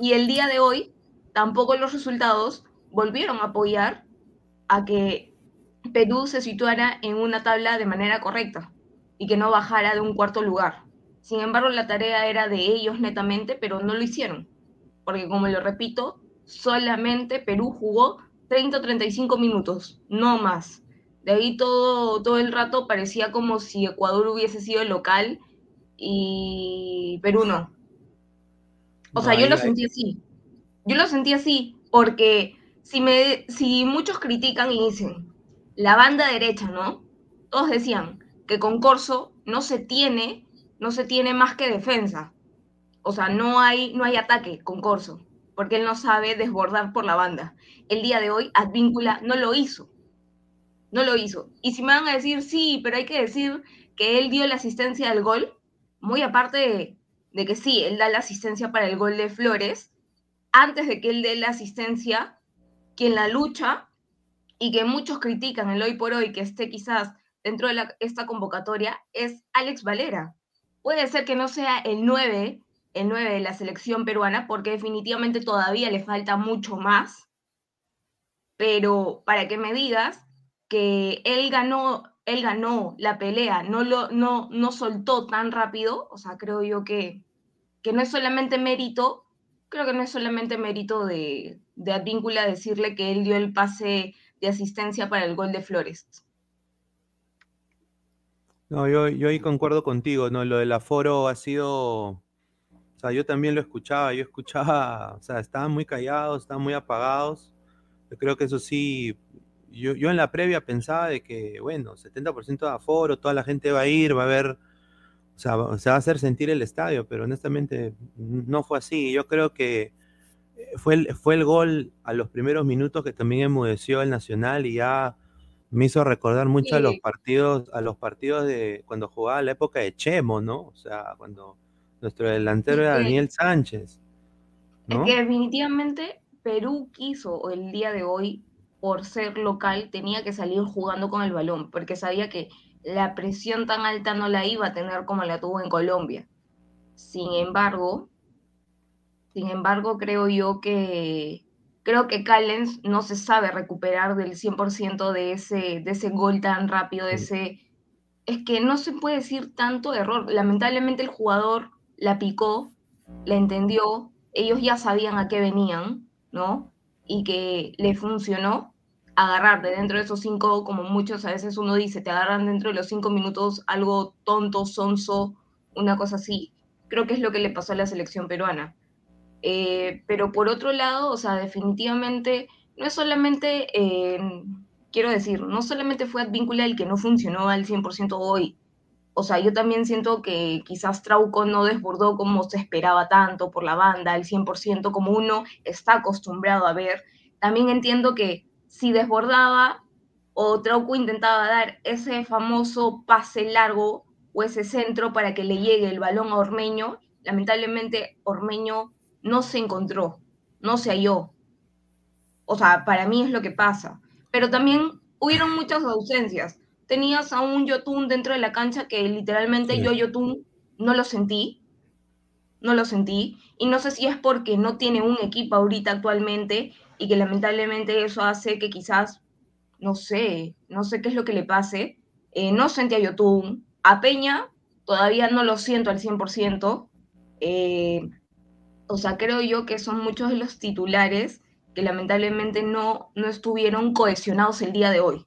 Y el día de hoy, tampoco los resultados volvieron a apoyar a que Perú se situara en una tabla de manera correcta y que no bajara de un cuarto lugar. Sin embargo, la tarea era de ellos netamente, pero no lo hicieron. Porque como lo repito, solamente Perú jugó 30 o 35 minutos, no más. De ahí todo, todo el rato parecía como si Ecuador hubiese sido local y Perú no. O sea, yo lo sentí así. Yo lo sentí así porque si, me, si muchos critican y dicen, la banda derecha, ¿no? Todos decían que con Corso no se tiene, no se tiene más que defensa. O sea, no hay, no hay ataque con Corso, porque él no sabe desbordar por la banda. El día de hoy, Advíncula no lo hizo. No lo hizo. Y si me van a decir, sí, pero hay que decir que él dio la asistencia al gol, muy aparte de, de que sí, él da la asistencia para el gol de Flores, antes de que él dé la asistencia, quien la lucha y que muchos critican el hoy por hoy que esté quizás dentro de esta convocatoria es Alex Valera. Puede ser que no sea el 9, el 9 de la selección peruana, porque definitivamente todavía le falta mucho más, pero para que me digas que él ganó él ganó la pelea, no, lo, no, no soltó tan rápido, o sea, creo yo que, que no es solamente mérito, creo que no es solamente mérito de, de Advíncula decirle que él dio el pase de asistencia para el gol de Flores. No, yo, yo ahí concuerdo contigo, ¿no? Lo del aforo ha sido, o sea, yo también lo escuchaba, yo escuchaba, o sea, estaban muy callados, estaban muy apagados. Yo creo que eso sí, yo, yo en la previa pensaba de que, bueno, 70% de aforo, toda la gente va a ir, va a ver, o sea, se va a hacer sentir el estadio, pero honestamente no fue así. Yo creo que eh, fue el, fue el gol a los primeros minutos que también enmudeció el Nacional y ya me hizo recordar mucho a los partidos, a los partidos de cuando jugaba la época de Chemo, ¿no? O sea, cuando nuestro delantero era Daniel Sánchez. ¿no? Es que definitivamente Perú quiso el día de hoy por ser local, tenía que salir jugando con el balón, porque sabía que la presión tan alta no la iba a tener como la tuvo en Colombia. Sin embargo, sin embargo, creo yo que creo que Callens no se sabe recuperar del 100% de ese, de ese gol tan rápido, de ese... Es que no se puede decir tanto error. Lamentablemente el jugador la picó, la entendió, ellos ya sabían a qué venían, ¿no? Y que le funcionó, agarrar de dentro de esos cinco, como muchos a veces uno dice, te agarran dentro de los cinco minutos algo tonto, sonso, una cosa así. Creo que es lo que le pasó a la selección peruana. Eh, pero por otro lado, o sea, definitivamente no es solamente, eh, quiero decir, no solamente fue Advíncula el que no funcionó al 100% hoy, o sea, yo también siento que quizás Trauco no desbordó como se esperaba tanto por la banda, al 100% como uno está acostumbrado a ver. También entiendo que si desbordaba o Trauco intentaba dar ese famoso pase largo o ese centro para que le llegue el balón a Ormeño, lamentablemente Ormeño no se encontró, no se halló. O sea, para mí es lo que pasa. Pero también hubieron muchas ausencias tenías a un Yotun dentro de la cancha que literalmente yo Yotun no lo sentí, no lo sentí, y no sé si es porque no tiene un equipo ahorita actualmente y que lamentablemente eso hace que quizás, no sé, no sé qué es lo que le pase, eh, no sentí a Yotun, a Peña todavía no lo siento al 100%, eh, o sea, creo yo que son muchos de los titulares que lamentablemente no, no estuvieron cohesionados el día de hoy.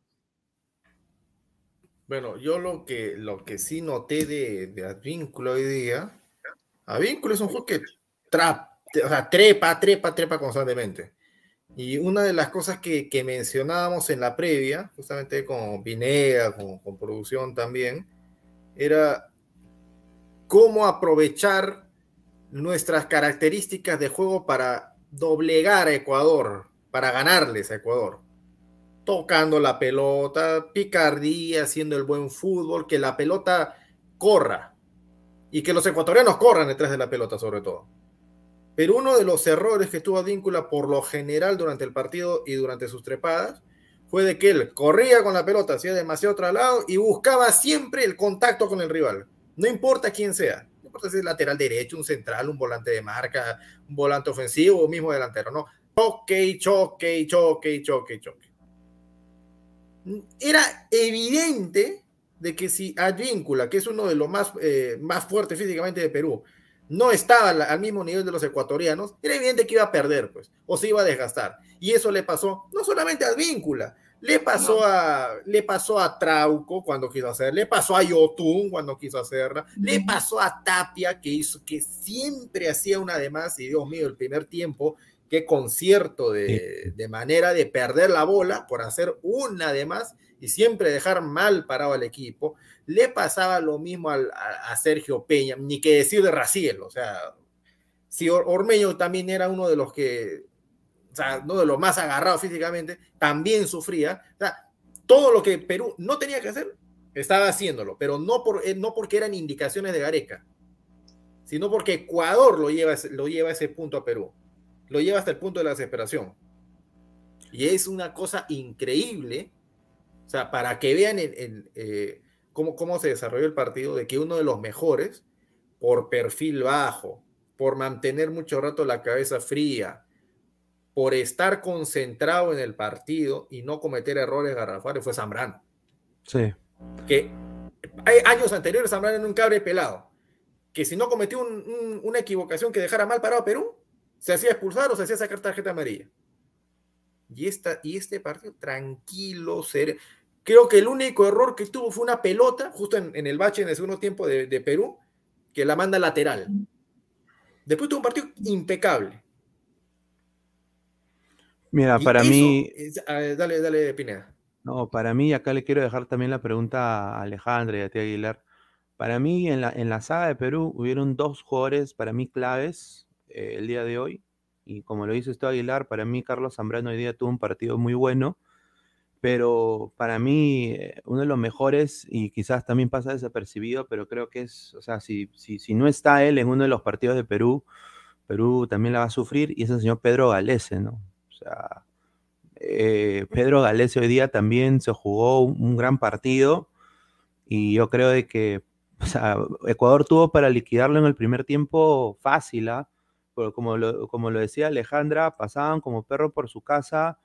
Bueno, yo lo que, lo que sí noté de, de Advíncula hoy día, Advíncula es un juego que trepa, trepa, trepa constantemente. Y una de las cosas que, que mencionábamos en la previa, justamente con Pineda, con, con producción también, era cómo aprovechar nuestras características de juego para doblegar a Ecuador, para ganarles a Ecuador. Tocando la pelota, picardía, haciendo el buen fútbol, que la pelota corra y que los ecuatorianos corran detrás de la pelota sobre todo. Pero uno de los errores que tuvo Advíncula por lo general durante el partido y durante sus trepadas fue de que él corría con la pelota, hacía demasiado traslado y buscaba siempre el contacto con el rival. No importa quién sea, no importa si es lateral derecho, un central, un volante de marca, un volante ofensivo o mismo delantero, no. Choque, choque, choque, choque, choque. Era evidente de que si Advíncula, que es uno de los más, eh, más fuertes físicamente de Perú, no estaba al mismo nivel de los ecuatorianos, era evidente que iba a perder, pues, o se iba a desgastar. Y eso le pasó no solamente a Advíncula, le pasó, a, le pasó a Trauco cuando quiso hacer, le pasó a Yotun cuando quiso hacerla, le pasó a Tapia que hizo, que siempre hacía una de más, y Dios mío, el primer tiempo, qué concierto de, de manera de perder la bola por hacer una de más y siempre dejar mal parado al equipo. Le pasaba lo mismo al, a, a, Sergio Peña, ni que decir de Raciel, o sea, si Ormeño también era uno de los que o sea, no de los más agarrados físicamente, también sufría. O sea, todo lo que Perú no tenía que hacer, estaba haciéndolo, pero no, por, eh, no porque eran indicaciones de Gareca, sino porque Ecuador lo lleva, lo lleva a ese punto a Perú, lo lleva hasta el punto de la desesperación. Y es una cosa increíble, o sea, para que vean el, el, eh, cómo, cómo se desarrolló el partido, de que uno de los mejores, por perfil bajo, por mantener mucho rato la cabeza fría, por estar concentrado en el partido y no cometer errores garrafales fue Zambrano. Sí. Que hay años anteriores Zambrano en un cabre pelado, que si no cometió un, un, una equivocación que dejara mal parado a Perú, se hacía expulsar o se hacía sacar tarjeta amarilla. Y, esta, y este partido tranquilo, ser, creo que el único error que tuvo fue una pelota, justo en, en el bache en el segundo tiempo de, de Perú, que la manda lateral. Después tuvo un partido impecable Mira, para eso, mí. dale, dale, Pineda. No, para mí, acá le quiero dejar también la pregunta a Alejandra y a ti Aguilar. Para mí, en la, en la saga de Perú, hubieron dos jugadores para mí claves eh, el día de hoy. Y como lo dice usted Aguilar, para mí Carlos Zambrano hoy día tuvo un partido muy bueno. Pero para mí, eh, uno de los mejores, y quizás también pasa desapercibido, pero creo que es, o sea, si, si, si no está él en uno de los partidos de Perú, Perú también la va a sufrir, y es el señor Pedro Galese, ¿no? sea, eh, Pedro Galese hoy día también se jugó un, gran partido y yo creo de que o Ecuador tuvo para liquidarlo en el primer tiempo fácil, ¿ah? Pero como lo, como lo decía Alejandra, pasaban como perro por su casa.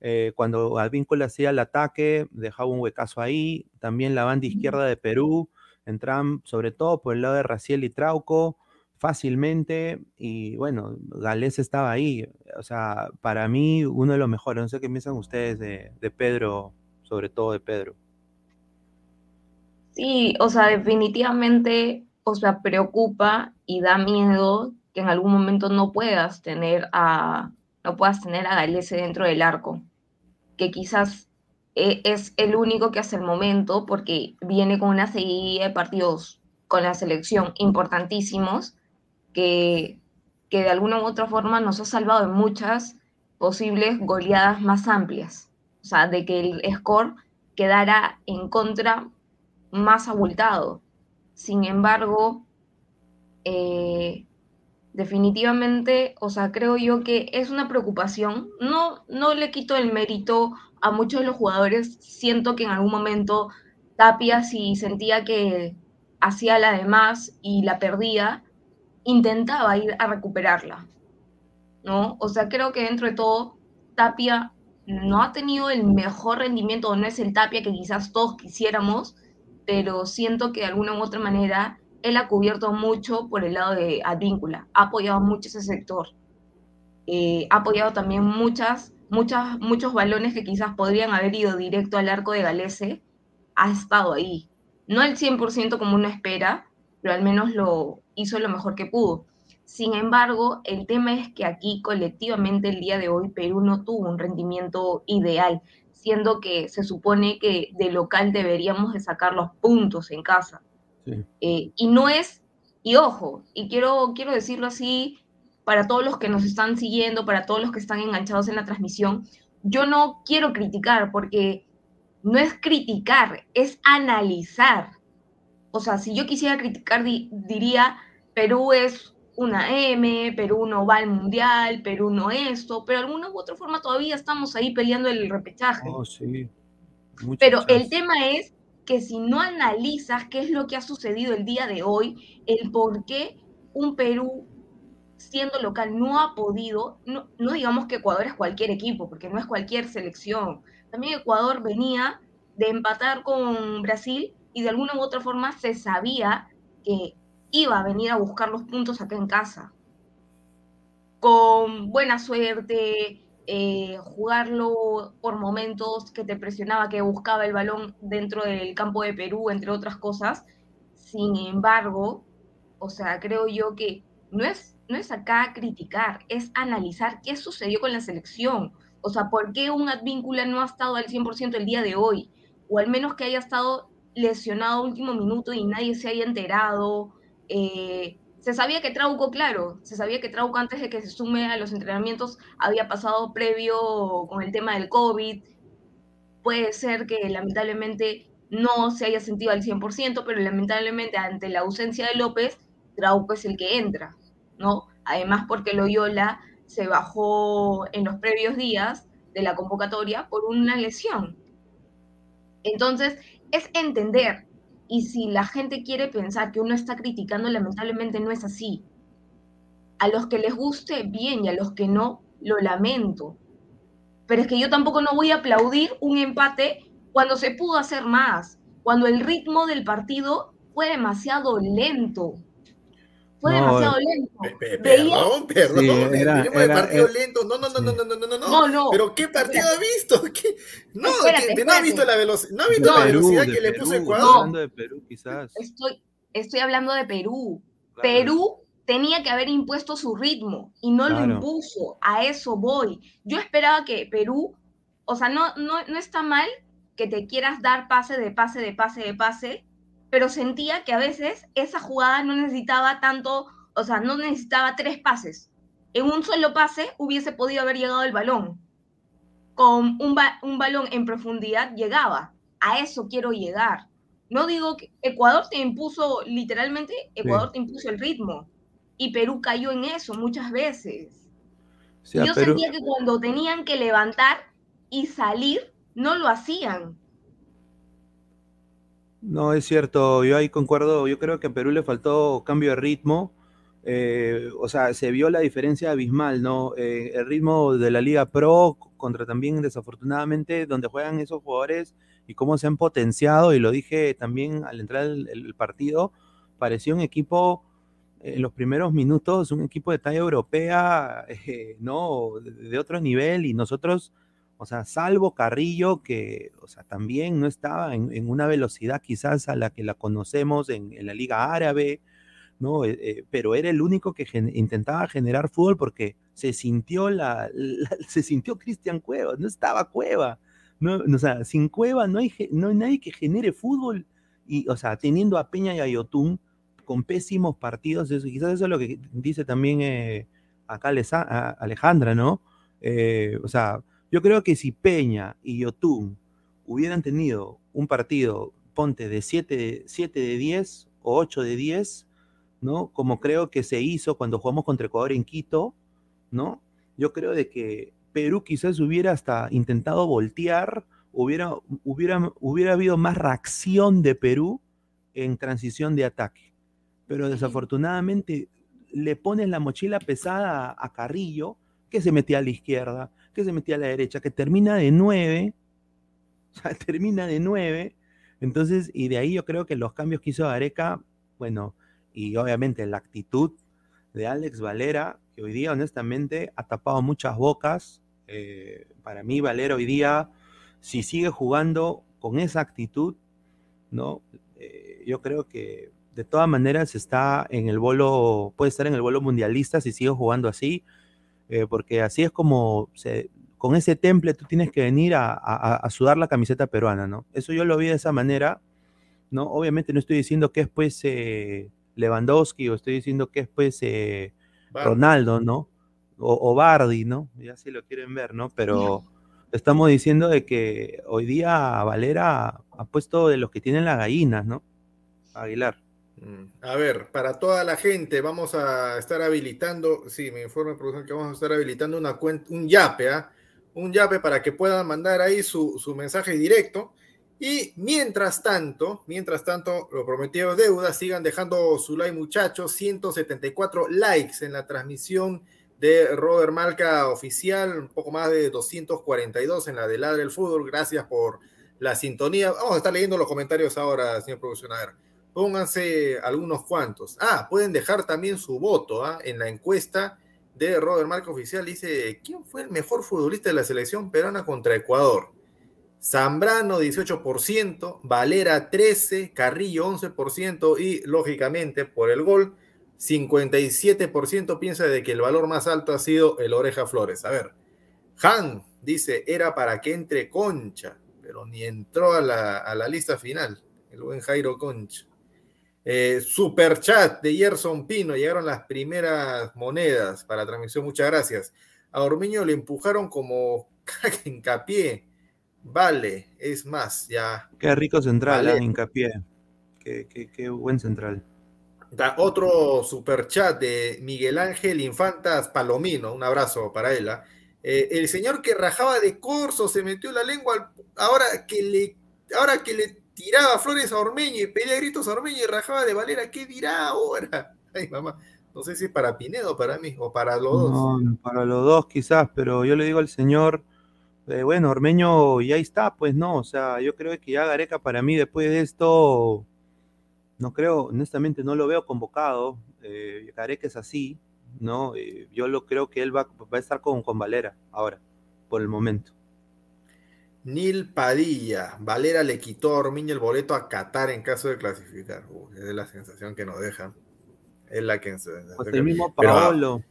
Eh, cuando Advíncula hacía el ataque, dejaba un huecazo ahí. También la banda izquierda de Perú entraban sobre todo por el lado de Raciel y Trauco fácilmente y bueno, Gales estaba ahí. O sea, para mí uno de los mejores. No sé qué piensan ustedes de, de Pedro, sobre todo de Pedro. Sí, o sea, definitivamente, o sea, preocupa y da miedo que en algún momento no puedas tener a, no puedas tener a Galese dentro del arco, que quizás e, es el único que hace el momento, porque viene con una seguida de partidos con la selección importantísimos, que, que de alguna u otra forma nos ha salvado en muchas posibles goleadas más amplias. O sea, de que el score quedara en contra más abultado. Sin embargo, eh, definitivamente, o sea, creo yo que es una preocupación. No, no le quito el mérito a muchos de los jugadores. Siento que en algún momento Tapia, si sentía que hacía la de más y la perdía, intentaba ir a recuperarla, ¿no? O sea, creo que dentro de todo, Tapia no ha tenido el mejor rendimiento, no es el Tapia que quizás todos quisiéramos, pero siento que de alguna u otra manera él ha cubierto mucho por el lado de Advíncula, ha apoyado mucho ese sector. eh, ha apoyado también muchas, muchas, muchos balones que quizás podrían haber ido directo al arco de Galese, ha estado ahí. No al 100% como uno espera, pero al menos lo hizo lo mejor que pudo. Sin embargo, el tema es que aquí colectivamente el día de hoy Perú no tuvo un rendimiento ideal, siendo que se supone que de local deberíamos de sacar los puntos en casa. Eh, y no es, y ojo, y quiero, quiero decirlo así para todos los que nos están siguiendo, para todos los que están enganchados en la transmisión, yo no quiero criticar porque no es criticar, es analizar. O sea, si yo quisiera criticar, diría, Perú es una M, Perú no va al mundial, Perú no esto, pero de alguna u otra forma todavía estamos ahí peleando el repechaje. Oh, sí. pero el tema es que si no analizas qué es lo que ha sucedido el día de hoy, el por qué un Perú siendo local no ha podido, no, digamos que Ecuador es cualquier equipo, porque no es cualquier selección. También Ecuador venía de empatar con Brasil y de alguna u otra forma se sabía que iba a venir a buscar los puntos acá en casa. Con buena suerte, eh, jugarlo por momentos que te presionaba, que buscaba el balón dentro del campo de Perú, entre otras cosas. Sin embargo, o sea, creo yo que no es, no es acá criticar, es analizar qué sucedió con la selección. O sea, ¿por qué un Advíncula no ha estado al 100% el día de hoy? O al menos que haya estado lesionado último minuto y nadie se haya enterado. Eh, se sabía que Trauco, claro, se sabía que Trauco antes de que se sume a los entrenamientos había pasado previo con el tema del COVID. Puede ser que lamentablemente no se haya sentido al 100%, pero lamentablemente ante la ausencia de López, Trauco es el que entra, ¿no? Además porque Loyola se bajó en los previos días de la convocatoria por una lesión. Entonces, es entender y si la gente quiere pensar que uno está criticando, lamentablemente no es así. A los que les guste, bien, y a los que no, lo lamento. Pero es que yo tampoco no voy a aplaudir un empate cuando se pudo hacer más, cuando el ritmo del partido fue demasiado lento fue no, demasiado eh, lento. Perdón, perdón. Sí, era, era, de partido era, eh, lento. No, no, no, no, no, no, no, no. no. Pero ¿qué partido espérate. ha visto? ¿Qué? No, espérate, no ha visto la, veloc no ha visto la velocidad Perú, que le puso Ecuador. Hablando de Perú, quizás. Estoy, estoy hablando de Perú. Claro. Perú tenía que haber impuesto su ritmo y no claro. lo impuso. A eso voy. Yo esperaba que Perú, o sea, no, no, no está mal que te quieras dar pase de pase de pase de pase, pero sentía que a veces esa jugada no necesitaba tanto, o sea, no necesitaba tres pases. En un solo pase hubiese podido haber llegado el balón. Con un, un balón en profundidad llegaba. A eso quiero llegar. No digo que Ecuador te impuso, literalmente, Ecuador te impuso el ritmo. Y Perú cayó en eso muchas veces. yo sentía que cuando tenían que levantar y salir, no lo hacían. No, es cierto, yo ahí concuerdo, yo creo que a Perú le faltó cambio de ritmo, eh, o sea, se vio la diferencia abismal, ¿no? Eh, el ritmo de la Liga Pro contra también, desafortunadamente, donde juegan esos jugadores y cómo se han potenciado, y lo dije también al entrar el, partido, parecía un equipo en los primeros minutos, un equipo de talla europea, eh, ¿no? de otro nivel, y nosotros o sea, salvo Carrillo, que, o sea, también no estaba en, una velocidad quizás a la que la conocemos en, la Liga Árabe, ¿no? Eh, eh, pero era el único que intentaba generar fútbol porque se sintió la, se sintió Cristian Cueva, no estaba Cueva. No, o sea, sin Cueva no hay, no hay nadie que genere fútbol. Y, o sea, teniendo a Peña y a Yotun con pésimos partidos, quizás eso es lo que dice también eh, acá Alejandra, ¿no? o sea, yo creo que si Peña y Yotun hubieran tenido un partido, ponte, de 7, 7 de 10 o 8 de 10, ¿no? Como creo que se hizo cuando jugamos contra Ecuador en Quito, ¿no? Yo creo de que Perú quizás hubiera hasta intentado voltear, hubiera, hubiera, hubiera habido más reacción de Perú en transición de ataque. Pero desafortunadamente le ponen la mochila pesada a Carrillo, que se metía a la izquierda, que se metía a la derecha, que termina de 9, o sea, termina de 9. Entonces, y de ahí yo creo que los cambios que hizo Areca, bueno, y obviamente la actitud de Alex Valera, que hoy día, honestamente, ha tapado muchas bocas. Eh, para mí, Valera hoy día, si sigue jugando con esa actitud, ¿no? Eh, yo creo que de todas maneras está en el bolo, puede estar en el bolo mundialista si sigue jugando así, eh, porque así es como se, con ese temple tú tienes que venir a, a, sudar la camiseta peruana, ¿no? Eso yo lo vi de esa manera, ¿no? Obviamente no estoy diciendo que es pues eh, Lewandowski o estoy diciendo que es pues eh, Ronaldo, ¿no? O, o, Bardi, ¿no? Ya si lo quieren ver, ¿no? Pero estamos diciendo de que hoy día Valera ha puesto de los que tienen las gallinas, ¿no? Aguilar. Mm. A ver, para toda la gente, vamos a estar habilitando, sí, me informa producción que vamos a estar habilitando una cuenta, un yape, ¿ah? Un yape para que puedan mandar ahí su, su, mensaje directo. Y mientras tanto, mientras tanto, lo prometido deuda, sigan dejando su like, muchachos. 174 likes en la transmisión de Robert Malca oficial, un poco más de 242 en la de Ladre el Fútbol. Gracias por la sintonía. Vamos a estar leyendo los comentarios ahora, señor producción. A ver, pónganse algunos cuantos. Ah, pueden dejar también su voto ¿ah? en la encuesta de Robert Malca oficial. Dice, ¿quién fue el mejor futbolista de la selección peruana contra Ecuador? Zambrano 18%, Valera 13%, Carrillo 11% y lógicamente por el gol 57% piensa de que el valor más alto ha sido el Oreja Flores. A ver, Han dice, era para que entre Concha, pero ni entró a la, a la lista final, el buen Jairo Concha. Eh, super chat de Gerson Pino, llegaron las primeras monedas para la transmisión, muchas gracias. A Ormeño le empujaron como hincapié. Vale, es más, ya. Qué rico central, vale. hincapié. Qué, qué, qué buen central. Da otro super chat de Miguel Ángel Infantas Palomino, un abrazo para él. Eh, el señor que rajaba de corso se metió la lengua ahora que le ahora que le tiraba flores a Ormeño y pedía gritos a Ormeño y rajaba de Valera, ¿qué dirá ahora? Ay, mamá, no sé si es para Pinedo, para mí, o para los dos. Para los dos quizás, pero yo le digo al señor, eh, bueno, Ormeño ya está, pues no, o sea, yo creo que ya Gareca para mí después de esto no creo, honestamente no lo veo convocado. Eh, Gareca es así, ¿no? Eh, yo lo creo que él va, a estar con, Valera ahora, por el momento. Nil Padilla, Valera le quitó a Ormiño el boleto a Qatar en caso de clasificar. Uy, es la sensación que nos deja. Es la que. Pues el mismo Paolo.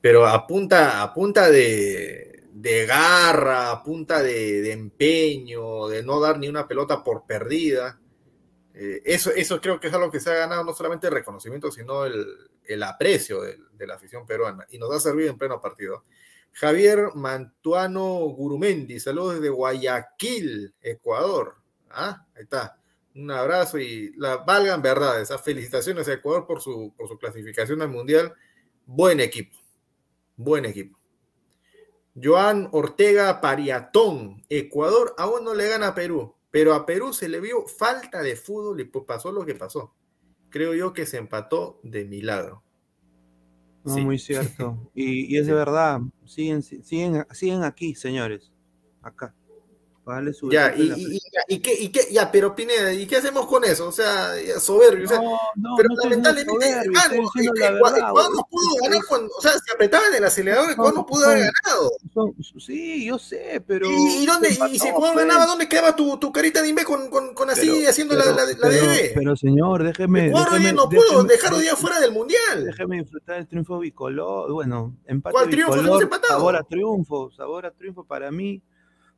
Pero, a punta, a punta de, de garra, a punta de, de empeño, de no dar ni una pelota por perdida eh, eso, eso creo que es algo que se ha ganado no solamente el reconocimiento, sino el, el aprecio de, de, la afición peruana y nos ha servido en pleno partido. Javier Mantuano Gurumendi, saludos desde Guayaquil, Ecuador. Ah, ahí está. Un abrazo y la valgan verdades. Felicitaciones a Ecuador por su, por su clasificación al Mundial. Buen equipo. Buen equipo. Joan Ortega Pariatón, Ecuador aún no le gana a Perú. Pero a Perú se le vio falta de fútbol y pues pasó lo que pasó. Creo yo que se empató de milagro. No, sí. Muy cierto. Y, y es sí. de verdad. Siguen, siguen, siguen aquí, señores. Acá. Vale, ya, y, y, y, qué, y qué, ya, pero Pineda, ¿y qué hacemos con eso? O sea, soberbio. No, o sea, no, pero no lamentablemente, hermano, Ecuador no pudo ganar cuando, o sea, se apretaban el acelerador, Ecuador no pudo haber ganado. Son, sí, yo sé, pero. ¿Y, dónde, y si Ecuador ganaba, dónde quedaba tu, tu carita de Inve con, con, con así pero, haciendo pero, la, la, la pero, DB? Pero, señor, déjeme. Ecuador déjeme, no pudo déjeme, dejar hoy día fuera del mundial. Déjeme disfrutar el triunfo bicolor. Bueno, empate ¿Cuál triunfo? bicolor. Sabor a triunfo, sabor a triunfo para mí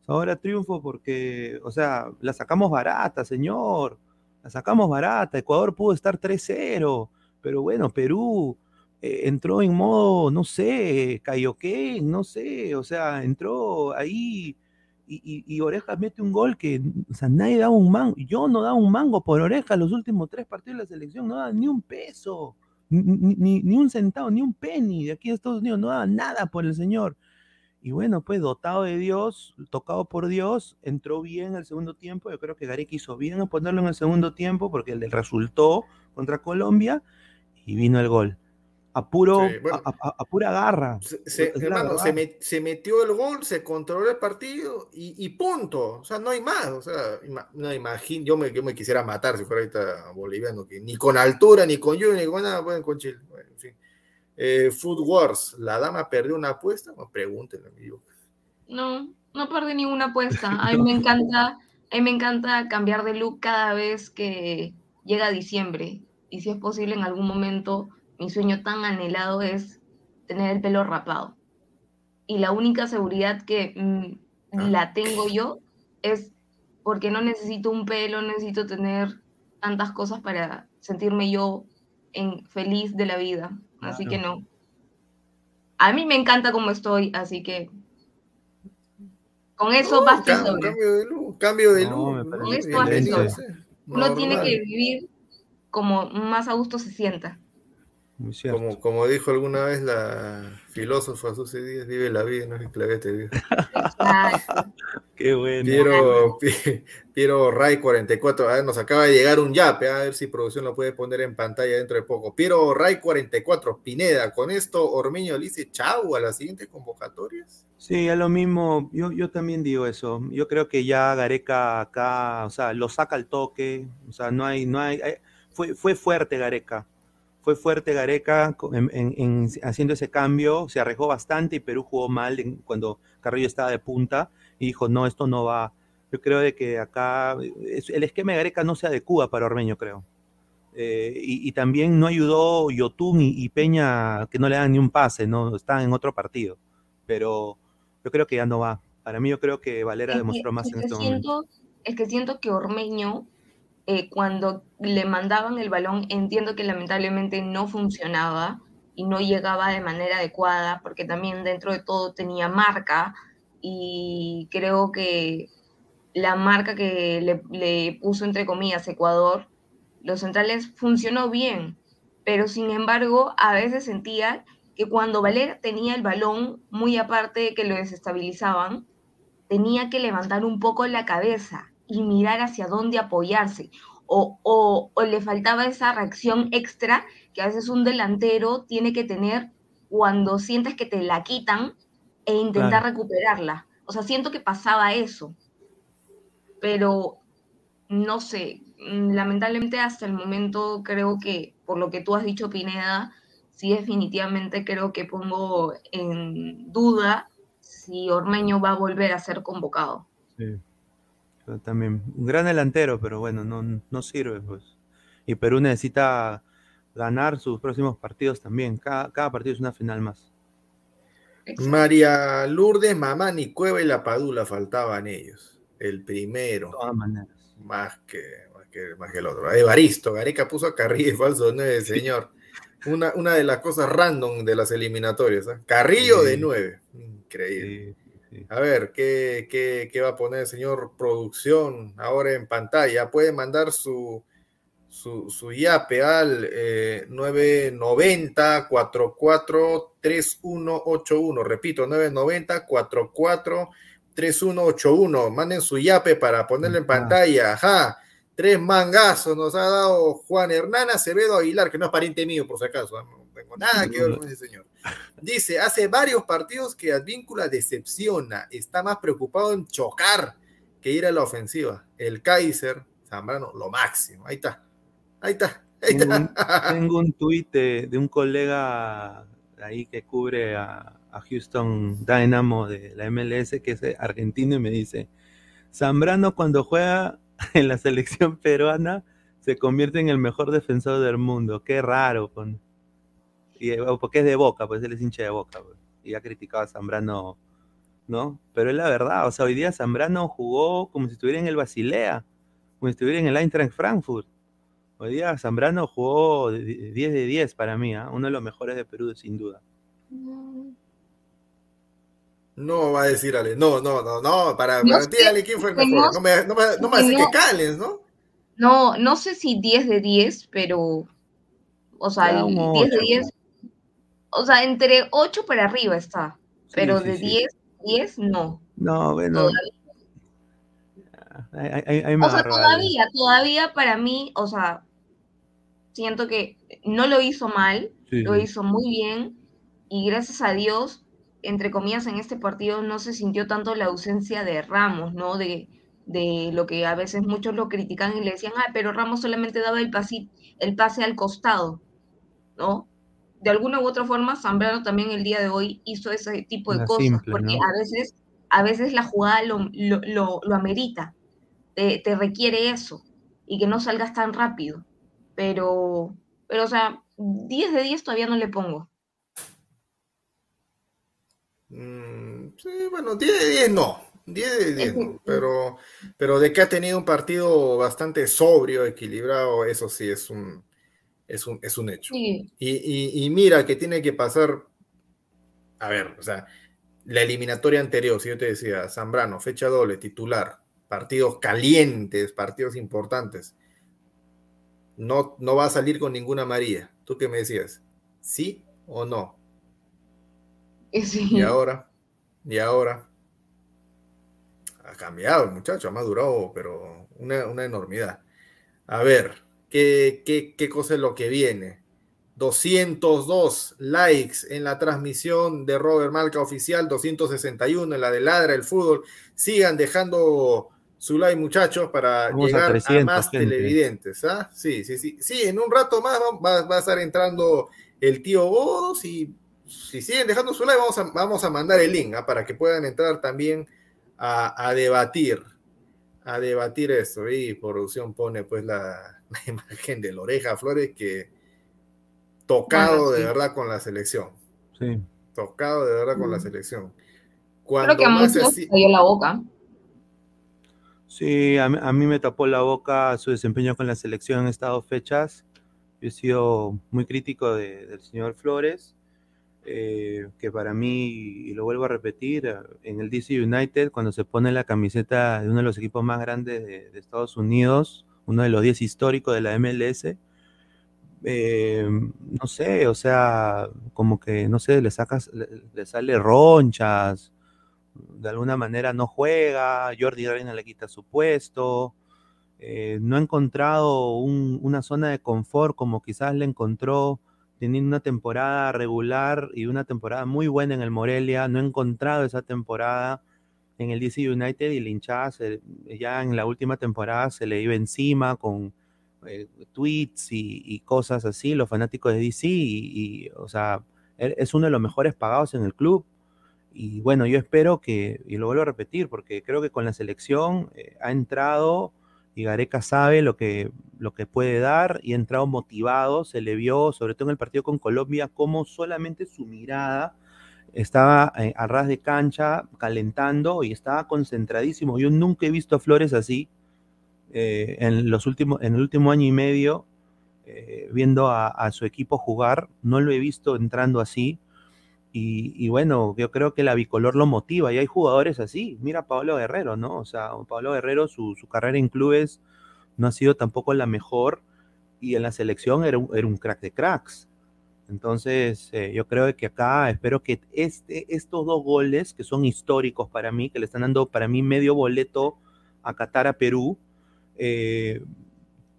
ahora triunfo porque, o sea, la sacamos barata, señor. La sacamos barata. Ecuador pudo estar 3-0, pero bueno, Perú eh, entró en modo, no sé, Cayoquén, no sé, o sea, entró ahí y, y, Orejas mete un gol que, o sea, nadie da un mango. Yo no daba un mango por Orejas los últimos tres partidos de la selección, no daba ni un peso, ni, ni, un centavo, ni un penny de aquí de Estados Unidos, no daba nada por el señor. Y bueno, pues dotado de Dios, tocado por Dios, entró bien el segundo tiempo. Yo creo que Gareca hizo bien en ponerlo en el segundo tiempo porque le resultó contra Colombia y vino el gol. A, puro, sí, bueno, a, a, a, pura garra. Se, se, hermano, se, met, se, metió el gol, se controló el partido y, y, punto. O sea, no hay más. O sea, no imagino, yo me, yo me quisiera matar si fuera ahorita boliviano, que ni con altura, ni con lluvia, ni con nada pueden con Chile. Bueno, en fin. Eh, Food Wars, ¿la dama perdió una apuesta? No, pregúntenle, amigo. No, no perdí ninguna apuesta. A mí me encanta, a mí me encanta cambiar de look cada vez que llega diciembre. Y si es posible en algún momento, mi sueño tan anhelado es tener el pelo rapado. Y la única seguridad que mm, Ah. la tengo yo es porque no necesito un pelo, necesito tener tantas cosas para sentirme yo en, feliz de la vida. Así que no. A mí me encanta como estoy, así que con eso No, basta y cam- sobra. cambio de luz, cambio de No, luz. me ¿no? parece Esto sea. Uno tiene que vivir como más a gusto se sienta. Muy cierto. Como, como dijo alguna vez la filósofa Susi Díaz, vive la vida, no es el clavete, vive. Exacto. Qué bueno. Piero, Pi- Piero Ray 44, a ver, nos acaba de llegar un yape, a ver si producción lo puede poner en pantalla dentro de poco. Piero Ray 44, Pineda, con esto Ormeño le dice chau a las siguientes convocatorias. Sí, es lo mismo. Yo, yo también digo eso. Yo creo que ya Gareca acá, o sea, lo saca al toque. O sea, no hay, no hay. hay- fue, fue fuerte Gareca. Fue fuerte Gareca co- en, en- en haciendo ese cambio. Se arriesgó bastante y Perú jugó mal cuando Carrillo estaba de punta y dijo, no, esto no va. Yo creo de que acá es- el esquema de Gareca no se adecua para Ormeño, creo. Eh, y, y también no ayudó Yotun y, y Peña que no le dan ni un pase, no están en otro partido. Pero yo creo que ya no va. Para mí yo creo que Valera Es que- demostró más en este momento. es que siento que Ormeño, eh, cuando le mandaban el balón, entiendo que lamentablemente no funcionaba y no llegaba de manera adecuada, porque también dentro de todo tenía marca y creo que la marca que le, le puso entre comillas Ecuador, los centrales funcionó bien, pero sin embargo a veces sentía que cuando Valera tenía el balón, muy aparte de que lo desestabilizaban, tenía que levantar un poco la cabeza y mirar hacia dónde apoyarse. O, o- o le faltaba esa reacción extra que a veces un delantero tiene que tener cuando sientes que te la quitan e intentar Claro. recuperarla. O sea, siento que pasaba eso. Pero no sé, mm, lamentablemente hasta el momento creo que, por lo que tú has dicho, Pineda, sí definitivamente creo que pongo en duda si Ormeño va a volver a ser convocado. Sí. Yo también. Un gran delantero, pero bueno, no, no sirve. Pues. Y Perú necesita ganar sus próximos partidos también. Cada, cada partido es una final más. María Lourdes, Mamá, ni Cueva y La Padula faltaban ellos. El primero. De todas maneras. Más que, más que, más que el otro. Evaristo, Gareca puso a Carrillo y falso 9, señor. Una, una de las cosas random de las eliminatorias. ¿eh? Carrillo Sí. de 9. Increíble. Sí, sí. A ver, ¿qué, qué, qué va a poner el señor producción ahora en pantalla? Puede mandar su, su, su yape al eh, 990 44 3181. Repito, 990 44 3181. Manden su yape para ponerlo en pantalla. Ajá. Tres mangazos nos ha dado Juan Hernán Acevedo Aguilar, que no es pariente mío, por si acaso. Nada que ver con ese señor. Dice, hace varios partidos que Advíncula decepciona, está más preocupado en chocar que ir a la ofensiva. El Kaiser, Zambrano, lo máximo. Ahí está. Ahí está. Ahí Tengo un, tengo un tuit de, de un colega ahí que cubre a, a Houston Dynamo de la MLS, que es argentino, y me dice, Zambrano cuando juega en la selección peruana se convierte en el mejor defensor del mundo. Qué raro. Con... Y, eh, porque es de Boca, pues él es hincha de Boca. pues, y ha criticado a Zambrano, ¿no? Pero es la verdad, o sea, hoy día Zambrano jugó como si estuviera en el Basilea, como si estuviera en el Eintracht Frankfurt. Hoy día Zambrano jugó de- de 10 de 10 para mí, ¿ah? uno de los mejores de Perú, sin duda. No va a decir Ale. No, no, no, no. Para, No para sé, ti, Ale, ¿quién fue el mejor? no- No me, no me, no me que hace no- que cales, ¿no? No, no sé si 10 de 10, pero, o sea, el un 10 de ocho. 10, o sea, entre 8 para arriba está, pero sí, de sí. 10, 10 no. No, bueno, Todavía. me O sea, todavía, todavía para mí, o sea, siento que no lo hizo mal, lo hizo muy bien y gracias a Dios, entre comillas, en este partido no se sintió tanto la ausencia de Ramos, ¿no? De, de lo que a veces muchos lo critican y le decían, ah, pero Ramos solamente daba el, pasi- el pase al costado, ¿no? De alguna u otra forma Zambrano también el día de hoy hizo ese tipo de cosas, porque a veces a veces la jugada lo, lo, lo, amerita, te, te, requiere eso y que no salgas tan rápido. Pero, pero, o sea, 10 de 10 todavía no le pongo. Mm, sí, bueno, 10 de 10 no. 10 de 10 no, pero, pero de que ha tenido un partido bastante sobrio, equilibrado, eso sí es un, es un, es un hecho. Y, y, y, mira que tiene que pasar, a ver, o sea, la eliminatoria anterior, si yo te decía, Zambrano, fecha doble, titular, partidos calientes, partidos importantes, no, no va a salir con ninguna María. ¿Tú qué me decías? ¿Sí o no? Y ahora, y ahora, ha cambiado el muchacho, ha madurado, pero una, una enormidad. A ver, ¿qué, qué, qué cosa es lo que viene? 202 likes en la transmisión de Robert Malca oficial, 261 en la de Ladra el Fútbol. Sigan dejando su like, muchachos, para llegar a, más televidentes. ¿ah? Sí, sí, sí. Sí, en un rato más va, a estar entrando el tío Bodos y si siguen dejando su like, vamos a, vamos a mandar el link ¿ah? para que puedan entrar también a, a, debatir. A debatir eso. Y producción pone pues la, la imagen de la oreja Flores que tocado de verdad con la selección. Sí. Tocado de verdad con la selección. Cuando Creo que a muchos cayó la boca. Sí, a mí, me tapó la boca su desempeño con la selección en estas fechas. Yo he sido muy crítico del señor Flores, eh, que para mí, y lo vuelvo a repetir, en el DC United, cuando se pone la camiseta de uno de los equipos más grandes de, de Estados Unidos, uno de los 10 históricos de la MLS, eh, no sé, o sea, como que, no sé, le sacas, le, sale ronchas, de alguna manera no juega, Jordi Reina le quita su puesto, eh, no ha encontrado una zona de confort como quizás le encontró teniendo una temporada regular y una temporada muy buena en el Morelia, no ha encontrado esa temporada en el DC United y el hinchada ya en la última temporada se le iba encima con eh, tweets y, cosas así, los fanáticos de DC, y, o sea, es uno de los mejores pagados en el club. Y bueno, yo espero que, y lo vuelvo a repetir, porque creo que con la selección eh, ha entrado y Gareca sabe lo que, lo que puede dar y ha entrado motivado, se le vio, sobre todo en el partido con Colombia, como solamente su mirada estaba eh, a ras de cancha, calentando y estaba concentradísimo. Yo nunca he visto a Flores así, eh, en, los últimos, en el último año y medio, eh, viendo a, su equipo jugar, no lo he visto entrando así. Y, bueno, yo creo que la bicolor lo motiva y hay jugadores así. Mira Pablo Guerrero, ¿no? O sea, Pablo Guerrero, su, carrera en clubes no ha sido tampoco la mejor y en la selección era un, crack de cracks. Entonces, eh, yo creo que acá espero que este, estos dos goles, que son históricos para mí, que le están dando para mí medio boleto a Qatar a Perú, eh,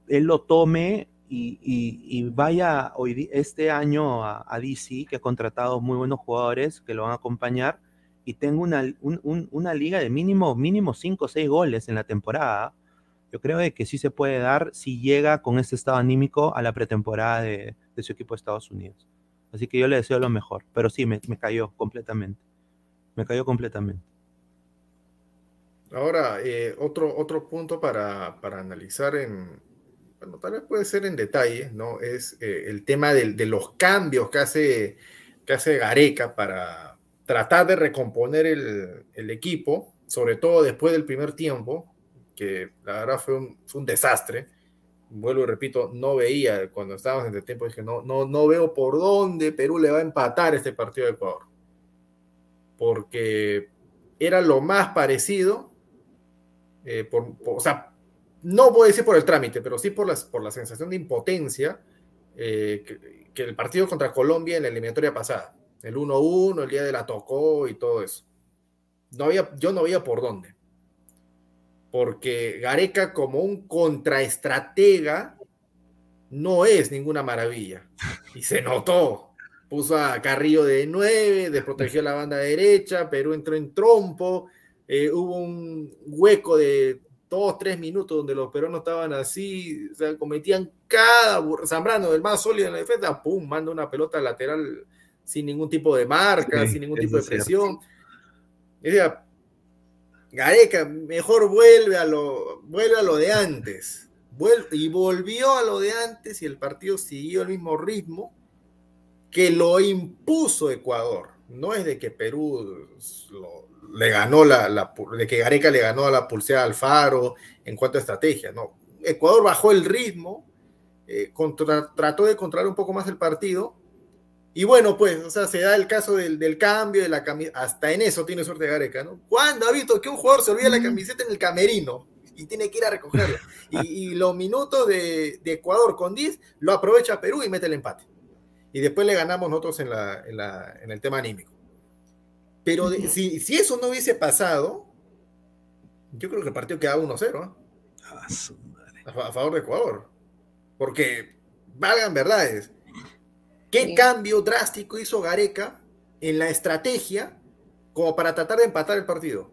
él lo tome y, vaya hoy, este año a, DC, que ha contratado muy buenos jugadores que lo van a acompañar, y tenga una, una liga de mínimo, mínimo 5 o 6 goles en la temporada. Yo creo que sí se puede dar si llega con este estado anímico a la pretemporada de, su equipo de Estados Unidos. Así que yo le deseo lo mejor, pero sí, me cayó completamente. Me cayó completamente. Ahora, eh, otro, otro punto para, analizar en, bueno, tal vez puede ser en detalle, ¿no? Es eh, el tema de, los cambios que hace, que hace Gareca para tratar de recomponer el, equipo, sobre todo después del primer tiempo, que la verdad fue un, desastre. Vuelvo y repito, no veía cuando estábamos en el tiempo, dije, no, no, no veo por dónde Perú le va a empatar este partido de Ecuador. Porque era lo más parecido eh, o sea, no voy a decir por el trámite, pero sí por, las, por la sensación de impotencia eh, que, el partido contra Colombia en la eliminatoria pasada, el 1-1, el día de la tocó y todo eso. No había, yo no veía por dónde. Porque Gareca como un contraestratega no es ninguna maravilla. Y se notó. Puso a Carrillo de 9, desprotegió la banda derecha, Perú entró en trompo, eh, hubo un hueco de dos, tres minutos donde los peruanos estaban así, o sea, cometían cada Zambrano, el más sólido en la defensa, pum, manda una pelota lateral sin ningún tipo de marca, sin ningún tipo de presión. Decía, Gareca, mejor vuelve a lo, vuelve a lo de antes. y volvió a lo de antes y el partido siguió el mismo ritmo que lo impuso Ecuador. No es de que Perú le ganó la, de que Gareca le ganó a la pulseada Alfaro en cuanto a estrategia, no. Ecuador bajó el ritmo, eh, trató de controlar un poco más el partido y bueno, pues, o sea, se da el caso del, cambio de la camiseta. Hasta en eso tiene suerte Gareca, ¿no? ¿Cuándo ha visto que un jugador se olvida la camiseta en el camerino y tiene que ir a recogerla? Y, los minutos de, Ecuador con 10 lo aprovecha Perú y mete el empate. Y después le ganamos nosotros en, en, el tema anímico. Pero si, si, eso no hubiese pasado, yo creo que el partido quedaba 1-0. ¿eh? a, a favor de Ecuador. Porque valgan verdades ¿Qué cambio drástico hizo Gareca en la estrategia como para tratar de empatar el partido?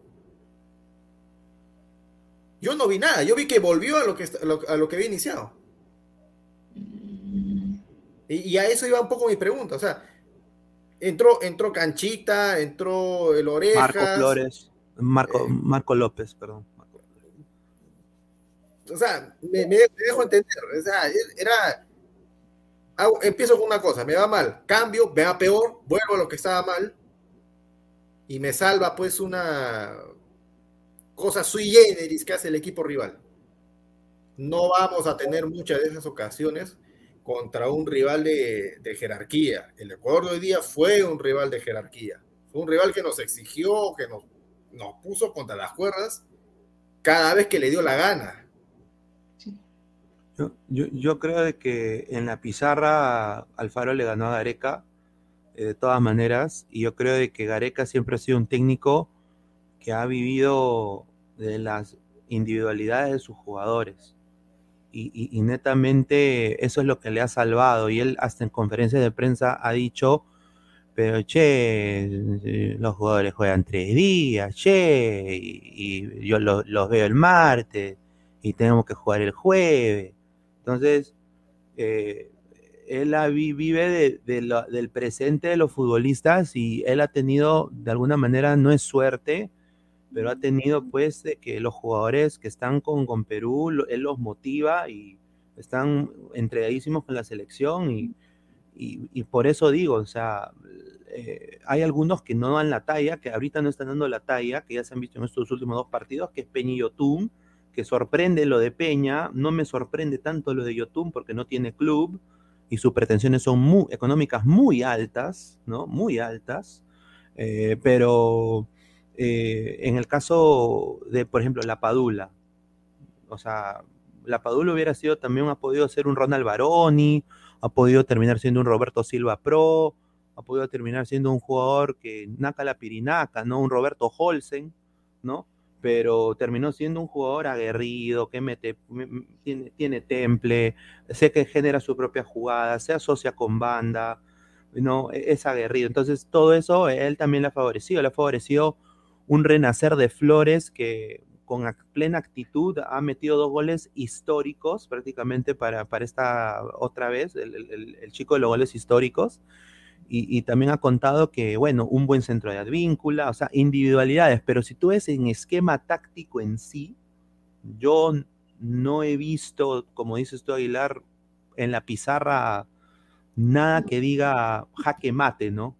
Yo no vi nada, yo vi que volvió a lo que, a lo que había iniciado. Y, a eso iba un poco mi pregunta, o sea, entró, entró Canchita, entró el Orejas. Marco Flores, Marco, eh, Marco López, perdón. O sea, me, me dejo entender, o sea, era empiezo con una cosa, me va mal, cambio, me va peor, vuelvo a lo que estaba mal y me salva pues una cosa sui generis que hace el equipo rival. No vamos a tener muchas de esas ocasiones contra un rival de, jerarquía. El Ecuador de hoy día fue un rival de jerarquía. Un rival que nos exigió, que nos, nos puso contra las cuerdas cada vez que le dio la gana. Yo, creo de que en la pizarra Alfaro le ganó a Gareca eh, de todas maneras y yo creo de que Gareca siempre ha sido un técnico que ha vivido de las individualidades de sus jugadores y, netamente eso es lo que le ha salvado y él hasta en conferencias de prensa ha dicho pero che, los jugadores juegan tres días, che, y, yo los veo el martes y tenemos que jugar el jueves. Entonces, eh, él vive del presente de los futbolistas y él ha tenido, de alguna manera, no es suerte, pero ha tenido pues que los jugadores que están con, con Perú, él los motiva y están entregadísimos con la selección y, por eso digo, o sea, eh, hay algunos que no dan la talla, que ahorita no están dando la talla, que ya se han visto en estos últimos dos partidos, que es Peña y que sorprende lo de Peña, no me sorprende tanto lo de Yotun porque no tiene club y sus pretensiones son muy, económicas muy altas, ¿no? Muy altas, eh, pero eh, en el caso de, por ejemplo, la Padula, o sea, la Padula hubiera sido también, ha podido ser un Ronald Baroni, ha podido terminar siendo un Roberto Silva Pro, ha podido terminar siendo un jugador que naca la pirinaca, ¿no? Un Roberto Holsen, ¿no? Pero terminó siendo un jugador aguerrido, que mete, tiene, tiene temple, sé que genera su propia jugada, se asocia con banda, ¿no? E, es aguerrido. Entonces, todo eso él también le ha favorecido, le ha favorecido un renacer de Flores que con plena actitud ha metido dos goles históricos prácticamente para, para esta otra vez, el chico de los goles históricos y, también ha contado que, bueno, un buen centro de advíncula, o sea, individualidades, pero si tú ves en esquema táctico en sí, yo no he visto, como dices tú, Aguilar, en la pizarra nada que diga jaque mate, ¿no?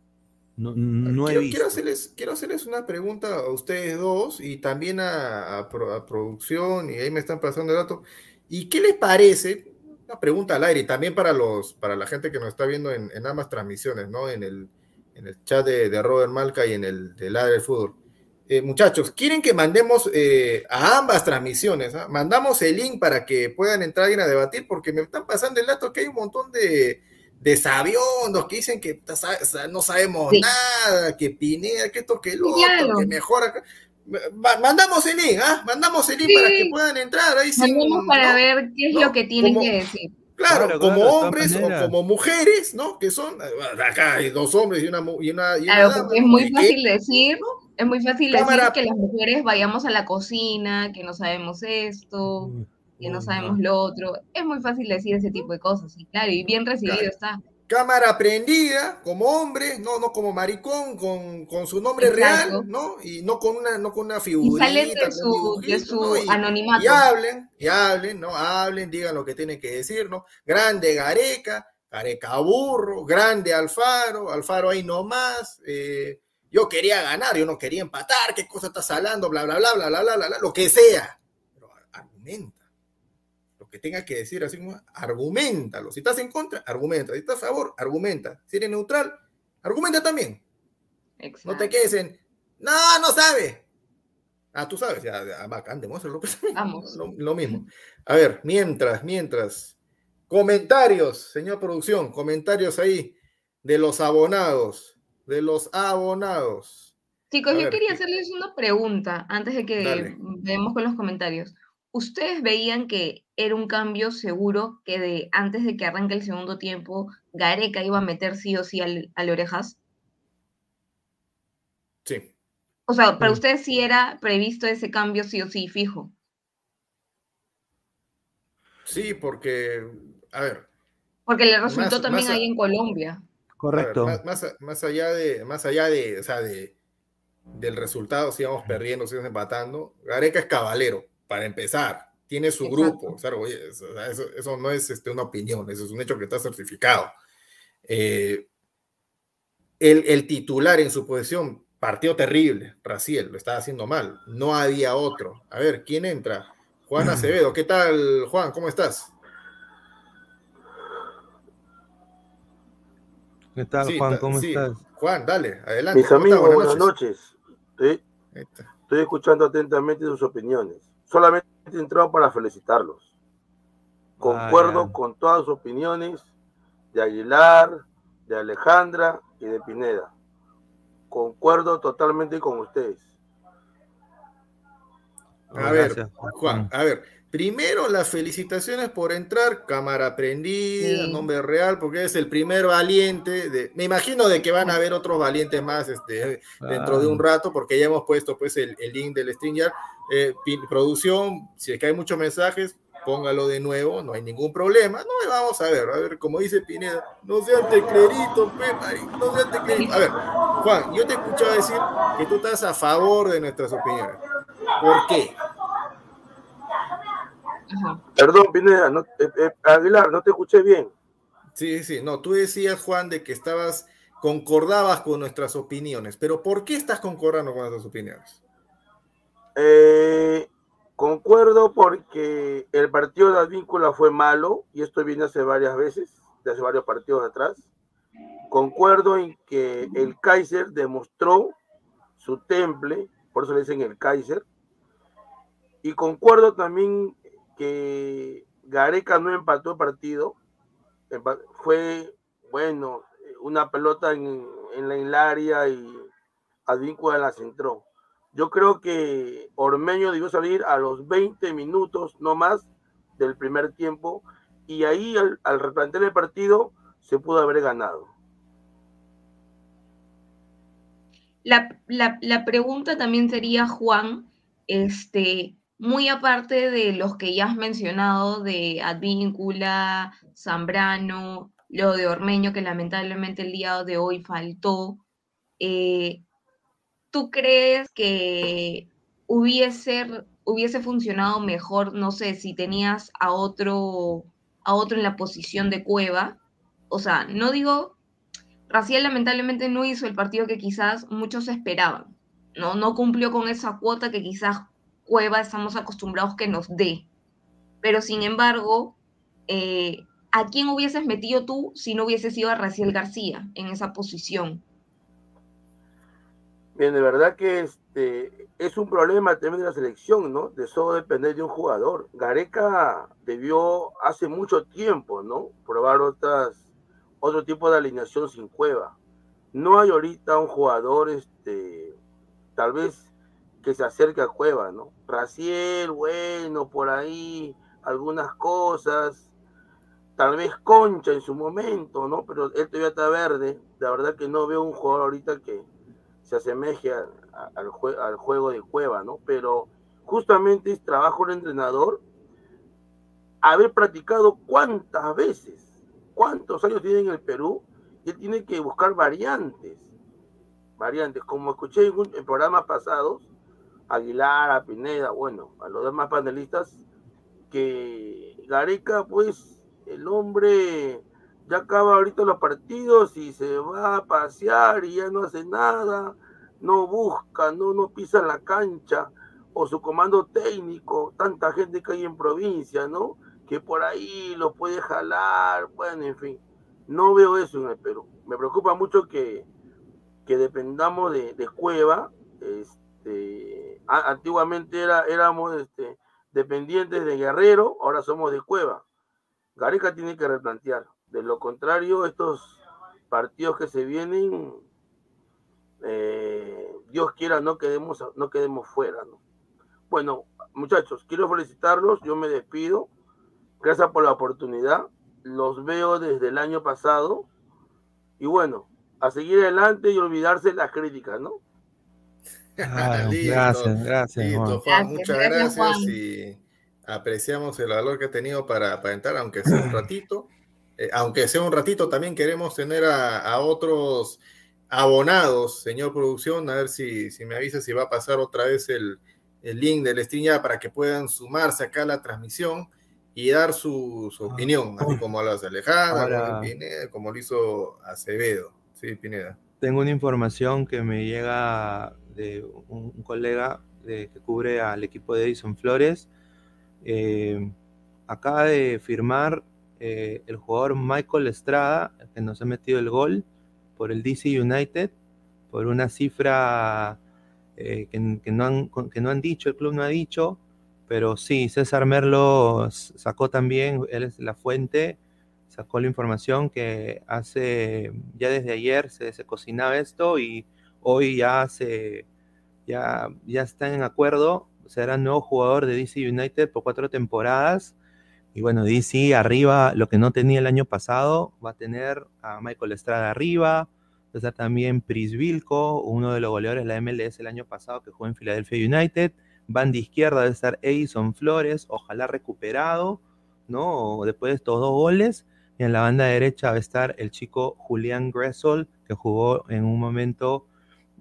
No, no he visto. Quiero hacerles, quiero hacerles una pregunta a ustedes dos y también a, a producción, y ahí me están pasando el dato. ¿Y qué les parece? Pregunta al aire y también para, los, para la gente que nos está viendo en, ambas transmisiones, ¿no? En el, en el chat de, Robert Malca y en el de Ladre del Fútbol. Eh, muchachos, ¿quieren que mandemos eh, a ambas transmisiones? ¿ah? Mandamos el link para que puedan entrar y a debatir, porque me están pasando el dato que hay un montón de, de sabiondos que dicen que no sabemos nada, que Pineda, que esto, que lo otro, que mejora. Mandamos el link, ¿ah? Mandamos el link para que puedan entrar ahí. Mandamos para ver qué es lo que tienen que decir. Claro, como hombres o como mujeres, ¿no? Que son, acá hay dos hombres y una, y una, claro, porque es muy fácil decir, Es muy fácil decir que las mujeres vayamos a la cocina, que no sabemos esto, que no sabemos lo otro. Es muy fácil decir ese tipo de cosas, y claro, y bien recibido está. Cámara prendida, como hombre, no, no como maricón, con, con su nombre real, ¿no? Y no con una, no con una figurita. Y sale de su, de su anonimato. Y hablen, y hablen, ¿no? Hablen, digan lo que tienen que decir, ¿no? Grande Gareca, Gareca burro, grande Alfaro, Alfaro ahí nomás, eh, yo quería ganar, yo no quería empatar, qué cosa estás hablando, bla, bla, bla, bla, bla, bla, bla, lo que sea. Pero argumenta. Que tengas que decir, así como, argumentalo. Si estás en contra, argumenta. Si estás a favor, argumenta. Si eres neutral, argumenta también. No te quedes en, no, no sabe. Ah, tú sabes, ya, ya bacán, demuéstralo. Pues, Vamos. Lo, lo mismo. A ver, mientras, mientras. Comentarios, señor producción, comentarios ahí de los abonados de los abonados. Chicos, yo quería hacerles una pregunta antes de que veamos con los comentarios. ¿Ustedes veían que era un cambio seguro que de antes de que arranque el segundo tiempo, Gareca iba a meter sí o sí al, orejas? Sí. O sea, para ustedes sí era previsto ese cambio sí o sí fijo. Sí, porque, a ver. Porque le resultó también ahí en Colombia. Correcto. más, allá de, más allá de, o sea, de, del resultado, si vamos perdiendo, si vamos empatando, Gareca es cabalero, para empezar. Tiene su grupo. eso, no es este, una opinión, eso es un hecho que está certificado. Eh, el, el, titular en su posición partió terrible, Raciel, lo estaba haciendo mal. No había otro. A ver, ¿quién entra? Juan Acevedo. ¿Qué tal, Juan? ¿Cómo estás? ¿Qué tal, Juan? ¿Cómo estás? Juan, dale, adelante. Mis amigos, buenas noches. Estoy, escuchando atentamente sus opiniones. Solamente he entrado para felicitarlos. Concuerdo ah, con todas sus opiniones de Aguilar, de Alejandra y de Pineda. Concuerdo totalmente con ustedes. A ver, Juan, a ver, Primero, las felicitaciones por entrar, cámara prendida, nombre real, porque es el primer valiente. De, me imagino de que van a haber otros valientes más este, dentro de un rato, porque ya hemos puesto pues el, link del StreamYard. Eh, producción, si es que hay muchos mensajes, póngalo de nuevo, no hay ningún problema. No, vamos a ver, a ver, como dice Pineda, no sean tecleritos, no sean tecleritos. A ver, Juan, yo te he escuchado decir que tú estás a favor de nuestras opiniones. ¿Por qué? Perdón, Pineda, eh, eh, Aguilar, no te escuché bien. Sí, sí, no, tú decías, Juan, de que estabas, concordabas con nuestras opiniones, pero ¿por qué estás concordando con nuestras opiniones? Eh, concuerdo porque el partido de Advíncula fue malo, y esto viene hace varias veces, de hace varios partidos atrás. Concuerdo en que el Kaiser demostró su temple, por eso le dicen el Kaiser. Y concuerdo también que Gareca no empató el partido, fue, bueno, una pelota en, en la área y Advíncula la centró. Yo creo que Ormeño debió salir a los 20 minutos, no más, del primer tiempo, y ahí al, al replantear el partido se pudo haber ganado. La, la, pregunta también sería, Juan, este, muy aparte de los que ya has mencionado, de Advíncula, Zambrano, lo de Ormeño, que lamentablemente el día de hoy faltó, eh, ¿tú crees que hubiese, hubiese funcionado mejor, no sé, si tenías a otro, a otro en la posición de cueva? O sea, no digo, Raciel lamentablemente no hizo el partido que quizás muchos esperaban, ¿no? No cumplió con esa cuota que quizás cueva estamos acostumbrados que nos dé. Pero sin embargo, eh, ¿a quién hubieses metido tú si no hubiese sido a Raciel García en esa posición? Bien, de verdad que este es un problema también de la selección, ¿no? De solo depender de un jugador. Gareca debió hace mucho tiempo, ¿no? Probar otras, otro tipo de alineación sin cueva. No hay ahorita un jugador, este, tal vez que se acerque a Cueva, ¿no? Raciel, bueno, por ahí, algunas cosas, tal vez Concha en su momento, ¿no? Pero él todavía está verde, la verdad que no veo un jugador ahorita que se asemeje al, al, al juego de Cueva, ¿no? Pero justamente es trabajo del entrenador haber practicado cuántas veces, cuántos años tiene en el Perú, y él tiene que buscar variantes, variantes, como escuché en, en programas pasados, Aguilar, a Pineda, bueno, a los demás panelistas, que Gareca, pues, el hombre ya acaba ahorita los partidos y se va a pasear y ya no hace nada, no busca, no, no pisa la cancha, o su comando técnico, tanta gente que hay en provincia, ¿no? Que por ahí lo puede jalar, bueno, en fin, no veo eso en el Perú. Me preocupa mucho que, que dependamos de, de Cueva, este, antiguamente era, éramos este, dependientes de Guerrero, ahora somos de Cueva. Gareca tiene que replantear. De lo contrario, estos partidos que se vienen, eh, Dios quiera, no quedemos, no quedemos fuera. ¿no? Bueno, muchachos, quiero felicitarlos, yo me despido. Gracias por la oportunidad. Los veo desde el año pasado. Y bueno, a seguir adelante y olvidarse las críticas, ¿no? Ah, gracias, gracias, listo, Juan. Muchas gracias, gracias y apreciamos el valor que ha tenido para, para entrar, aunque sea un ratito. Eh, aunque sea un ratito, también queremos tener a, a, otros abonados, señor producción, a ver si, si me avisa si va a pasar otra vez el, el link del stream ya para que puedan sumarse acá a la transmisión y dar su, su opinión, así como lo hace Pineda, como lo hizo Acevedo. Sí, Pineda. Tengo una información que me llega de un, colega que cubre al equipo de Edison Flores. Eh, acaba de firmar eh, el jugador Michael Estrada, que nos ha metido el gol por el DC United, por una cifra eh, que, que, no han, que, no han, dicho, el club no ha dicho, pero sí, César Merlo sacó también, él es la fuente, sacó la información que hace, ya desde ayer se, se cocinaba esto y hoy ya se, ya, ya están en acuerdo, será nuevo jugador de DC United por cuatro temporadas. Y bueno, DC arriba, lo que no tenía el año pasado, va a tener a Michael Estrada arriba, va a estar también Prisvilco, uno de los goleadores de la MLS el año pasado que jugó en Philadelphia United. Van de izquierda debe estar Edison Flores, ojalá recuperado, ¿no? Después de estos dos goles. Y en la banda derecha va a estar el chico Julián Gressel, que jugó en un momento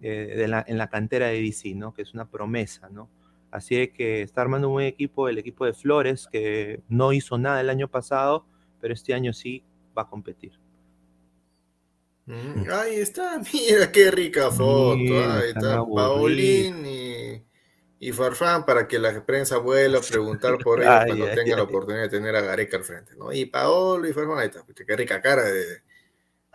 eh, de la, en la cantera de DC, ¿no? Que es una promesa, ¿no? Así es que está armando un buen equipo, el equipo de Flores, que no hizo nada el año pasado, pero este año sí va a competir. Mm, ahí está, mira qué rica foto. Mira, ahí está Paulín y, y, Farfán para que la prensa vuelva a preguntar por ellos ay, cuando ay, tenga ay, la oportunidad de tener a Gareca al frente. ¿no? Y Paolo y Farfán, ahí está, qué rica cara de,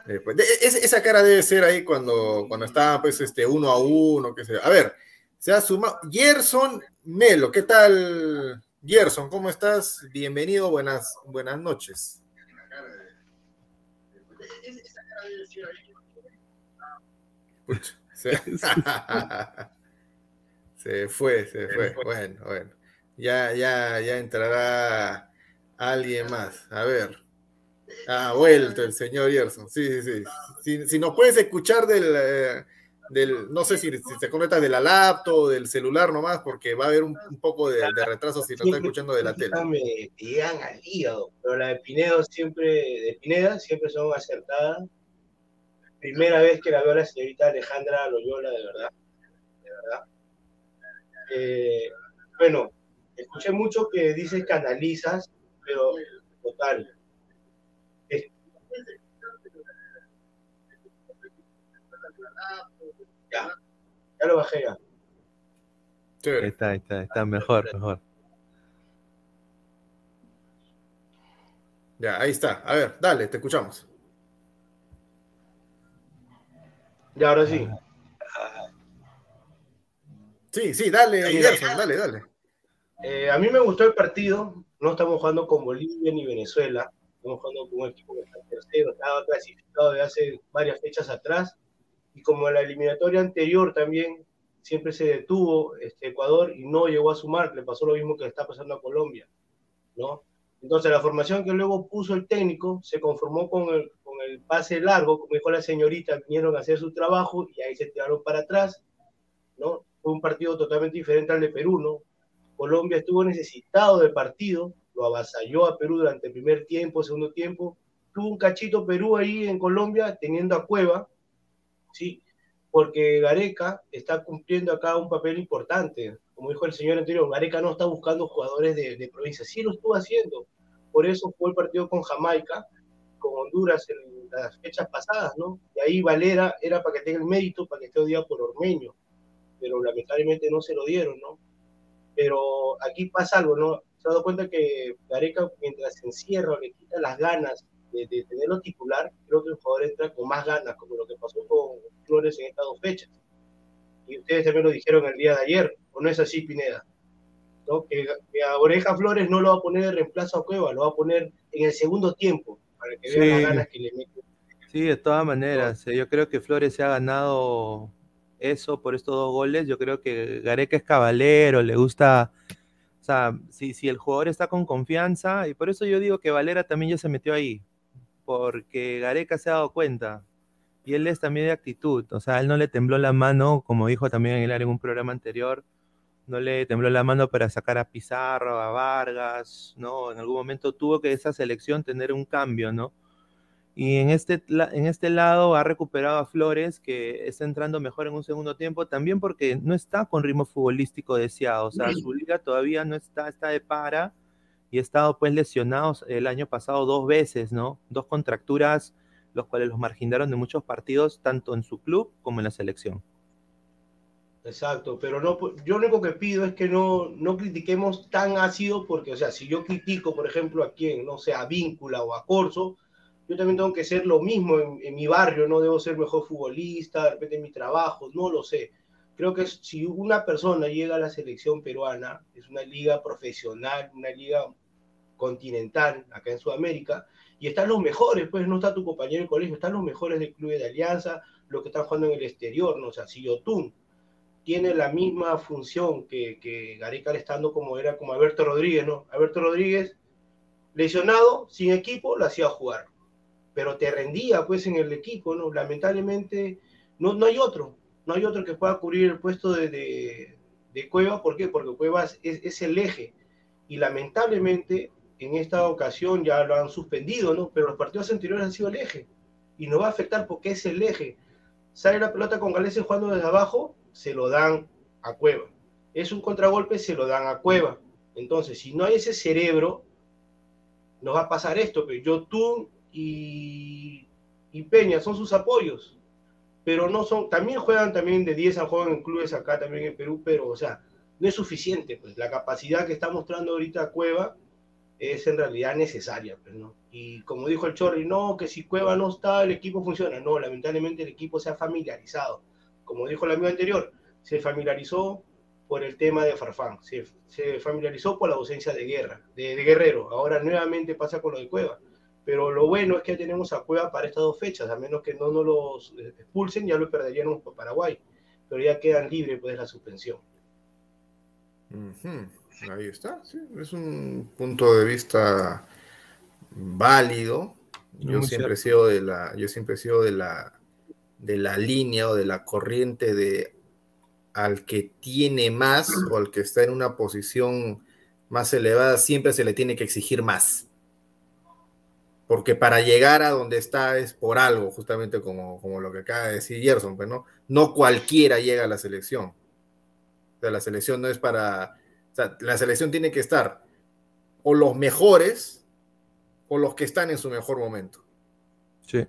de, de, esa cara debe ser ahí cuando, cuando está pues este uno a uno, que sea. A ver, se ha sumado. Gerson Melo, ¿qué tal, Gerson? ¿Cómo estás? Bienvenido, buenas, buenas noches. Se, se fue, se fue. Bueno, bueno. Ya, ya, ya entrará alguien más. A ver. Ha vuelto el señor Gerson. Sí, sí, sí. Si, si nos puedes escuchar del. Eh, del, no sé si, si, se conecta de la laptop o del celular nomás, porque va a haber un, un poco de, de, retraso si lo está escuchando de la tele. Me llegan al hígado, pero la de Pinedo siempre, de Pineda siempre son acertadas. Primera vez que la veo a la señorita Alejandra Loyola, de verdad. De verdad. Eh, bueno, escuché mucho que dices que analizas, pero total. Ya, ya lo bajé ya. Ahí está, ahí está, está mejor, mejor. Ya, ahí está. A ver, dale, te escuchamos. Ya, ahora sí. Sí, sí, dale, Gerson, dale, dale. Eh, a mí me gustó el partido. No estamos jugando con Bolivia ni Venezuela. Estamos jugando con un equipo que está tercero, estaba clasificado de hace varias fechas atrás y como en la eliminatoria anterior también siempre se detuvo este Ecuador y no llegó a sumar, le pasó lo mismo que está pasando a Colombia, ¿no? Entonces la formación que luego puso el técnico se conformó con el, con el pase largo, como dijo la señorita, vinieron a hacer su trabajo y ahí se tiraron para atrás, ¿no? Fue un partido totalmente diferente al de Perú, ¿no? Colombia estuvo necesitado del partido, lo avasalló a Perú durante el primer tiempo, segundo tiempo, tuvo un cachito Perú ahí en Colombia teniendo a Cueva, ¿sí? Porque Gareca está cumpliendo acá un papel importante. Como dijo el señor anterior, Gareca no está buscando jugadores de, de provincia, sí lo estuvo haciendo. Por eso fue el partido con Jamaica, con Honduras en las fechas pasadas, ¿no? Y ahí Valera era para que tenga el mérito, para que esté odiado por Ormeño, pero lamentablemente no se lo dieron, ¿no? Pero aquí pasa algo, ¿no? Se ha dado cuenta que Gareca, mientras se encierra, le quita las ganas de, de, tenerlo titular, creo que el jugador entra con más ganas, como lo que pasó con Flores en estas dos fechas. Y ustedes también lo dijeron el día de ayer, ¿o no es así, Pineda? ¿No? Que, que, a Oreja Flores no lo va a poner de reemplazo a Cueva, lo va a poner en el segundo tiempo, para que Sí. vean las ganas que le mete. Sí, de todas maneras. eh, Yo creo que Flores se ha ganado eso por estos dos goles. Yo creo que Gareca es caballero, le gusta. O sea, si, si el jugador está con confianza, y por eso yo digo que Valera también ya se metió ahí, porque Gareca se ha dado cuenta. Y él es también de actitud, o sea, él no le tembló la mano, como dijo también Aguilar en un programa anterior, no le tembló la mano para sacar a Pizarro, a Vargas, ¿no? En algún momento tuvo que esa selección tener un cambio, ¿no? Y en este, en este lado ha recuperado a Flores, que está entrando mejor en un segundo tiempo, también porque no está con ritmo futbolístico deseado. O sea, su liga todavía no está, está de para y ha estado pues lesionado el año pasado dos veces, ¿no? Dos contracturas, los cuales los marginaron de muchos partidos, tanto en su club como en la selección. Exacto, pero no, yo lo único que pido es que no, no critiquemos tan ácido, porque, o sea, si yo critico, por ejemplo, a quien, no sé, a Víncula o a Corso, yo también tengo que ser lo mismo en, en mi barrio, no debo ser mejor futbolista, de repente en mi trabajo, no lo sé. Creo que si una persona llega a la selección peruana, es una liga profesional, una liga continental acá en Sudamérica, y están los mejores, pues no está tu compañero de colegio, están los mejores del club de Alianza, los que están jugando en el exterior, ¿no? O sea, si Yotun tiene la misma función que, que Gareca le estando como era como Alberto Rodríguez, ¿no? Alberto Rodríguez, lesionado, sin equipo, lo hacía jugar, pero te rendía pues en el equipo, ¿no? Lamentablemente no, no hay otro, no hay otro que pueda cubrir el puesto de, de, de Cueva, ¿por qué? Porque Cueva es, es, el eje, y lamentablemente en esta ocasión ya lo han suspendido, ¿no? Pero los partidos anteriores han sido el eje, y no va a afectar porque es el eje. Sale la pelota con Galese jugando desde abajo, se lo dan a Cueva. Es un contragolpe, se lo dan a Cueva. Entonces, si no hay ese cerebro, nos va a pasar esto. Pero Yotun y, y Peña son sus apoyos, pero no son, también juegan también de 10 a juegan en clubes acá también en Perú, pero, o sea, no es suficiente. Pues la capacidad que está mostrando ahorita Cueva es en realidad necesaria, pues. Y como dijo el Chorri, no, que si Cueva no está, el equipo funciona. No, lamentablemente el equipo se ha familiarizado como dijo el amigo anterior, se familiarizó por el tema de Farfán, se, se familiarizó por la ausencia de guerra, de, Guerrero. Ahora nuevamente pasa con lo de Cueva. Pero lo bueno es que tenemos a Cueva para estas dos fechas, a menos que no nos los expulsen, ya lo perderíamos por Paraguay. Pero ya quedan libres pues, de la suspensión. Ahí está, sí. es un punto de vista válido. Yo Muy siempre, he sido de la, yo siempre he sido de la de la línea o de la corriente de al que tiene más o al que está en una posición más elevada, siempre se le tiene que exigir más. Porque para llegar a donde está es por algo, justamente como, como lo que acaba de decir Gerson, pues no, no cualquiera llega a la selección. O sea, la selección no es para. O sea, la selección tiene que estar o los mejores o los que están en su mejor momento. Sí.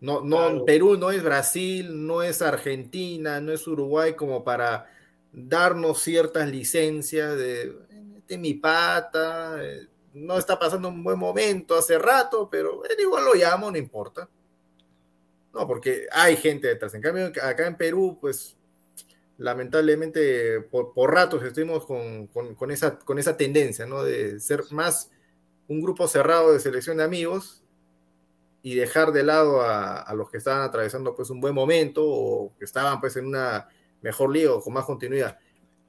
No, no, claro. Perú no es Brasil, no es Argentina, no es Uruguay como para darnos ciertas licencias de, de mi pata, eh, no está pasando un buen momento hace rato, pero él igual lo llamo, no importa. No, porque hay gente detrás. En cambio, acá en Perú, pues lamentablemente por, por ratos estuvimos con, con, con, esa, con esa tendencia, ¿no? De ser más un grupo cerrado de selección de amigos y dejar de lado a, a, los que estaban atravesando pues un buen momento o que estaban pues en una mejor liga o con más continuidad.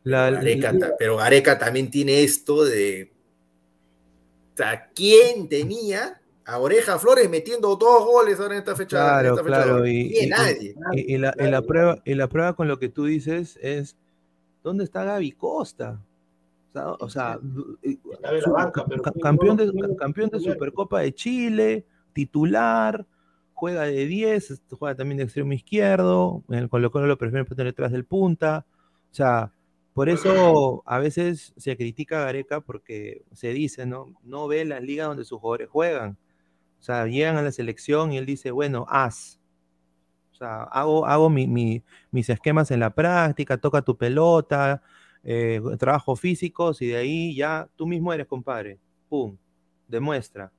La, pero, Areca, la... pero Areca también tiene esto de o sea, ¿quién tenía a Oreja Flores metiendo dos goles ahora en esta fecha. Claro, esta fecha claro. Y, Ni y- nadie. y- y la, y la prueba, y la prueba con lo que tú dices es, ¿dónde está Gaby Costa? O sea, o su- banca, ca- campeón, de, campeón de Supercopa de Chile, titular, juega de 10, este, juega también de extremo izquierdo, en el Colo Colo lo prefieren poner detrás del punta. O sea, por eso a veces se critica a Gareca porque se dice, ¿no? No ve las ligas donde sus jugadores juegan. O sea, llegan a la selección y él dice, bueno, haz. O sea, hago, hago mi- mi- mis esquemas en la práctica, toca tu pelota, eh, trabajo físicos y de ahí ya tú mismo eres compadre. Pum, demuestra.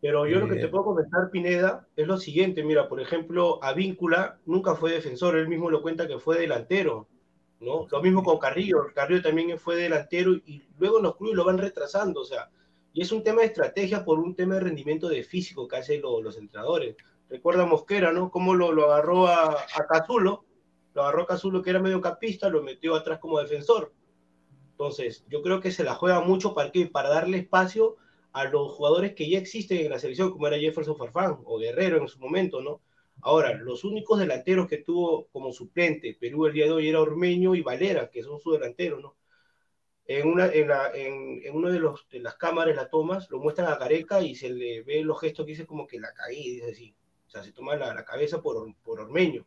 Pero yo lo que Eh, te puedo comentar, Pineda, es lo siguiente. Mira, por ejemplo, Avíncula nunca fue defensor, él mismo lo cuenta que fue delantero. ¿no? Lo mismo con Carrillo, Carrillo también fue delantero y luego en los clubes lo van retrasando, o sea, y es un tema de estrategia por un tema de rendimiento de físico que hacen lo- los entrenadores. Recuerda Mosquera, ¿no? Cómo lo, lo agarró a, a Cazulo, lo agarró a Cazulo que era mediocampista, lo metió atrás como defensor. Entonces, yo creo que se la juega mucho para, qué? para darle espacio a los jugadores que ya existen en la selección, como era Jefferson Farfán o Guerrero en su momento, ¿no? Ahora, los únicos delanteros que tuvo como suplente Perú el día de hoy era Ormeño y Valera, que son sus delanteros, ¿no? En una, en, la, en, uno de, los, de las cámaras, las tomas, lo muestran a Gareca y se le ve los gestos que dice como que la caí, dice así. O sea, se toma la, la cabeza por, por Ormeño.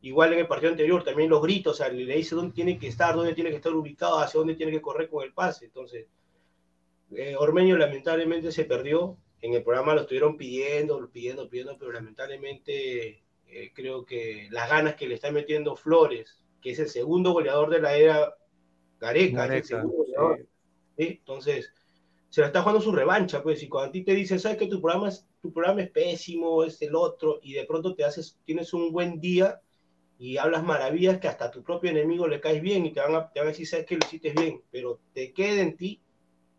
Igual en el partido anterior, también los gritos, o sea, le dice dónde tiene que estar, dónde tiene que estar ubicado, hacia dónde tiene que correr con el pase. Entonces, eh, Ormeño lamentablemente se perdió. En el programa lo estuvieron pidiendo, pidiendo, pidiendo, pero lamentablemente eh, creo que las ganas que le está metiendo Flores, que es el segundo goleador de la era Gareca, es el Gareca, segundo goleador, sí. ¿sí? Entonces, se la está jugando su revancha, pues, y cuando a ti te dicen, sabes que tu programa es, tu programa es pésimo, es el otro, y de pronto te haces, tienes un buen día y hablas maravillas que hasta a tu propio enemigo le caes bien y te van a, te van a decir, sabes que lo hiciste bien, pero te queda en ti,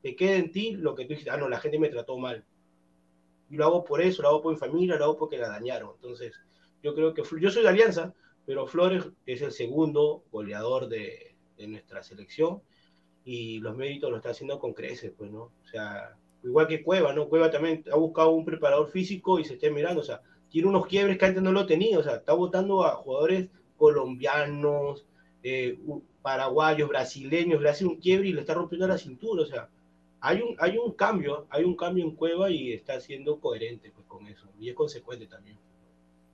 te queda en ti lo que tú dijiste, ah, no, la gente me trató mal. Y lo hago por eso, lo hago por mi familia, lo hago porque la dañaron. Entonces, yo creo que, yo soy de Alianza, pero Flores es el segundo goleador de, de nuestra selección y los méritos lo está haciendo con creces, pues, ¿no? O sea, igual que Cueva, ¿no? Cueva también ha buscado un preparador físico y se está mirando, o sea, tiene unos quiebres que antes no lo tenía, o sea, está votando a jugadores colombianos, eh, paraguayos, brasileños, le hace un quiebre y le está rompiendo la cintura, o sea, hay un, hay un cambio, hay un cambio en Cueva y está siendo coherente pues, con eso, y es consecuente también.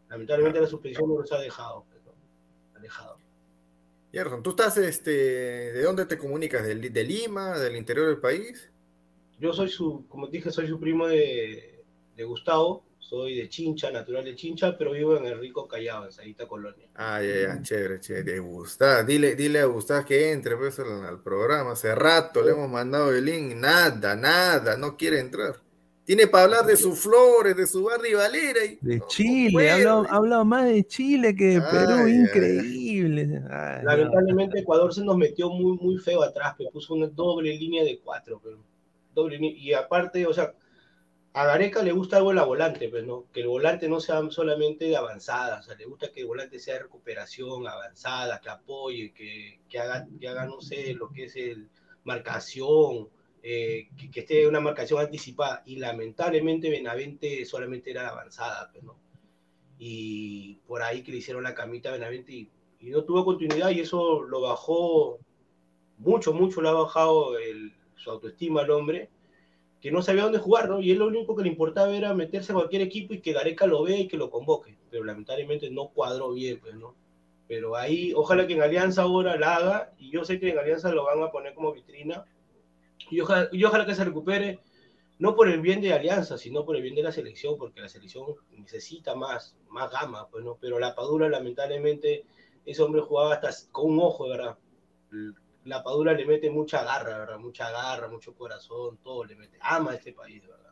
Lamentablemente la suspensión no nos ha dejado, ¿no? ha dejado. Gerson, ¿tú estás, este, de dónde te comunicas? ¿De, de Lima? ¿Del interior del país? Yo soy su, como dije, soy su primo de, de Gustavo, soy de Chincha, natural de Chincha, pero vivo en el rico Callao, en Saguita Colonia. Ah, ya, ya, chévere, chévere. De Gustavo. Dile, dile a Gustavo que entre pues, al, al programa. Hace rato le hemos mandado el link. Nada, nada, no quiere entrar. Tiene para hablar de sus flores, de su barrio Valera. Y De Chile, ha hablado, ha hablado más de Chile que de Ay, Perú, ay, increíble. Lamentablemente Ecuador se nos metió muy, muy feo atrás, me puso una doble línea de cuatro, pero doble. Y aparte, o sea, a Gareca le gusta algo en la volante, pues, ¿no? Que el volante no sea solamente de avanzada, o sea, le gusta que el volante sea de recuperación, avanzada, que apoye, que, que haga, que haga, no sé, lo que es el marcación, eh, que, que esté una marcación anticipada. Y lamentablemente Benavente solamente era de avanzada, pues, ¿no? Y por ahí que le hicieron la camita a Benavente y, y no tuvo continuidad y eso lo bajó mucho, mucho le ha bajado el, su autoestima al hombre, que no sabía dónde jugar, ¿no? Y él lo único que le importaba era meterse a cualquier equipo y que Gareca lo vea y que lo convoque, pero lamentablemente no cuadró bien, pues, ¿no? Pero ahí, ojalá que en Alianza ahora la haga, y yo sé que en Alianza lo van a poner como vitrina, y ojalá, y ojalá que se recupere, no por el bien de Alianza, sino por el bien de la selección, porque la selección necesita más, más gama, pues, ¿no? Pero la Padura, lamentablemente, ese hombre jugaba hasta con un ojo, ¿verdad? La Padura le mete mucha garra, ¿verdad? Mucha garra, mucho corazón, todo le mete. Ama a este país, ¿verdad?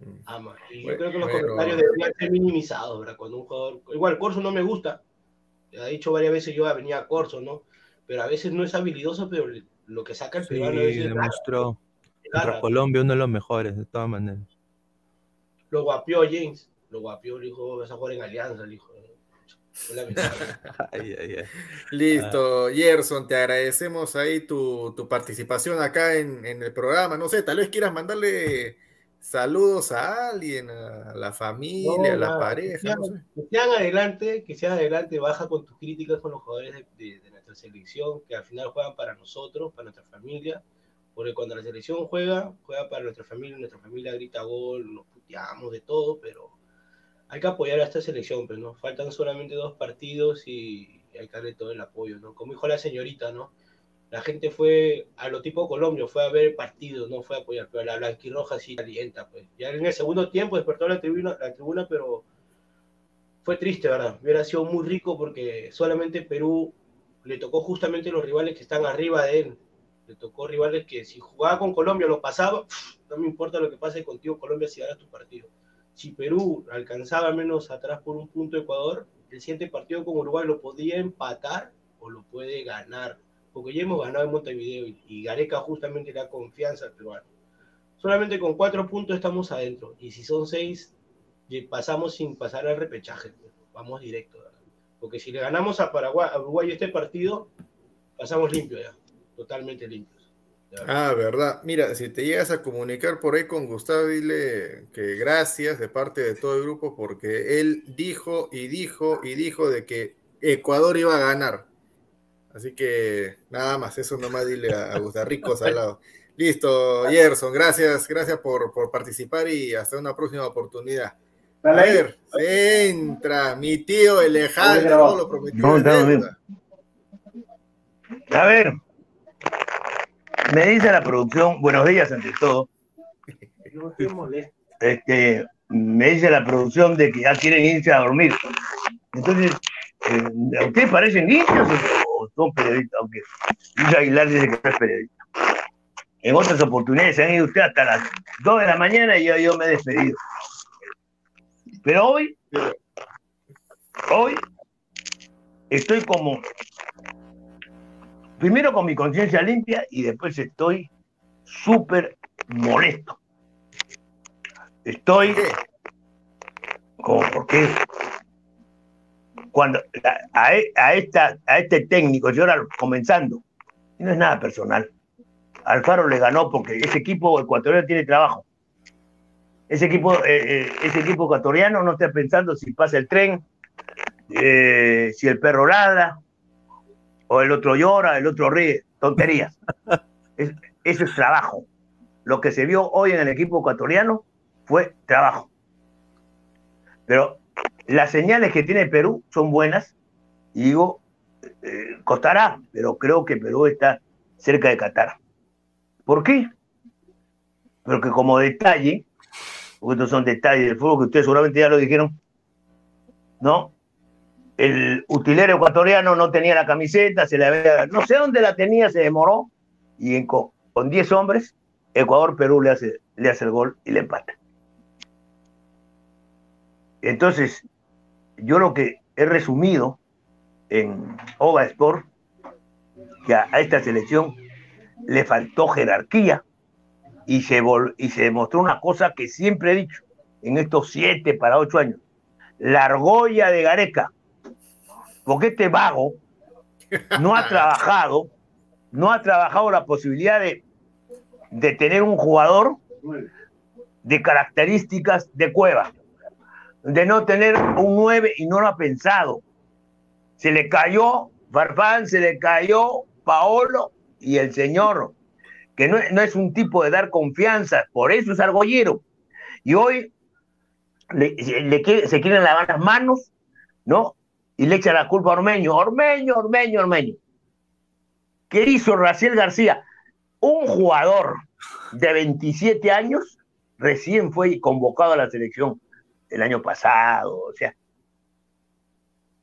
Mm. Ama. Y yo creo que los bueno. comentarios deberían ser minimizados, ¿verdad? Cuando un jugador. Igual, Corso no me gusta. Ha dicho varias veces yo venía a Corso, ¿no? Pero a veces no es habilidoso, pero lo que saca el Sí, peruano a veces es demostró contra Colombia uno de los mejores, de todas maneras. Lo guapió James. Lo guapió, le dijo, vas a jugar en Alianza, le dijo. Lamentable. Ay, ay, ay. Listo, Gerson, te agradecemos ahí tu, tu participación acá en, en el programa. No sé, tal vez quieras mandarle saludos a alguien, a la familia, a la pareja. Que sean adelante, que sean adelante, baja con tus críticas con los jugadores de, nuestra selección, que al final juegan para nosotros, para nuestra familia, porque cuando la selección juega, juega para nuestra familia, nuestra familia grita gol, nos puteamos de todo, pero hay que apoyar a esta selección, pero pues, no faltan solamente dos partidos y, hay que darle todo el apoyo, ¿no? Como dijo la señorita, ¿no? La gente fue a lo tipo Colombia, fue a ver partidos, no fue a apoyar, pero la blanquirroja sí alienta, pues. Ya en el segundo tiempo despertó la tribuna, la tribuna, pero fue triste, ¿verdad? Hubiera sido muy rico porque solamente Perú le tocó justamente los rivales que están arriba de él. Le tocó rivales que si jugaba con Colombia lo pasaba, no me importa lo que pase contigo Colombia si ganas tu partido si Perú alcanzaba menos atrás por un punto Ecuador, el siguiente partido con Uruguay lo podía empatar o lo puede ganar. Porque ya hemos ganado en Montevideo y, Gareca justamente da confianza al peruano. Solamente con cuatro puntos estamos adentro. Y si son seis, pasamos sin pasar al repechaje. Pues, vamos directo. Porque si le ganamos a Paraguay, a Uruguay este partido, pasamos limpio ya. Totalmente limpio. Ah, verdad. Mira, si te llegas a comunicar por ahí con Gustavo, dile que gracias de parte de todo el grupo porque él dijo y dijo y dijo de que Ecuador iba a ganar. Así que nada más, eso nomás dile a, Gustavo Rico Salado. Listo, Gerson, gracias, gracias por, participar y hasta una próxima oportunidad. A ver, entra mi tío Alejandro, lo prometió. A ver, me dice la producción, buenos días ante todo. Este, me dice la producción de que ya quieren irse a dormir. Entonces, eh, ¿ustedes parecen niños o son periodistas? Aunque Luis Aguilar dice que no es periodista. En otras oportunidades se han ido ustedes hasta las 2 de la mañana y yo, yo me he despedido. Pero hoy, hoy estoy como primero con mi conciencia limpia y después estoy súper molesto. Estoy como porque cuando a, a, esta, a este técnico, yo ahora comenzando, no es nada personal. Alfaro le ganó porque ese equipo ecuatoriano tiene trabajo. Ese equipo, eh, eh, ese equipo ecuatoriano no está pensando si pasa el tren, eh, si el perro ladra, o el otro llora, el otro ríe, tonterías. eso es trabajo. Lo que se vio hoy en el equipo ecuatoriano fue trabajo. Pero las señales que tiene Perú son buenas y digo, eh, costará, pero creo que Perú está cerca de Qatar. ¿Por qué? Porque como detalle, porque estos son detalles del fútbol que ustedes seguramente ya lo dijeron, ¿no? El utilero ecuatoriano no tenía la camiseta, se había, no sé dónde la tenía, se demoró, y con 10 hombres, Ecuador-Perú le hace, le hace el gol y le empata. Entonces, yo lo que he resumido en Ova Sport, que a, esta selección le faltó jerarquía y se, y se demostró una cosa que siempre he dicho en estos siete para ocho años. La argolla de Gareca porque este vago no ha trabajado, no ha trabajado la posibilidad de, de tener un jugador de características de cueva, de no tener un 9 y no lo ha pensado. Se le cayó Farfán, se le cayó Paolo y el señor, que no, es un tipo de dar confianza, por eso es argollero. Y hoy le, se quieren lavar las manos, ¿no? Y le echa la culpa a Ormeño. Ormeño, Ormeño, Ormeño. ¿Qué hizo Raciel García? Un jugador de 27 años recién fue convocado a la selección el año pasado. O sea,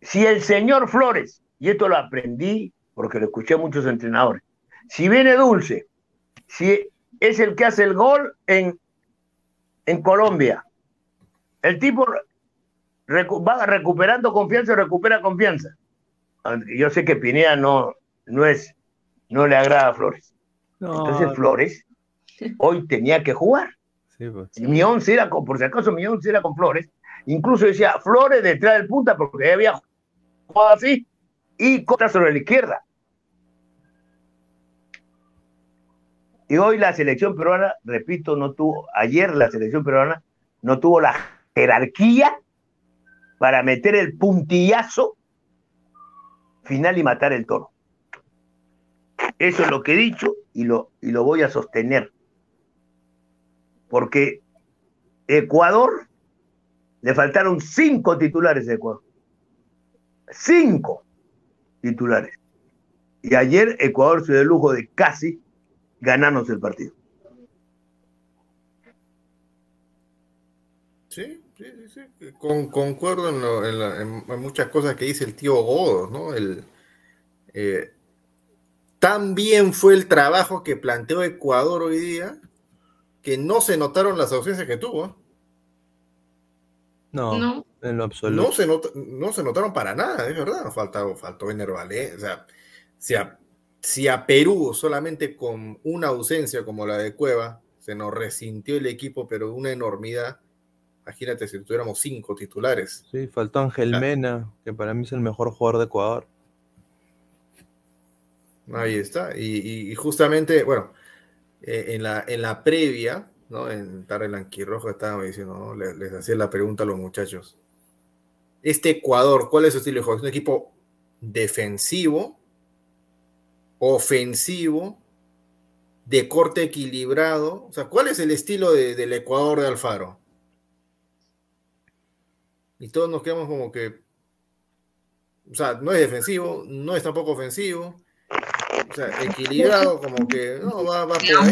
si el señor Flores, y esto lo aprendí porque lo escuché a muchos entrenadores, si viene Dulce, si es el que hace el gol en, en Colombia, el tipo va recuperando confianza y recupera confianza. Yo sé que Pineda no, no es, no le agrada a Flores. Entonces Flores hoy tenía que jugar. Pues. Mi once era con, por si acaso mi once era con Flores. Incluso decía Flores detrás del punta porque había jugado así y Costa sobre la izquierda. Y hoy la selección peruana, repito, no tuvo, ayer la selección peruana no tuvo la jerarquía para meter el puntillazo final y matar el toro. Eso es lo que he dicho y lo, y lo voy a sostener. Porque Ecuador le faltaron cinco titulares de Ecuador. Cinco titulares. Y ayer Ecuador se dio el lujo de casi ganarnos el partido. Sí, sí, sí, sí. Con, concuerdo en, lo, en, la, en, muchas cosas que dice el tío Godos, ¿no? El, eh, tan bien fue el trabajo que planteó Ecuador hoy día que no se notaron las ausencias que tuvo. ¿eh? No, no, en lo absoluto. No se, not, no se notaron para nada, es verdad. Faltó, faltó Ener O sea, si a, si a Perú solamente con una ausencia como la de Cueva se nos resintió el equipo, pero una enormidad. Imagínate si tuviéramos cinco titulares. Sí, faltó Ángel claro. Mena, que para mí es el mejor jugador de Ecuador. Ahí está. Y, y justamente, bueno, eh, en, la, en la previa, ¿no? En Tarre Lanquirrojo estábamos diciendo, ¿no? les, les, hacía la pregunta a los muchachos. Este Ecuador, ¿cuál es su estilo de juego? ¿Es un equipo defensivo, ofensivo, de corte equilibrado? O sea, ¿cuál es el estilo de, del Ecuador de Alfaro? Y todos nos quedamos como que, o sea, no es defensivo, no es tampoco ofensivo, o sea, equilibrado, como que no, va, va por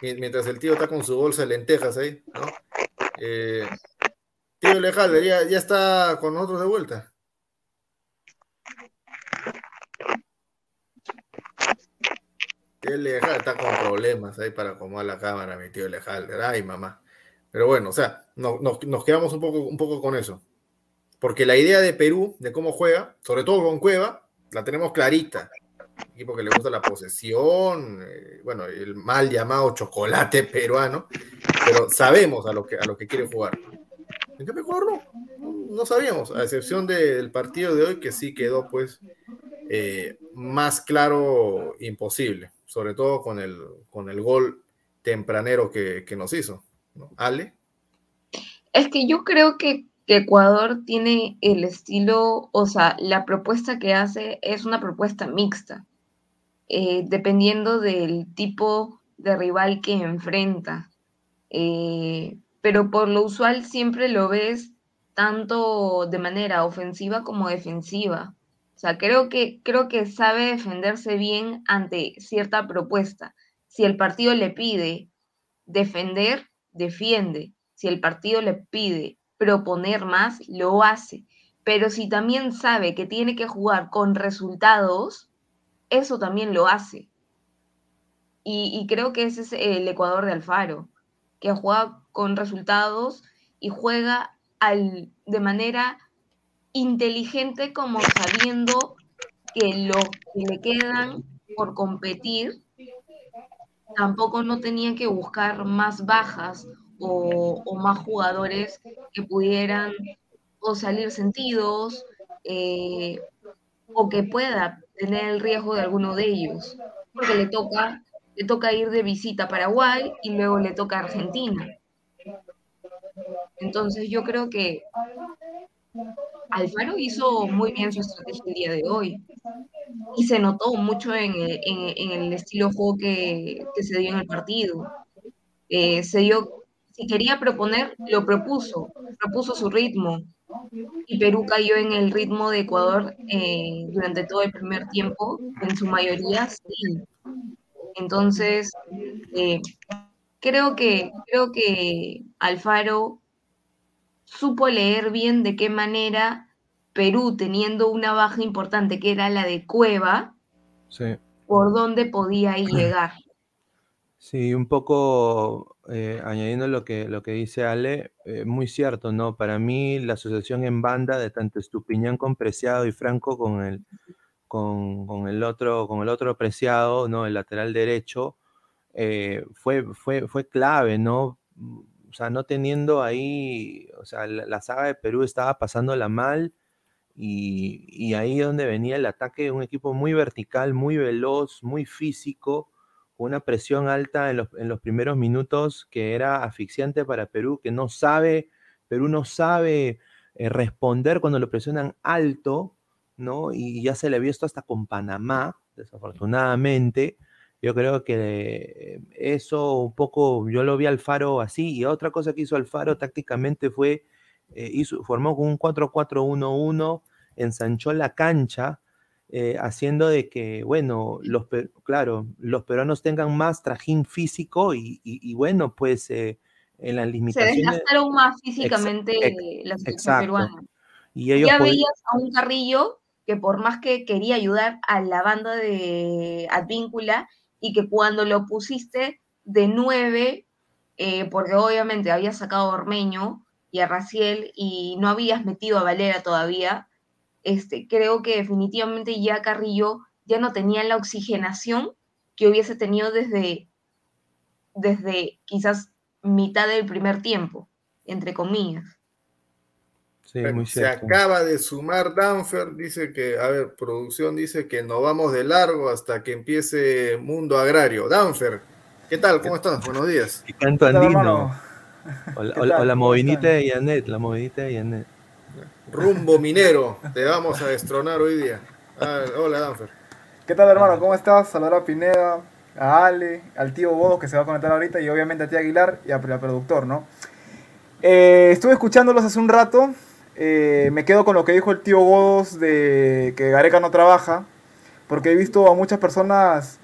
ahí. Mientras el tío está con su bolsa de lentejas ahí, ¿no? Eh, tío Lejalde, ya, ya está con nosotros de vuelta. Tío Lejalde está con problemas ahí para acomodar la cámara, mi tío Lejalde. Ay, mamá. Pero bueno, o sea, no, nos, quedamos un poco, un poco con eso. Porque la idea de Perú, de cómo juega, sobre todo con Cueva, la tenemos clarita equipo que le gusta la posesión, eh, bueno, el mal llamado chocolate peruano, pero sabemos a lo que, a lo que quiere jugar. ¿En qué mejor no? No sabíamos, a excepción de, del partido de hoy que sí quedó pues eh, más claro imposible, sobre todo con el, con el gol tempranero que, que nos hizo. ¿No? Ale. Es que yo creo que Ecuador tiene el estilo, o sea, la propuesta que hace es una propuesta mixta, eh, dependiendo del tipo de rival que enfrenta. Eh, pero por lo usual siempre lo ves tanto de manera ofensiva como defensiva. O sea, creo que, creo que sabe defenderse bien ante cierta propuesta. Si el partido le pide defender, defiende. Si el partido le pide proponer más, lo hace. Pero si también sabe que tiene que jugar con resultados, eso también lo hace. Y, y, creo que ese es el Ecuador de Alfaro, que juega con resultados y juega al, de manera inteligente como sabiendo que lo que le quedan por competir tampoco no tenía que buscar más bajas o, o más jugadores que pudieran o salir sentidos eh, o que pueda tener el riesgo de alguno de ellos, porque le toca, le toca ir de visita a Paraguay y luego le toca a Argentina. Entonces yo creo que Alfaro hizo muy bien su estrategia el día de hoy y se notó mucho en, el estilo de juego que, se dio en el partido. Eh, se dio si quería proponer, lo propuso, propuso su ritmo. Y Perú cayó en el ritmo de Ecuador eh, durante todo el primer tiempo, en su mayoría. Entonces, eh, creo, que, creo que Alfaro supo leer bien de qué manera Perú, teniendo una baja importante que era la de Cueva, sí. por dónde podía llegar. Sí, un poco eh, añadiendo lo que, lo que dice Ale, eh, muy cierto, ¿no? Para mí la asociación en banda de tanto Estupiñán con Preciado y Franco con el, con, con el, otro, con el otro Preciado, ¿no? El lateral derecho, eh, fue, fue, fue clave, ¿no? O sea, no teniendo ahí, o sea, la, saga de Perú estaba pasándola mal y, y ahí donde venía el ataque de un equipo muy vertical, muy veloz, muy físico, con una presión alta en los, en los primeros minutos que era asfixiante para Perú, que no sabe, Perú no sabe eh, responder cuando lo presionan alto, ¿no? Y ya se le vio esto hasta con Panamá, desafortunadamente. Yo creo que eso un poco, yo lo vi al Faro así, y otra cosa que hizo Alfaro tácticamente fue, eh, hizo, formó con un 4-4-1-1, ensanchó la cancha, eh, haciendo de que, bueno, los, claro, los peruanos tengan más trajín físico y, y, bueno, pues eh, en las limitaciones... Se desgastaron más físicamente la selección peruana. Y ellos ya veías a un Carrillo que por más que quería ayudar a la banda de Advíncula y que cuando lo pusiste de nueve, eh, porque obviamente habías sacado a Ormeño y a Raciel y no habías metido a Valera todavía, este, creo que definitivamente ya Carrillo ya no tenía la oxigenación que hubiese tenido desde, desde quizás mitad del primer tiempo, entre comillas. Se acaba de sumar Danfer, dice que, a ver, producción dice que no vamos de largo hasta que empiece Mundo Agrario. Danfer, ¿qué tal? ¿Cómo estás? Buenos días. Y canto andino. O la, la movinita de Yanet, la movinita de Yanet. Rumbo minero, te vamos a destronar hoy día. hola, Danfer. ¿Qué tal, hermano? ¿Cómo estás? A Pineda, a Ale, al tío Bodo que se va a conectar ahorita y obviamente a ti Aguilar y al productor, ¿no? Eh, estuve escuchándolos hace un rato. Eh, me quedo con lo que dijo el tío Godos de que Gareca no trabaja, porque he visto a muchas personas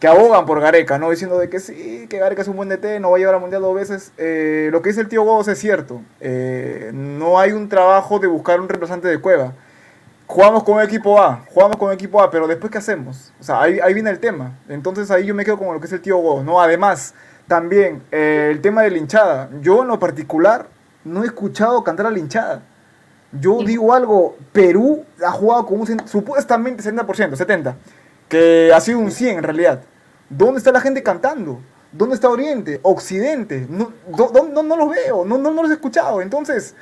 que abogan por Gareca, ¿no? Diciendo de que sí, que Gareca es un buen DT, no va a llevar al Mundial dos veces. Eh, lo que dice el tío Godos es cierto. Eh, no hay un trabajo de buscar un reemplazante de Cueva. Jugamos con equipo A, jugamos con equipo A, pero después ¿qué hacemos? O sea, ahí, viene el tema. Entonces ahí yo me quedo con lo que es el tío Godos, ¿no? Además, también el tema de la hinchada. Yo en lo particular no he escuchado cantar a la hinchada. Yo digo algo, Perú ha jugado con un supuestamente 70%, 70% que ha sido un 100 en realidad. ¿Dónde está la gente cantando? ¿Dónde está Oriente? Occidente. No, no, no, los veo, no, no, los he escuchado. Entonces,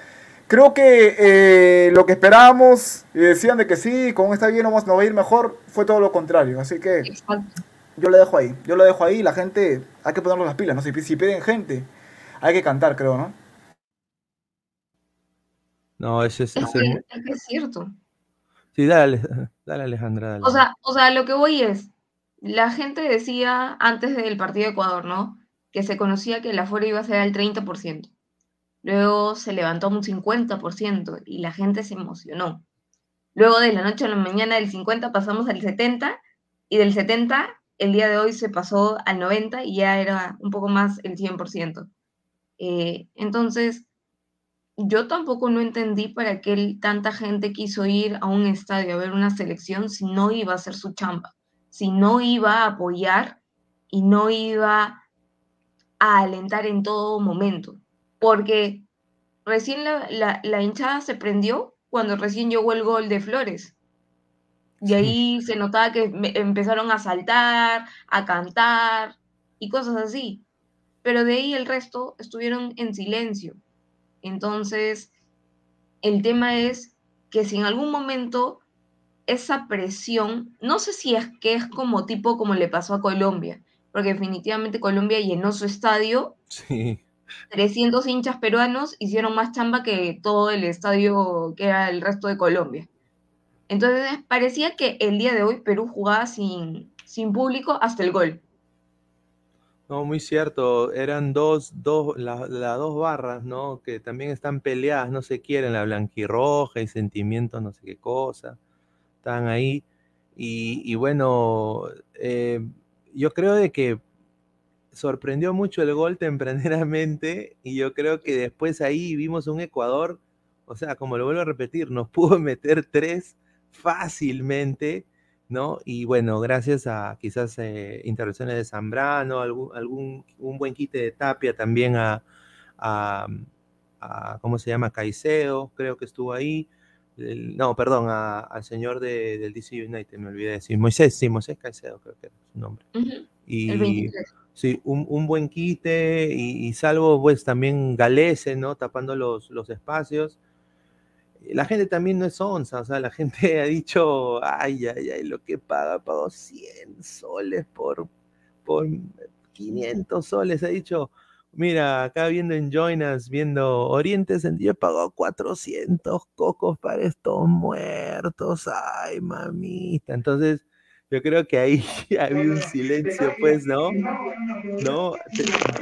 creo que eh, lo que esperábamos y decían de que sí, con esta bien nos va a ir mejor, fue todo lo contrario. Así que yo lo dejo ahí. Yo lo dejo ahí. La gente, hay que ponerle las pilas, ¿no? Si, si piden gente, hay que cantar, creo, ¿no? No, ese es, es, es cierto. Sí, dale, dale Alejandra. O, sea, o sea, lo que voy es, la gente decía antes del partido de Ecuador, ¿no? Que se conocía que el afuera iba a ser al 30%. Luego se levantó a un 50% y la gente se emocionó. Luego de la noche a la mañana del 50 pasamos al 70 y del 70 el día de hoy se pasó al 90 y ya era un poco más el 100%. Eh, entonces, yo tampoco no entendí para qué tanta gente quiso ir a un estadio a ver una selección si no iba a hacer su chamba, si no iba a apoyar y no iba a alentar en todo momento. Porque recién la, hinchada se prendió cuando recién llegó el gol de Flores. Y ahí se notaba que empezaron a saltar, a cantar y cosas así. Pero de ahí el resto estuvieron en silencio entonces, el tema es que si en algún momento esa presión, no sé si es que es como tipo como le pasó a Colombia, porque definitivamente Colombia llenó su estadio. Sí. 300 hinchas peruanos hicieron más chamba que todo el estadio que era el resto de Colombia. Entonces parecía que el día de hoy Perú jugaba sin, sin público hasta el gol. No, muy cierto. Eran dos, dos, las dos barras, ¿no? Que también están peleadas, no se quieren, la blanquirroja y sentimientos, no sé qué cosa. Están ahí. Y, bueno, eh, yo creo de que sorprendió mucho el gol tempranamente y yo creo que después ahí vimos un Ecuador, o sea, como lo vuelvo a repetir, nos pudo meter tres fácilmente ¿no? Y bueno, gracias a quizás eh, intervenciones de Zambrano, algún, algún un buen quite de Tapia también a, a, ¿cómo se llama? Caicedo, creo que estuvo ahí. no, perdón, al señor de, del DC United, me olvidé de decir. Moisés, sí, Moisés Caicedo, creo que era su nombre. Y sí, un, un, buen quite y, salvo pues también Galese, ¿no? Tapando los, los espacios la gente también no es onza, o sea, la gente ha dicho, ay, ay, ay, lo que paga, pagó 100 soles por, por 500 soles ha dicho, mira, acá viendo en Joinas, viendo Oriente he pagado 400 cocos para estos muertos, ay mamita, entonces yo creo que ahí había un silencio, pues, ¿no? ¿No?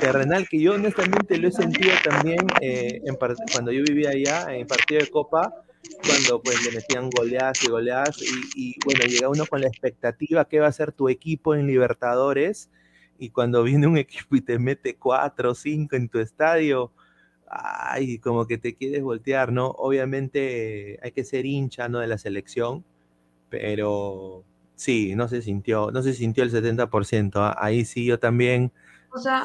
Terrenal, que yo honestamente lo he sentido también eh, en cuando yo vivía allá, en partido de Copa, cuando pues le metían goleadas y goleadas, y, y bueno, llega uno con la expectativa que va a ser tu equipo en Libertadores, y cuando viene un equipo y te mete cuatro o cinco en tu estadio, ay, como que te quieres voltear, ¿no? Obviamente hay que ser hincha, ¿no? De la selección, pero sí, no se sintió, no se sintió el 70%. ¿ah? Ahí sí yo también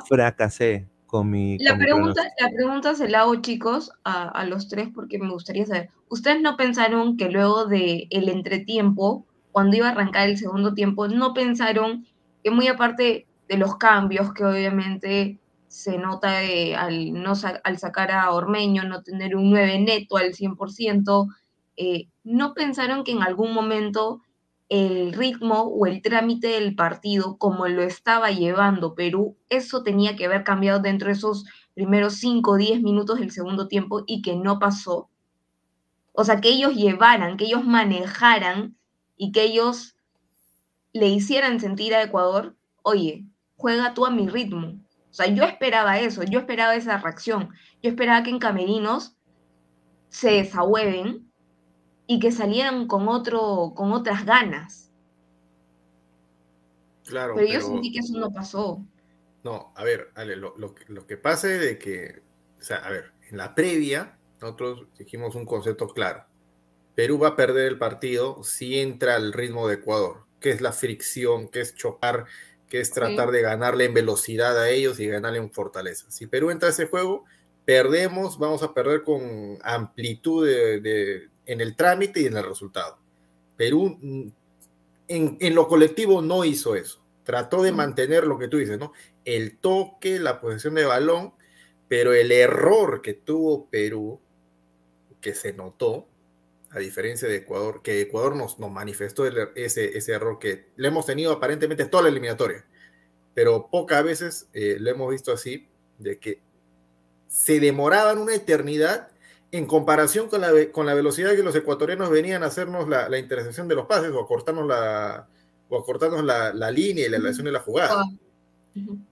fracasé con mi. La, pregunta, la pregunta se la hago, chicos, a, los tres, porque me gustaría saber. ¿Ustedes no pensaron que luego del el entretiempo, cuando iba a arrancar el segundo tiempo, no pensaron que muy aparte de los cambios que obviamente se nota al, no, al sacar a Ormeño, no tener un 9 neto al 100%, eh, ¿no pensaron que en algún momento el ritmo o el trámite del partido como lo estaba llevando Perú, eso tenía que haber cambiado dentro de esos primeros 5 o 10 minutos del segundo tiempo y que no pasó. O sea, que ellos llevaran, que ellos manejaran y que ellos le hicieran sentir a Ecuador, oye, juega tú a mi ritmo. O sea, yo esperaba eso, yo esperaba esa reacción. Yo esperaba que en Camerinos se desahueven y que salieran con, otro, con otras ganas. Claro. Pero, yo sentí que eso no pasó. No, a ver, lo, lo, que pasa es de que, o sea, a ver, en la previa, nosotros dijimos un concepto claro. Perú va a perder el partido si entra al ritmo de Ecuador, que es la fricción, que es chocar, que es tratar de ganarle en velocidad a ellos y ganarle en fortaleza. Si Perú entra a ese juego, perdemos, vamos a perder con amplitud de, en el trámite y en el resultado. Perú mm, en, lo colectivo no hizo eso. Trató de mantener lo que tú dices, ¿no? El toque, la posesión de balón, pero el error que tuvo Perú, que se notó, a diferencia de Ecuador, que Ecuador nos, nos manifestó ese, ese error que le hemos tenido aparentemente toda la eliminatoria, pero pocas veces eh, lo hemos visto así, de que se demoraban una eternidad en comparación con la, con la velocidad que los ecuatorianos venían a hacernos la, la intercepción de los pases o a cortarnos la, o a cortarnos la, la línea y la relación de la jugada.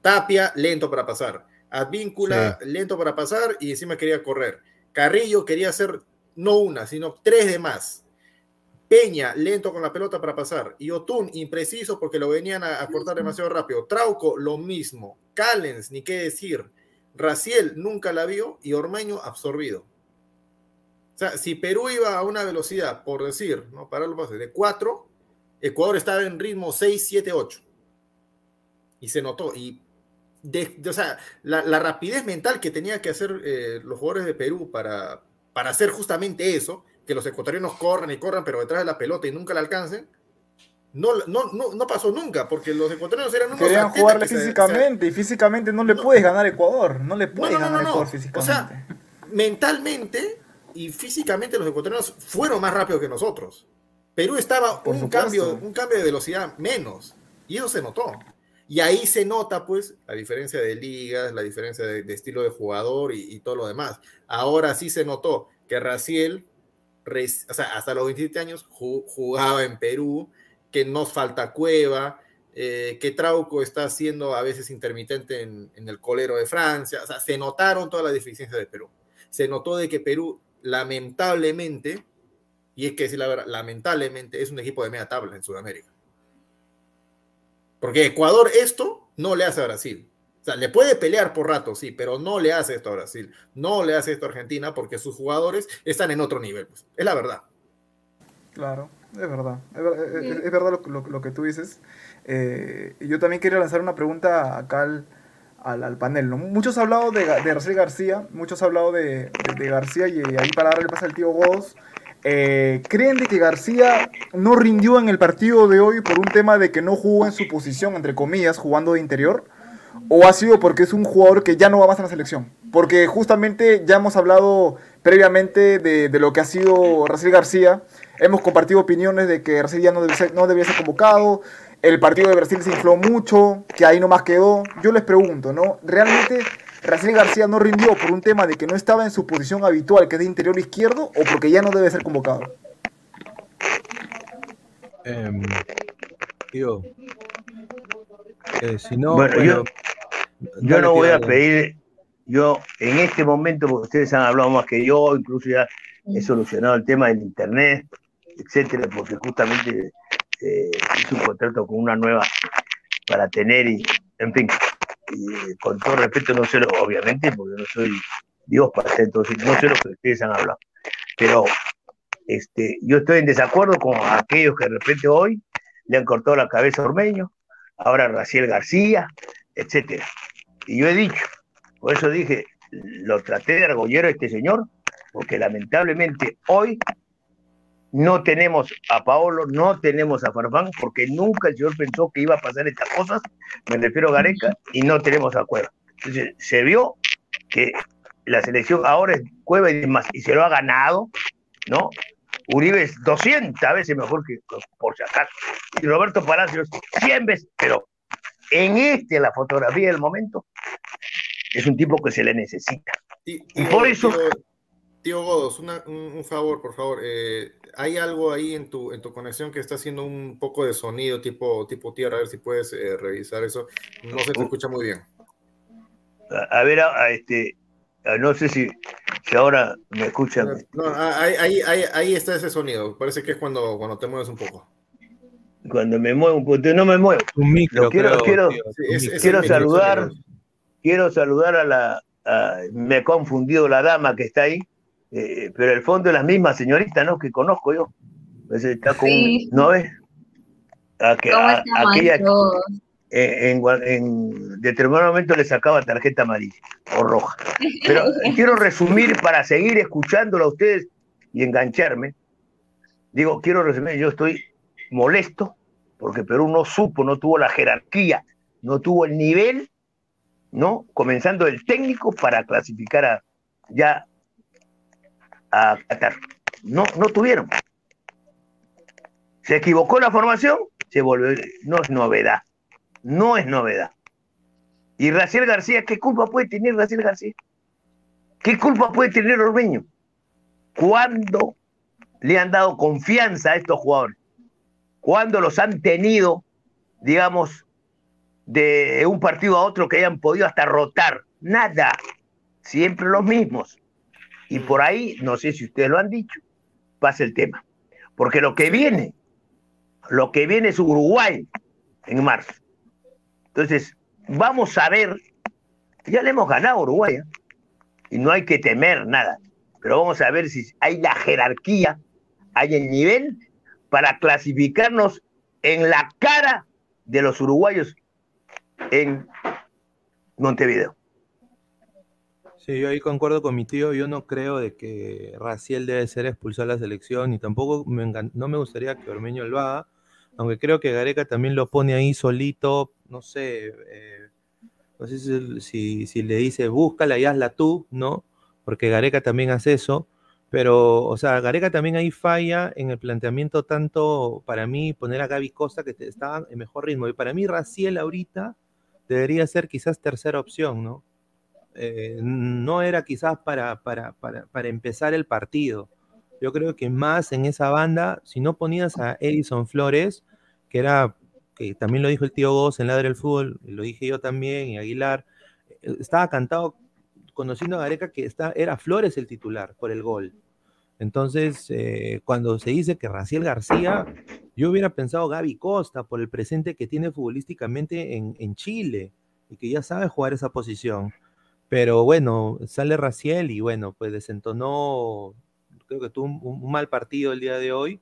Tapia, lento para pasar. Advíncula, lento para pasar y encima quería correr. Carrillo quería hacer no una, sino tres de más. Peña, lento con la pelota para pasar. Y Otún, impreciso porque lo venían a, a cortar demasiado rápido. Trauco, lo mismo. Callens, ni qué decir. Raciel nunca la vio y Ormeño absorbido. O sea, si Perú iba a una velocidad, por decir, ¿no? para los pases de 4, Ecuador estaba en ritmo 6, 7, 8. Y se notó. Y o sea, la, rapidez mental que tenía que hacer eh, los jugadores de Perú para, para hacer justamente eso, que los ecuatorianos corran y corran, pero detrás de la pelota y nunca la alcancen, no, no, no, no pasó nunca, porque los ecuatorianos eran unos Querían jugarle físicamente, y físicamente no le puedes ganar a Ecuador, no le puedes ganar a Ecuador físicamente. O sea, mentalmente y físicamente los ecuatorianos fueron más rápidos que nosotros. Perú estaba un cambio, un cambio de velocidad menos, y eso se notó. Y ahí se nota, pues, la diferencia de ligas, la diferencia de, estilo de jugador y, todo lo demás. Ahora sí se notó que Raciel, o sea, hasta los 27 años jugaba en Perú, que nos falta Cueva, eh, que Trauco está siendo a veces intermitente en, en, el colero de Francia. O sea, se notaron todas las deficiencias de Perú. Se notó de que Perú lamentablemente, y es que decir la verdad, lamentablemente es un equipo de media tabla en Sudamérica. Porque Ecuador esto no le hace a Brasil. O sea, le puede pelear por rato, sí, pero no le hace esto a Brasil. No le hace esto a Argentina porque sus jugadores están en otro nivel. Pues. Es la verdad. Claro, es verdad. Es, verdad lo, que tú dices. Eh, yo también quería lanzar una pregunta acá al, al, panel. ¿no? Muchos han hablado de, de García, muchos han hablado de, García y ahí para darle paso al tío Godos. Eh, ¿Creen de que García no rindió en el partido de hoy por un tema de que no jugó en su posición, entre comillas, jugando de interior? ¿O ha sido porque es un jugador que ya no va más a la selección? Porque justamente ya hemos hablado previamente de, de lo que ha sido Raciel García. Hemos compartido opiniones de que García ya no, debe ser, no debía ser convocado. El partido de Brasil se infló mucho, que ahí nomás quedó. Yo les pregunto, ¿no? ¿Realmente Raciel García no rindió por un tema de que no estaba en su posición habitual, que es de interior izquierdo, o porque ya no debe ser convocado? Em, tío, eh, si no, Bueno, bueno, yo- Yo no voy a pedir, yo en este momento, porque ustedes han hablado más que yo, incluso ya he solucionado el tema del internet, etcétera, porque justamente eh, hice un contrato con una nueva para tener y, en fin, y con todo respeto, no sé, lo- obviamente, porque no soy Dios para hacer no sé lo que ustedes han hablado, pero este, yo estoy en desacuerdo con aquellos que de repente hoy le han cortado la cabeza a Ormeño, ahora Raciel García, etcétera. Y yo he dicho, por eso dije, lo traté de argollero a este señor, porque lamentablemente hoy no tenemos a Paolo, no tenemos a Farfán, porque nunca el señor pensó que iba a pasar estas cosas, me refiero a Gareca, y no tenemos a Cueva. Entonces, se vio que la selección ahora es Cueva y demás, y se lo ha ganado, ¿no? Uribe es 200 veces mejor que por si acaso, y Roberto Palacios 100 veces, pero en este, la fotografía del momento, es un tipo que se le necesita. Y, Y por eso- Tío, tío Godos, una- un, un favor, por favor. eh, hay algo ahí en tu, en tu conexión que está haciendo un poco de sonido tipo, tipo tierra. A ver si puedes eh, revisar eso. No se te escucha muy bien. A, a ver, a- a este, a- no sé si, si ahora me escuchan. No, ah, ahí, ahí, ahí, ahí está ese sonido. Parece que es cuando, cuando te mueves un poco. Cuando me muevo un poquito, no me muevo. Un micro, Lo quiero- creo, quiero- tío, Sí, un es- micro. es Quiero micro, saludar. Quiero saludar a la, a- me ha confundido la dama que está ahí, eh, pero el fondo es la misma señorita, ¿no? Que conozco yo. Está con, Sí. ¿no ves? A que- ¿Cómo a- aquella en, gua- en determinado momento le sacaba tarjeta amarilla o roja. Pero quiero resumir para seguir escuchándolo a ustedes y engancharme. Digo, quiero resumir, yo estoy molesto porque Perú no supo, no tuvo la jerarquía, no tuvo el nivel, ¿no? Comenzando el técnico para clasificar a, ya a. No, no tuvieron. Se equivocó la formación, se volvió, no es novedad, no es novedad. Y Raciel García, ¿qué culpa puede tener Raciel García? ¿Qué culpa puede tener Ormeño? ¿Cuándo le han dado confianza a estos jugadores? ¿Cuándo los han tenido, digamos, de un partido a otro que hayan podido hasta rotar? Nada. Siempre los mismos. Y por ahí, no sé si ustedes lo han dicho, pasa el tema. Porque lo que viene, lo que viene es Uruguay en marzo. Entonces, vamos a ver, ya le hemos ganado a Uruguay, ¿eh? y no hay que temer nada, pero vamos a ver si hay la jerarquía, hay el nivel para clasificarnos en la cara de los uruguayos en Montevideo. Sí, yo ahí concuerdo con mi tío. Yo no creo de que Raciel debe ser expulsado de la selección y tampoco me no me gustaría que Ormeño lo haga, aunque creo que Gareca también lo pone ahí solito, no sé, eh, no sé si, si- si le dice búscala y hazla tú, ¿no? Porque Gareca también hace eso, pero, o sea, Gareca también ahí falla en el planteamiento tanto para mí poner a Gaby Costa que estaba en mejor ritmo y para mí Raciel ahorita debería ser quizás tercera opción, ¿no? Eh, no era quizás para, para, para, para empezar el partido. Yo creo que más en esa banda, si no ponías a Edison Flores, que era, que también lo dijo el tío Goz en Ladre del Fútbol, lo dije yo también, y Aguilar, eh, estaba cantado conociendo a Gareca que está, era Flores el titular por el gol. Entonces, eh, cuando se dice que Raciel García, yo hubiera pensado Gaby Costa por el presente que tiene futbolísticamente en, en Chile y que ya sabe jugar esa posición. Pero bueno, sale Raciel y bueno, pues desentonó, creo que tuvo un, un mal partido el día de hoy,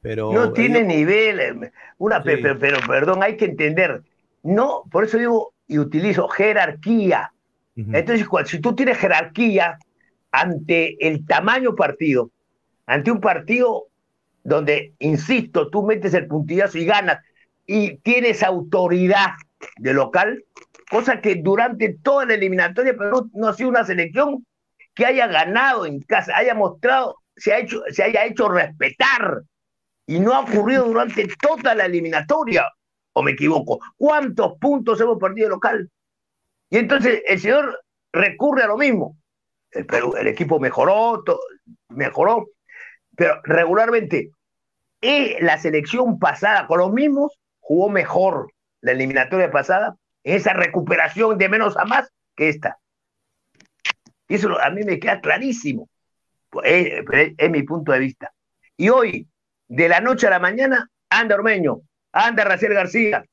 pero... No tiene yo- nivel, eh, una, Sí. pe- pero, perdón, hay que entender, no, por eso digo y utilizo jerarquía. Entonces, cua- si tú tienes jerarquía ante el tamaño partido, ante un partido donde, insisto, tú metes el puntillazo y ganas y tienes autoridad de local, cosa que durante toda la eliminatoria Perú no ha sido una selección que haya ganado en casa, haya mostrado, se, ha hecho, se haya hecho respetar. Y no ha ocurrido durante toda la eliminatoria. ¿O me equivoco? ¿Cuántos puntos hemos perdido local? Y entonces el señor recurre a lo mismo. El, Perú, el equipo mejoró, mejoró, pero regularmente eh, la selección pasada con los mismos jugó mejor la eliminatoria pasada, esa recuperación de menos a más que esta. Eso a mí me queda clarísimo. Eh, es, es mi punto de vista. Y hoy, de la noche a la mañana, anda Ormeño, anda Raciel García,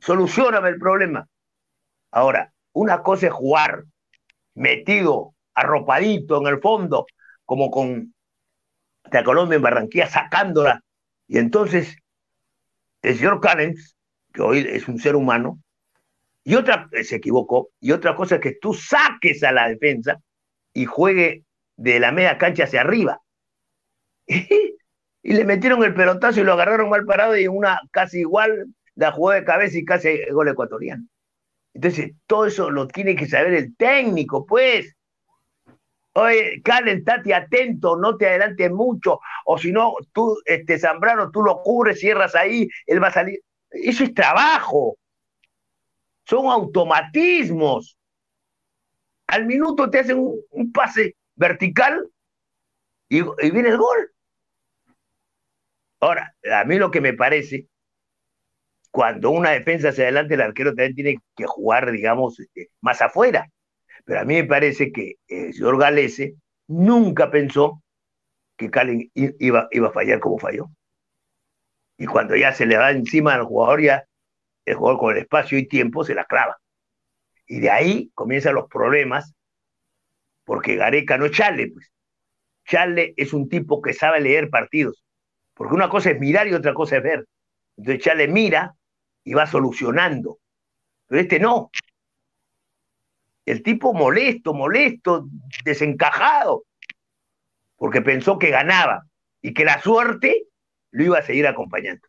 solucioname el problema. Ahora, una cosa es jugar metido, arropadito en el fondo, como con la Colombia en Barranquilla, sacándola. Y entonces, el señor Callens, que hoy es un ser humano, y otra, se equivocó, y otra cosa es que tú saques a la defensa y juegue de la media cancha hacia arriba. y le metieron el pelotazo y lo agarraron mal parado y una casi igual la jugó de cabeza y casi gol ecuatoriano. Entonces, todo eso lo tiene que saber el técnico, pues. Oye, Calen, estate atento, no te adelantes mucho, o si no, tú, este Zambrano, tú lo cubres, cierras ahí, él va a salir. Eso es trabajo. Son automatismos. Al minuto te hacen un, pase vertical y, y viene el gol. Ahora, a mí lo que me parece, cuando una defensa se adelante, el arquero también tiene que jugar, digamos, este, más afuera. Pero a mí me parece que el señor Galese nunca pensó que Calen iba, iba a fallar como falló. Y cuando ya se le va encima al jugador, ya el jugador con el espacio y tiempo se la clava. Y de ahí comienzan los problemas, porque Gareca no es Chale, pues. Chale es un tipo que sabe leer partidos. Porque una cosa es mirar y otra cosa es ver. Entonces Chale mira y va solucionando. Pero este no. El tipo molesto, molesto, desencajado, porque pensó que ganaba y que la suerte lo iba a seguir acompañando.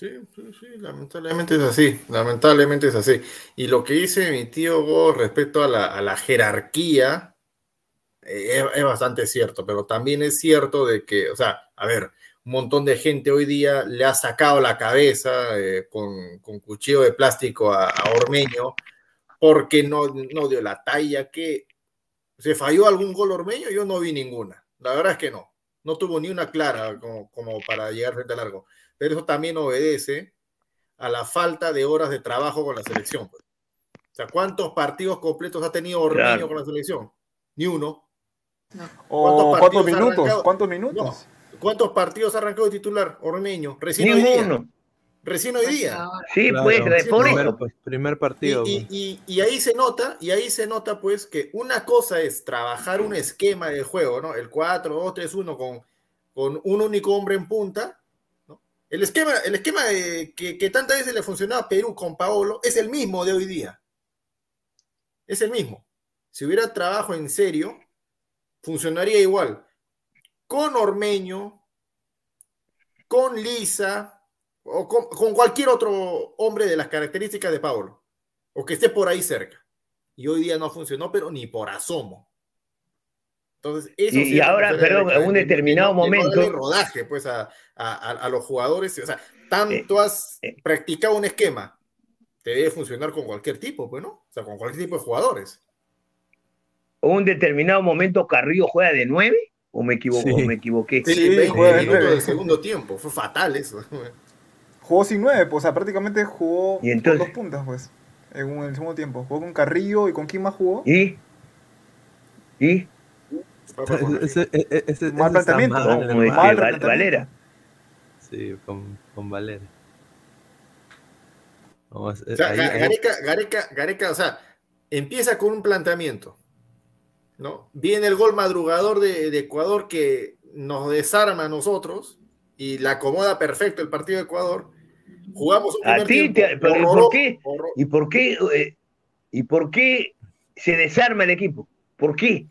Sí, sí, sí, lamentablemente es así, lamentablemente es así. Y lo que dice mi tío Go respecto a la, a jerarquía eh, es, bastante cierto, pero también es cierto de que, o sea, a ver, un montón de gente hoy día le ha sacado la cabeza eh, con, cuchillo de plástico a, a Ormeño porque no, no dio la talla que se falló algún gol Ormeño, yo no vi ninguna. La verdad es que no. No tuvo ni una clara como, para llegar frente al largo. Pero eso también obedece a la falta de horas de trabajo con la selección. pues. O sea, ¿cuántos partidos completos ha tenido Ormeño Claro. con la selección? Ni uno. O ¿Cuántos partidos ha minutos, arrancado? ¿cuántos minutos? ¿Cuántos partidos ha arrancado de titular Ormeño? Recién hoy Ninguno. día. Recién hoy día. Sí, Claro, pues, por primer- eso. Primer, Y, partido. y- pues. y- y ahí se nota, y ahí se nota pues que una cosa es trabajar un esquema de juego, ¿no? El 4-2-3-1 con, con un único hombre en punta, ¿no? El esquema, el esquema que, tantas veces le funcionaba a Perú con Paolo es el mismo de hoy día. Es el mismo. Si hubiera trabajo en serio, funcionaría igual. Con Ormeño, con Lisa, o con, con cualquier otro hombre de las características de Paolo, o que esté por ahí cerca. Y hoy día no funcionó, pero ni por asomo. Entonces, eso Y- sí y es ahora, perdón, de- en un de- de determinado momento- rodaje pues a, a- los jugadores. O sea, tanto has eh. practicado un esquema, te debe funcionar con cualquier tipo, pues, ¿no? O sea, con cualquier tipo de jugadores. En un determinado momento Carrillo juega de nueve, o me equivoco, Sí. o me equivoqué. Sí, Sí, 20 juega de minutos nueve. del segundo tiempo. Fue fatal eso. Jugó sin nueve, pues, o sea, prácticamente jugó Y entonces- con dos puntas, pues, en el segundo tiempo. Jugó con Carrillo y con quién más jugó. ¿Y? ¿Y? Ese- ese- ese- ese Mal planteamiento, mal, ¿no? Como hermano. Mal Val- planteamiento. Valera. Sí, con, con Valera. No, es- O sea, ahí- Ga- ahí- Gareca, Gareca, Gareca, o sea, empieza con un planteamiento, ¿no? Viene el gol madrugador de, de Ecuador que nos desarma a nosotros y la acomoda perfecto el partido de Ecuador. Jugamos un A primer ti, tiempo te- pero ¿y horroroso, por qué? horror- ¿Y por qué, eh, ¿Y por qué se desarma el equipo? ¿Por qué?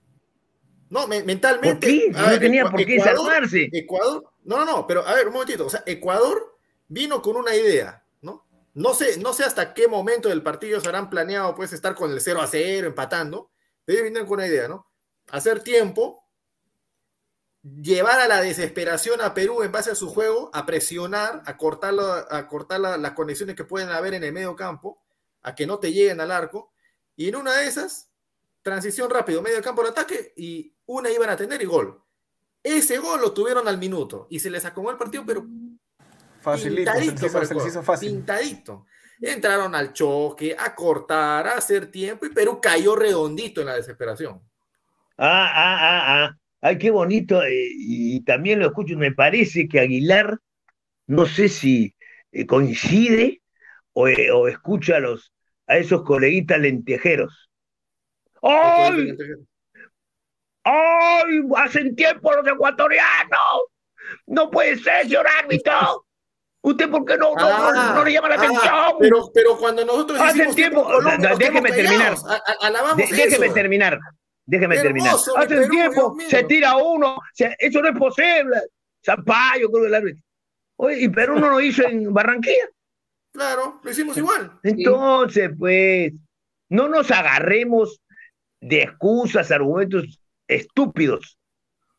No, me- mentalmente. ¿Por qué? No ver, tenía por qué Ecuador- desarmarse. Ecuador, no, no, no, pero a ver, un momentito, o sea, Ecuador vino con una idea, ¿no? No sé, no sé hasta qué momento del partido se habrán planeado, pues, estar con el 0 a 0, empatando, pero ellos vinieron con una idea, ¿no? Hacer tiempo llevar a la desesperación a Perú en base a su juego, a presionar, a cortar, la- a cortar la- las conexiones que pueden haber en el medio campo, a que no te lleguen al arco. Y en una de esas, transición rápido, medio campo al ataque, y una iban a tener y gol. Ese gol lo tuvieron al minuto y se les acomodó el partido, pero Facilito, se pintadito hizo, se les Ecuador, hizo fácil. Pintadito. Entraron al choque, a cortar, a hacer tiempo, y Perú cayó redondito en la desesperación. Ah, ah, ah, ah. Ay, qué bonito. eh, y también lo escucho. Me parece que Aguilar, no sé si eh, coincide o, eh, o escucha a, los, a esos coleguitas lentejeros. ¡Ay! ¡Ay! Hacen tiempo los ecuatorianos. No puede ser, señor árbitro. ¿Usted por qué no, no, no- Ah, no le llama la ah, atención? Pero, pero cuando nosotros Hace hicimos tiempo- Colombia, déjeme terminar. a- a- alabamos De- déjeme eso. terminar. Déjeme terminar. Hace Perú, tiempo se tira uno. se- eso no es posible. Zampayo, creo que el árbitro. Oye, y Perú no lo hizo en Barranquilla. Claro, lo hicimos igual. Entonces, pues, no nos agarremos de excusas, argumentos estúpidos.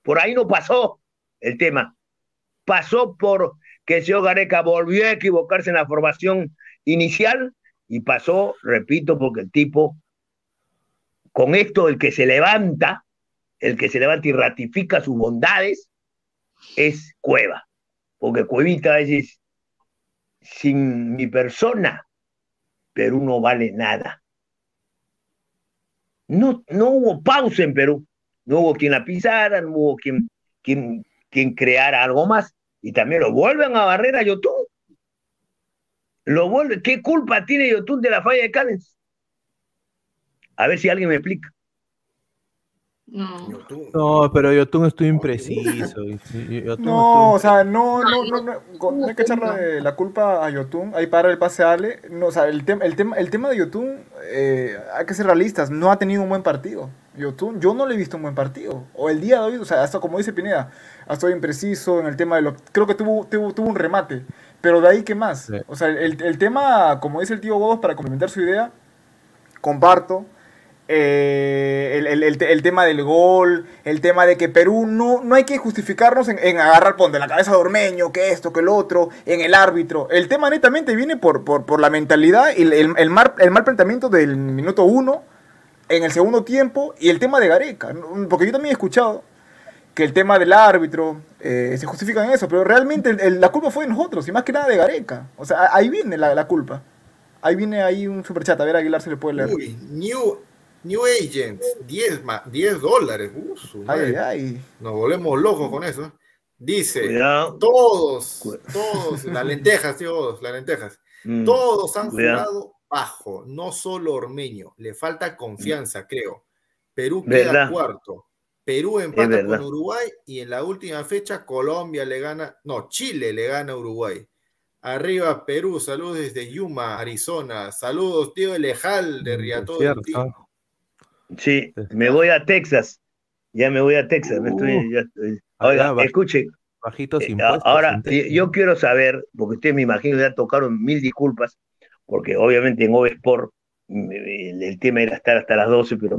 Por ahí no pasó el tema. Pasó por que el señor Gareca volvió a equivocarse en la formación inicial y pasó, repito, porque el tipo, con esto, el que se levanta, el que se levanta y ratifica sus bondades, es Cueva. Porque Cuevita es sin mi persona, Perú no vale nada. No, no hubo pausa en Perú. No hubo quien la pisara, no hubo quien, quien, quien creara algo más. Y también lo vuelven a barrer a Yotun. Lo vuelve. ¿Qué culpa tiene Yotun de la falla de Callens? A ver si alguien me explica. No. No, pero Yotun estuvo impreciso. Yotun No, estuvo o sea, no, no, no, no, hay que echarle la culpa a Yotun. Ahí para el pase a Ale. No, o sea, el, tema el, tema, el tema de Yotun, eh, hay que ser realistas, no ha tenido un buen partido. Yotun, yo no le he visto un buen partido. O el día de hoy, o sea, hasta como dice Pineda, ha estado impreciso en el tema de lo. Creo que tuvo, tuvo, tuvo un remate. Pero de ahí, ¿qué más? Sí. O sea, el, el tema, como dice el tío Godos, para complementar su idea, comparto. Eh, el, el- el- el tema del gol, el tema de que Perú no, no hay que justificarnos en, en agarrar pon, de la cabeza de Ormeño, que esto, que el otro, en el árbitro. El tema netamente viene por, por, por la mentalidad y el, el, el mal, planteamiento del minuto uno en el segundo tiempo y el tema de Gareca. Porque yo también he escuchado que el tema del árbitro eh, se justifica en eso, pero realmente la culpa fue de nosotros y más que nada de Gareca. O sea, ahí viene la, la culpa. Ahí viene ahí un superchat, a ver Aguilar se le puede leer. Uy, New, New Agent, 10, ma- 10 dólares. Uh, su Ay, madre. ay, ay. Nos volvemos locos con eso. Dice, Cuidado. todos, todos, las lentejas, tío, las lentejas. Mm. Todos han Cuidado. jugado bajo, no solo Ormeño. Le falta confianza, creo. Perú queda Verdad. cuarto. Perú empata con Uruguay y en la última fecha Colombia le gana, no, Chile le gana a Uruguay. Arriba Perú, saludos desde Yuma, Arizona. Saludos, tío Elejal de del cierto. Sí, me voy a Texas. Ya me voy a Texas. me estoy- ya estoy- Oiga, escuche, Bajitos eh, impuestos. ahora eh, yo quiero saber, porque ustedes me imagino ya tocaron mil disculpas, porque obviamente en Ovesport mm, el, el tema era estar hasta las 12, pero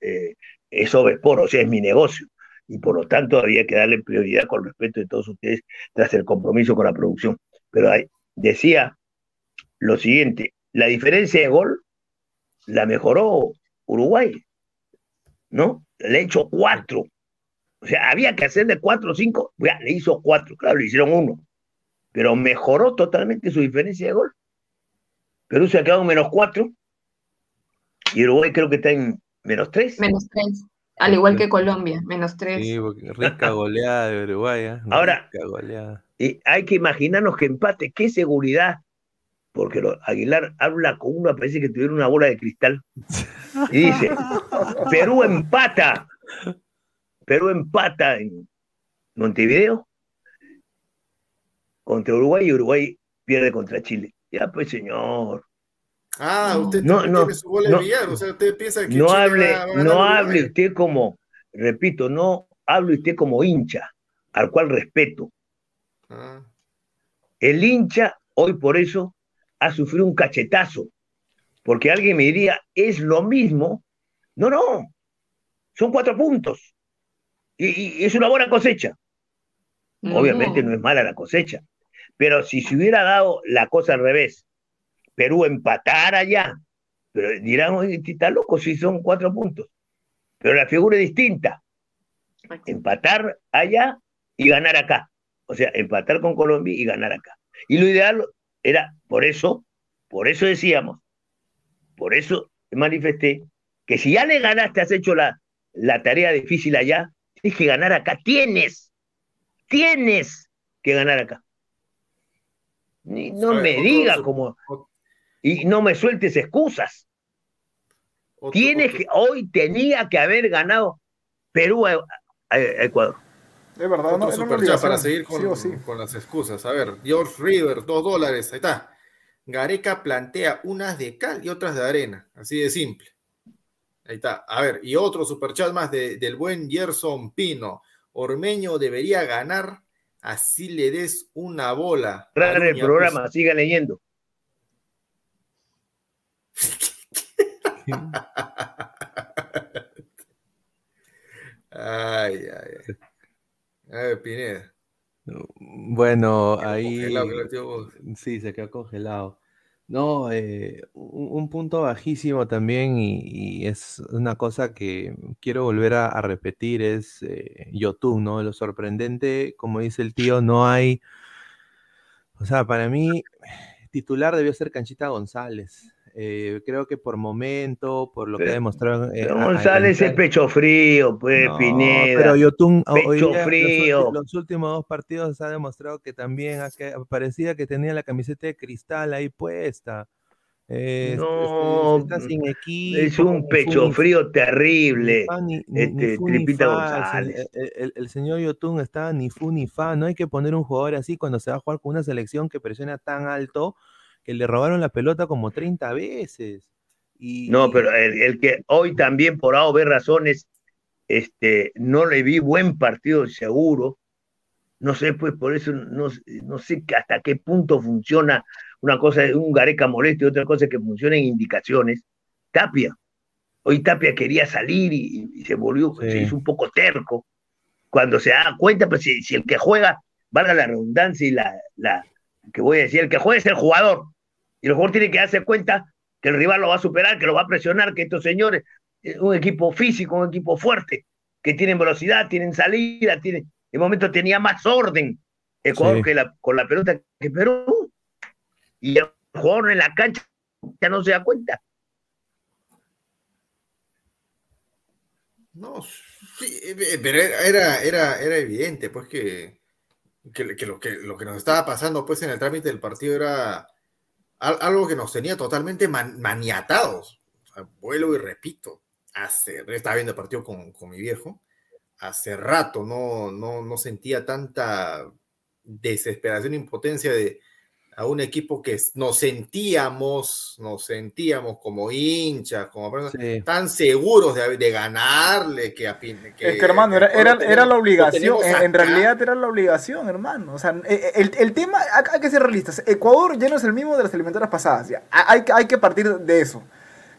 eh, es Ovesport, o sea, es mi negocio. Y por lo tanto había que darle prioridad con respeto de todos ustedes tras el compromiso con la producción. Pero ahí decía lo siguiente, la diferencia de gol la mejoró Uruguay, ¿no? Le ha hecho cuatro. O sea, había que hacerle cuatro o cinco, ya, le hizo cuatro, claro, le hicieron uno. Pero mejoró totalmente su diferencia de gol. Perú se ha quedado en menos cuatro y Uruguay creo que está en menos tres. Menos tres. Al igual que Colombia, menos tres. Sí, porque rica goleada de Uruguay. ¿eh? Ahora- Rica goleada. Y hay que imaginarnos que empate, qué seguridad, porque lo- Aguilar habla con uno, parece que tuviera una bola de cristal. Y dice, Perú empata, Perú empata en Montevideo contra Uruguay y Uruguay pierde contra Chile. Ya pues señor, Ah, usted No, no, tiene su bola de no. billar, o sea, usted piensa que no Chile hable, va- va a ganar no Uruguay. hable usted como, repito, no hable usted como hincha, al cual respeto. Ah, El hincha, hoy por eso, ha sufrido un cachetazo. Porque alguien me diría, es lo mismo. No, no. Son cuatro puntos. Y, y es una buena cosecha. Obviamente no es mala la cosecha. Pero si se hubiera dado la cosa al revés, Perú empatar allá, pero dirán, oye, está loco si son cuatro puntos. Pero la figura es distinta. Empatar allá y ganar acá. O sea, empatar con Colombia y ganar acá. Y lo ideal era, por eso, por eso decíamos, por eso manifesté que si ya le ganaste, has hecho la, la tarea difícil allá, tienes que ganar acá. Tienes, tienes que ganar acá. Ni- no ver, me otro diga como, y no me sueltes excusas. otro- Tienes otro- que, hoy tenía que haber ganado Perú a, a- a Ecuador. Es verdad, no, una superchat para seguir con, sí o sí. con las excusas. A ver, George River, dos dólares, ahí está. Gareca plantea unas de cal y otras de arena, así de simple. Ahí está. A ver, y otro superchat más de- del buen Gerson Pino. Ormeño debería ganar, así le des una bola. Cerrar el programa, siga leyendo. pues. Ay, ay, ay. A ver, Pineda. Bueno, Quedó ahí sí, se quedó congelado. No, eh, un, un punto bajísimo también y, y es una cosa que quiero volver a, a repetir, es eh, Yotun, ¿no? Lo sorprendente, como dice el tío, no hay, o sea, para mí titular debió ser Canchita González. Eh, creo que por momento, por lo que ha demostrado... eh, a- a- González es pecho frío, pues, no, Pineda. pero Yotun hoy Pecho día, frío. Los, últimos dos partidos ha demostrado que también que- parecía que tenía la camiseta de cristal ahí puesta. Eh, este, No, está sin equipo. es un pecho frío terrible. ni, ni- Este, ni Tripita fa, González. se- el- el- el señor Yotun está ni fu ni fa. No hay que poner un jugador así cuando se va a jugar con una selección que presiona tan alto que le robaron la pelota como 30 veces. Y, No, pero el, el que hoy también por A o B razones, este, no le vi buen partido seguro. No sé, pues por eso no, no sé que hasta qué punto funciona una cosa, un Gareca molesto y otra cosa que funciona en indicaciones. Tapia. Hoy Tapia quería salir y, y se volvió, Sí. se hizo un poco terco. Cuando se da cuenta, pues si, si el que juega, valga la redundancia y la, la que voy a decir, el que juega es el jugador. Y el jugador tiene que darse cuenta que el rival lo va a superar, que lo va a presionar, que estos señores, eh, un equipo físico, un equipo fuerte, que tienen velocidad, tienen salida, tienen, de momento tenía más orden Ecuador Sí. que la, con la pelota que Perú. Y el jugador en la cancha ya no se da cuenta. No, sí, eh, pero era, era, era, evidente, pues, que, que, que lo que lo que nos estaba pasando, pues, en el trámite del partido era algo que nos tenía totalmente man- maniatados. O sea, vuelvo y repito, hace, estaba viendo el partido con, con mi viejo, hace rato no, no, no sentía tanta desesperación e impotencia de a un equipo que nos sentíamos, nos sentíamos como hinchas, como personas Sí. tan seguros de, de ganarle que, a Pin- Es que hermano, era, que era, tenemos- era la obligación, en, en realidad era la obligación, hermano. O sea, eh, el, el tema, hay, hay que ser realistas. Ecuador ya no es el mismo de las eliminatorias pasadas, ya. Hay, hay que partir de eso.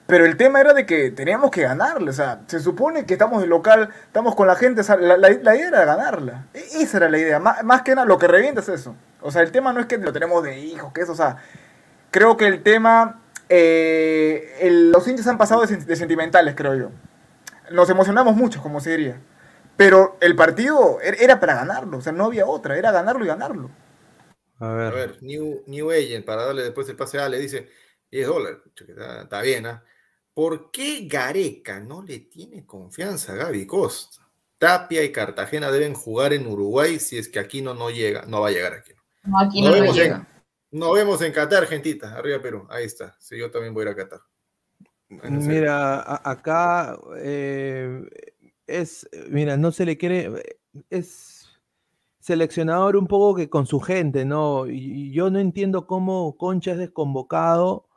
Pero el tema era de que teníamos que ganarle, o sea, se supone que estamos de local, estamos con la gente, o sea, la, la- la idea era ganarla. E- Esa era la idea, más, más que nada, lo que revienta es eso. O sea, el tema no es que lo tenemos de hijos, que eso, o sea, creo que el tema, eh, el- los hinchas han pasado de, sen- de sentimentales, creo yo. Nos emocionamos mucho, como se diría. Pero el partido er- era para ganarlo, o sea, no había otra, era ganarlo y ganarlo. A A ver. ver, New, New Agent, para darle después el pase a le dice 10 dólares. Está, está bien, ¿ah? ¿Por qué Gareca no le tiene confianza a Gaby Costa? Tapia y Cartagena deben jugar en Uruguay si es que aquí no, no llega, no va a llegar aquí. No, aquí Nos no vemos, llega. en, nos vemos en Qatar, gentita. Arriba Perú. Ahí está. Sí, yo también voy a ir a Qatar. Mira, a- acá eh, es, mira, no se le quiere, es seleccionador un poco que con su gente, ¿no? Y, y yo no entiendo cómo Concha es desconvocado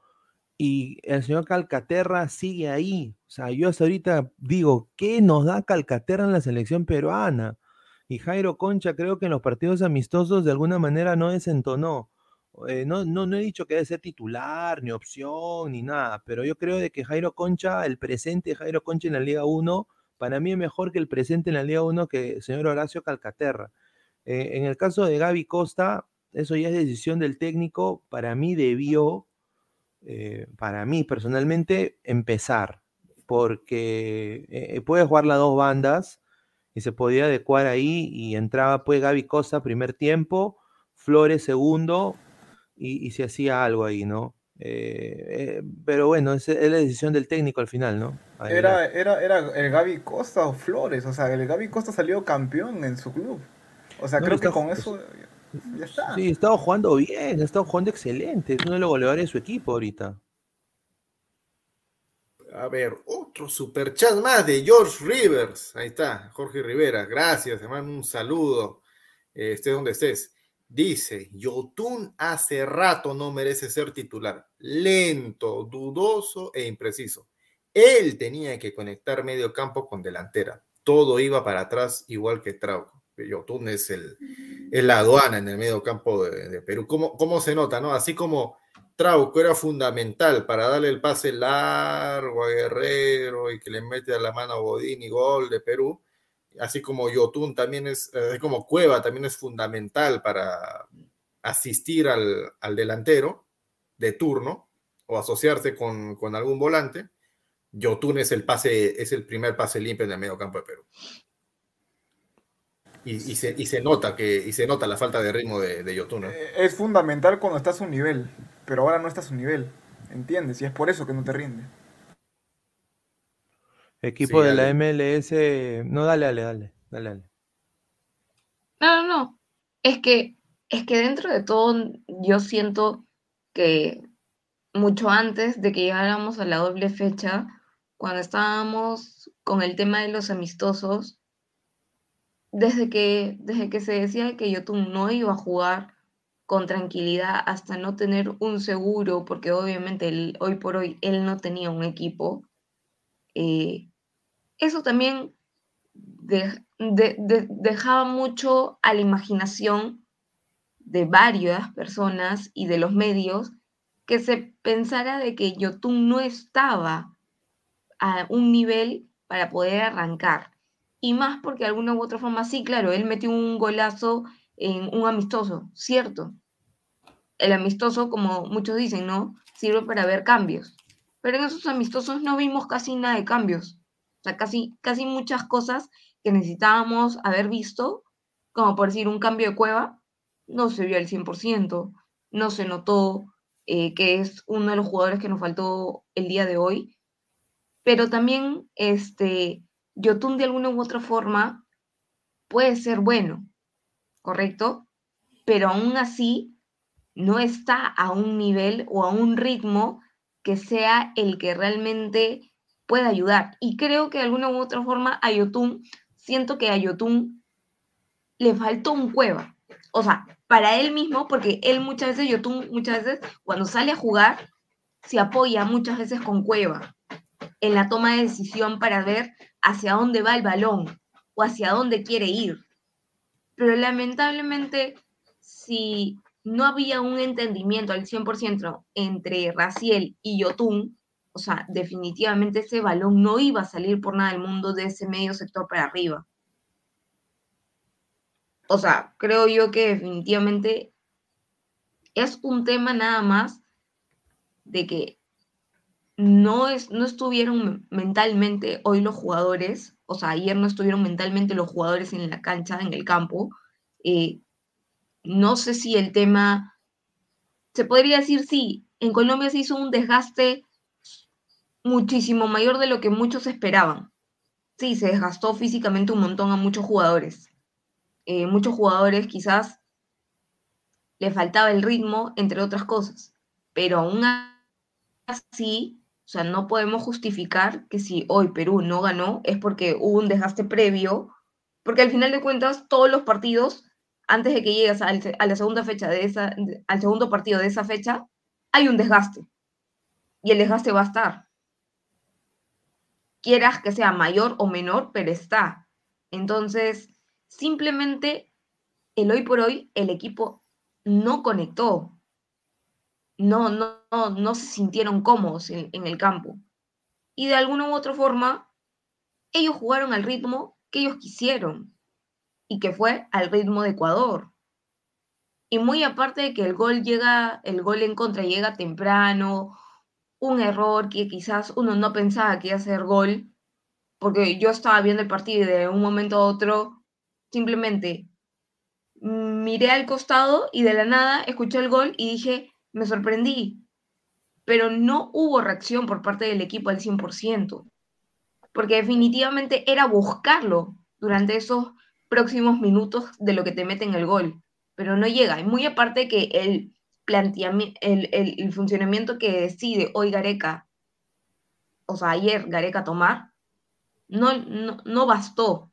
y el señor Calcaterra sigue ahí. O sea, yo hasta ahorita digo, ¿qué nos da Calcaterra en la selección peruana? Y Jairo Concha creo que en los partidos amistosos de alguna manera no desentonó. Eh, no, no, no he dicho que debe ser titular, ni opción, ni nada, pero yo creo de que Jairo Concha, el presente de Jairo Concha en la Liga 1, para mí es mejor que el presente en la Liga 1 que el señor Horacio Calcaterra. Eh, en el caso de Gaby Costa, eso ya es decisión del técnico. Para mí debió, eh, para mí personalmente, empezar, porque puede jugar las dos bandas y se podía adecuar ahí y entraba pues Gaby Costa primer tiempo, Flores segundo y, se hacía algo ahí, ¿no? pero bueno, es, es, la decisión del técnico al final, ¿no? era, era, era el Gaby Costa o Flores, o sea, el Gaby Costa salió campeón en su club. O sea, creo que con eso ya está. Sí, ha estado jugando bien, ha estado jugando excelente. Es uno de los goleadores de su equipo ahorita. A ver, otro superchat más de George Rivers. Ahí está, Jorge Rivera. Gracias, hermano. Un saludo. Eh, estés donde estés. Dice, Yotun hace rato no merece ser titular. Lento, dudoso e impreciso. Él tenía que conectar medio campo con delantera. Todo iba para atrás igual que Trauco. Yotun es, el, la aduana en el medio campo de, Perú. ¿Cómo, ¿Cómo, se nota, no? Así como Trauco era fundamental para darle el pase largo a Guerrero y que le mete a la mano a Bodín y gol de Perú, así como Yotun también es, así como Cueva también es fundamental para asistir al, delantero de turno o asociarse con, con algún volante, Yotun es el pase, es el primer pase limpio en el medio campo de Perú. Y, se, nota que y se nota la falta de ritmo de, Yotun. Eh, es fundamental cuando está a su nivel, pero ahora no está a su nivel, ¿entiendes? Y es por eso que no te rinde. Equipo de la MLS, no, dale, dale, dale, dale, dale. No, no, no. Es que, es que dentro de todo yo siento que mucho antes de que llegáramos a la doble fecha, cuando estábamos con el tema de los amistosos, desde que, desde que se decía que Yotun no iba a jugar con tranquilidad hasta no tener un seguro, porque obviamente hoy por hoy él no tenía un equipo, eh, eso también dejaba mucho a la imaginación de varias personas y de los medios que se pensara de que Yotun no estaba a un nivel para poder arrancar. Y más porque de alguna u otra forma, sí, claro, él metió un golazo en un amistoso, cierto. El amistoso, como muchos dicen, ¿no? Sirve para ver cambios. Pero en esos amistosos no vimos casi nada de cambios. O sea, casi, casi muchas cosas que necesitábamos haber visto, como por decir un cambio de cueva, no se vio al 100%, no se notó eh, que es uno de los jugadores que nos faltó el día de hoy. Pero también, este, Yotun de alguna u otra forma puede ser bueno, ¿correcto? Pero aún así no está a un nivel o a un ritmo que sea el que realmente pueda ayudar. Y creo que de alguna u otra forma a Yotun, siento que a Yotun le faltó un cueva. O sea, para él mismo, porque él muchas veces, Yotun muchas veces, cuando sale a jugar, se apoya muchas veces con cueva en la toma de decisión para ver hacia dónde va el balón o hacia dónde quiere ir. Pero lamentablemente, si no había un entendimiento al 100% entre Raciel y Yotun, o sea, definitivamente ese balón no iba a salir por nada del mundo de ese medio sector para arriba. O sea, creo yo que definitivamente es un tema nada más de que no, es, no estuvieron mentalmente hoy los jugadores, o sea, ayer no estuvieron mentalmente los jugadores en la cancha, en el campo. Eh, no sé si el tema, se podría decir, sí, en Colombia se hizo un desgaste muchísimo mayor de lo que muchos esperaban. Sí, se desgastó físicamente un montón a muchos jugadores. Eh, muchos jugadores quizás le faltaba el ritmo, entre otras cosas, pero aún así o sea, no podemos justificar que si hoy Perú no ganó es porque hubo un desgaste previo, porque al final de cuentas todos los partidos, antes de que llegues a la segunda fecha de esa, al segundo partido de esa fecha, hay un desgaste. Y el desgaste va a estar. Quieras que sea mayor o menor, pero está. Entonces, simplemente el hoy por hoy el equipo no conectó no, no, no, se sintieron cómodos en, el campo. Y de alguna u otra forma, ellos jugaron al ritmo que ellos quisieron y que fue al ritmo de Ecuador. Y muy aparte de que el gol llega, el gol en contra llega temprano, un error que quizás uno no pensaba que iba a ser gol, porque yo estaba viendo el partido y de un momento a otro simplemente miré al costado y de la nada escuché el gol y dije, me sorprendí, pero no hubo reacción por parte del equipo al 100%, porque definitivamente era buscarlo durante esos próximos minutos de lo que te meten el gol, pero no llega. Y muy aparte que el el, el, funcionamiento que decide hoy Gareca, o sea, ayer Gareca tomar, no, no, no bastó.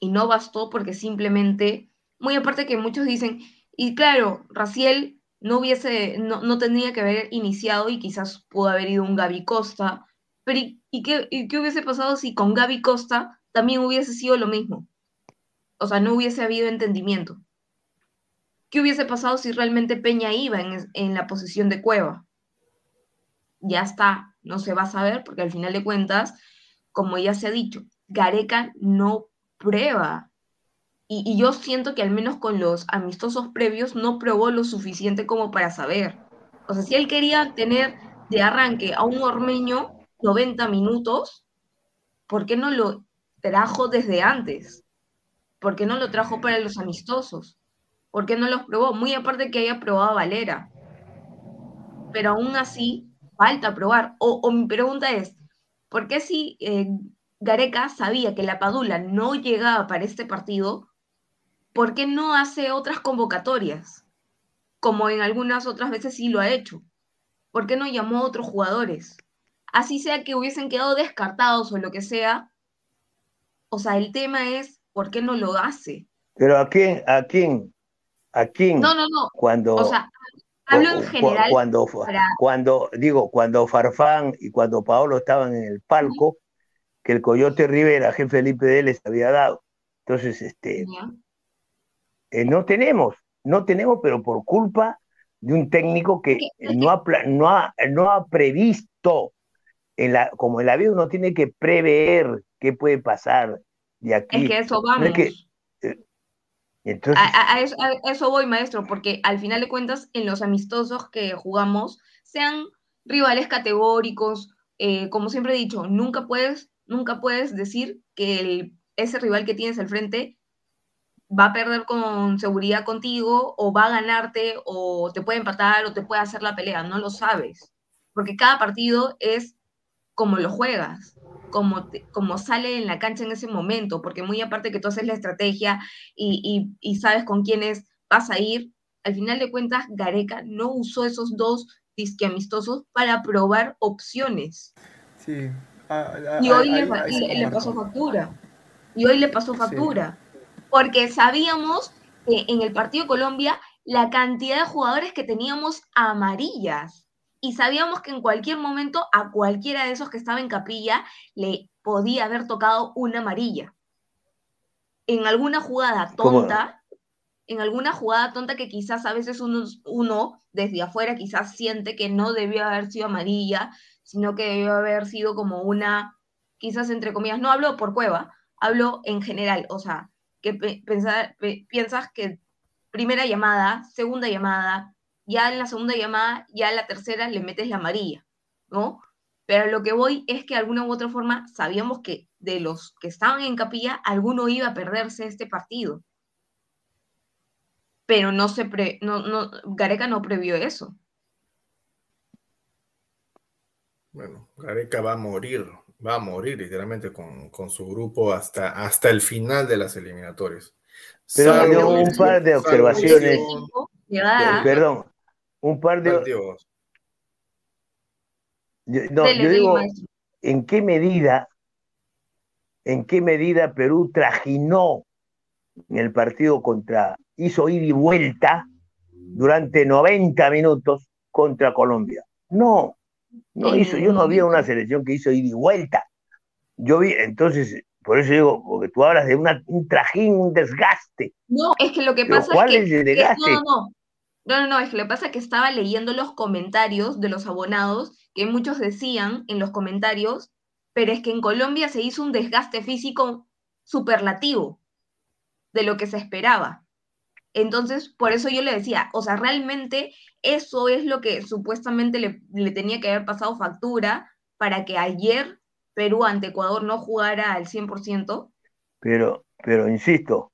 Y no bastó porque simplemente, muy aparte que muchos dicen, y claro, Raciel no hubiese, no, no tendría que haber iniciado y quizás pudo haber ido un Gaby Costa, pero ¿y, qué, ¿y, qué, hubiese pasado si con Gaby Costa también hubiese sido lo mismo? O sea, no hubiese habido entendimiento. ¿Qué hubiese pasado si realmente Peña iba en, en la posición de Cueva? Ya está, no se va a saber porque al final de cuentas, como ya se ha dicho, Gareca no prueba. Y, yo siento que al menos con los amistosos previos no probó lo suficiente como para saber. O sea, si él quería tener de arranque a un ormeño 90 minutos, ¿por qué no lo trajo desde antes? ¿Por qué no lo trajo para los amistosos? ¿Por qué no los probó? Muy aparte que haya probado Valera. Pero aún así, falta probar. O, o mi pregunta es, ¿por qué si eh, Gareca sabía que la Padula no llegaba para este partido, ¿por qué no hace otras convocatorias? Como en algunas otras veces sí lo ha hecho. ¿Por qué no llamó a otros jugadores? Así sea que hubiesen quedado descartados o lo que sea. O sea, el tema es, ¿por qué no lo hace? Pero a quién, a quién, a quién. No, no, no. Cuando, o sea, hablo en general. Cuando, para... cuando, digo, cuando Farfán y cuando Paolo estaban en el palco, que el Coyote Rivera, jefe Felipe de les había dado. Entonces, este, eh, no tenemos, no tenemos, pero por culpa de un técnico que no ha, no ha, no ha previsto, en la, como en la vida uno tiene que prever qué puede pasar de aquí. Es que eso vamos. No es que, eh, entonces, a, a, eso, a, eso, voy, maestro, porque al final de cuentas, en los amistosos que jugamos, sean rivales categóricos, eh, como siempre he dicho, nunca puedes nunca puedes decir que el, ese rival que tienes al frente va a perder con seguridad contigo o va a ganarte o te puede empatar o te puede hacer la pelea, no lo sabes, porque cada partido es como lo juegas, como, te, como sale en la cancha en ese momento, porque muy aparte que tú haces la estrategia y, y, y sabes con quiénes vas a ir, al final de cuentas Gareca no usó esos dos disque amistosos para probar opciones. Sí, y hoy le, le, le, pasó factura. Y hoy le pasó factura. Sí. Porque sabíamos que en el partido Colombia la cantidad de jugadores que teníamos amarillas. Y sabíamos que en cualquier momento a cualquiera de esos que estaba en capilla le podía haber tocado una amarilla. En alguna jugada tonta, ¿Cómo? en alguna jugada tonta que quizás a veces uno, uno desde afuera quizás siente que no debió haber sido amarilla, sino que debió haber sido como una, quizás entre comillas, no hablo por cueva, hablo en general, o sea, que piensas que primera llamada, segunda llamada, ya en la segunda llamada, ya en la tercera le metes la amarilla, ¿no? Pero lo que voy es que de alguna u otra forma sabíamos que de los que estaban en capilla, alguno iba a perderse este partido. Pero no se pre, no, no, Gareca no previó eso. Bueno, Gareca va a morir, va a morir literalmente con, con su grupo hasta, hasta el final de las eliminatorias. Pero un par de observaciones. Perdón, un par de. Yo, no, yo digo, ¿en qué medida, en qué medida Perú trajinó en el partido contra, hizo ir y vuelta durante 90 minutos contra Colombia? No, no hizo, yo no vi una selección que hizo ida y vuelta. Yo vi, entonces, por eso digo, porque tú hablas de una, un trajín, un desgaste. No, es que lo que pasa no, no, no, no, es que lo que pasa es que estaba leyendo los comentarios de los abonados, que muchos decían en los comentarios pero es que en Colombia se hizo un desgaste físico superlativo de lo que se esperaba. Entonces, por eso yo le decía, o sea, realmente eso es lo que supuestamente le, le tenía que haber pasado factura para que ayer Perú ante Ecuador no jugara al 100%. Pero, pero insisto,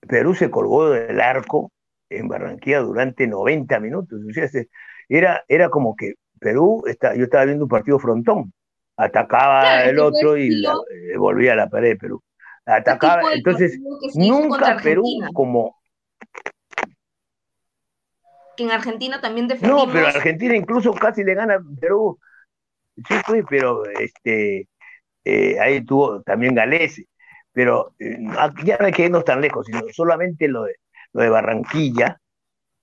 Perú se colgó del arco en Barranquilla durante 90 minutos. O sea, se- era, era como que Perú, está, yo estaba viendo un partido frontón, atacaba Claro, el otro y la- eh, volvía a la pared de Perú. Atacaba, entonces nunca Perú como... Que en Argentina también defendimos. No, pero Argentina incluso casi le gana a Perú. Sí, fue, pero este, eh, ahí tuvo también Galese. Pero eh, ya no hay que irnos tan lejos, sino solamente lo de, lo de Barranquilla.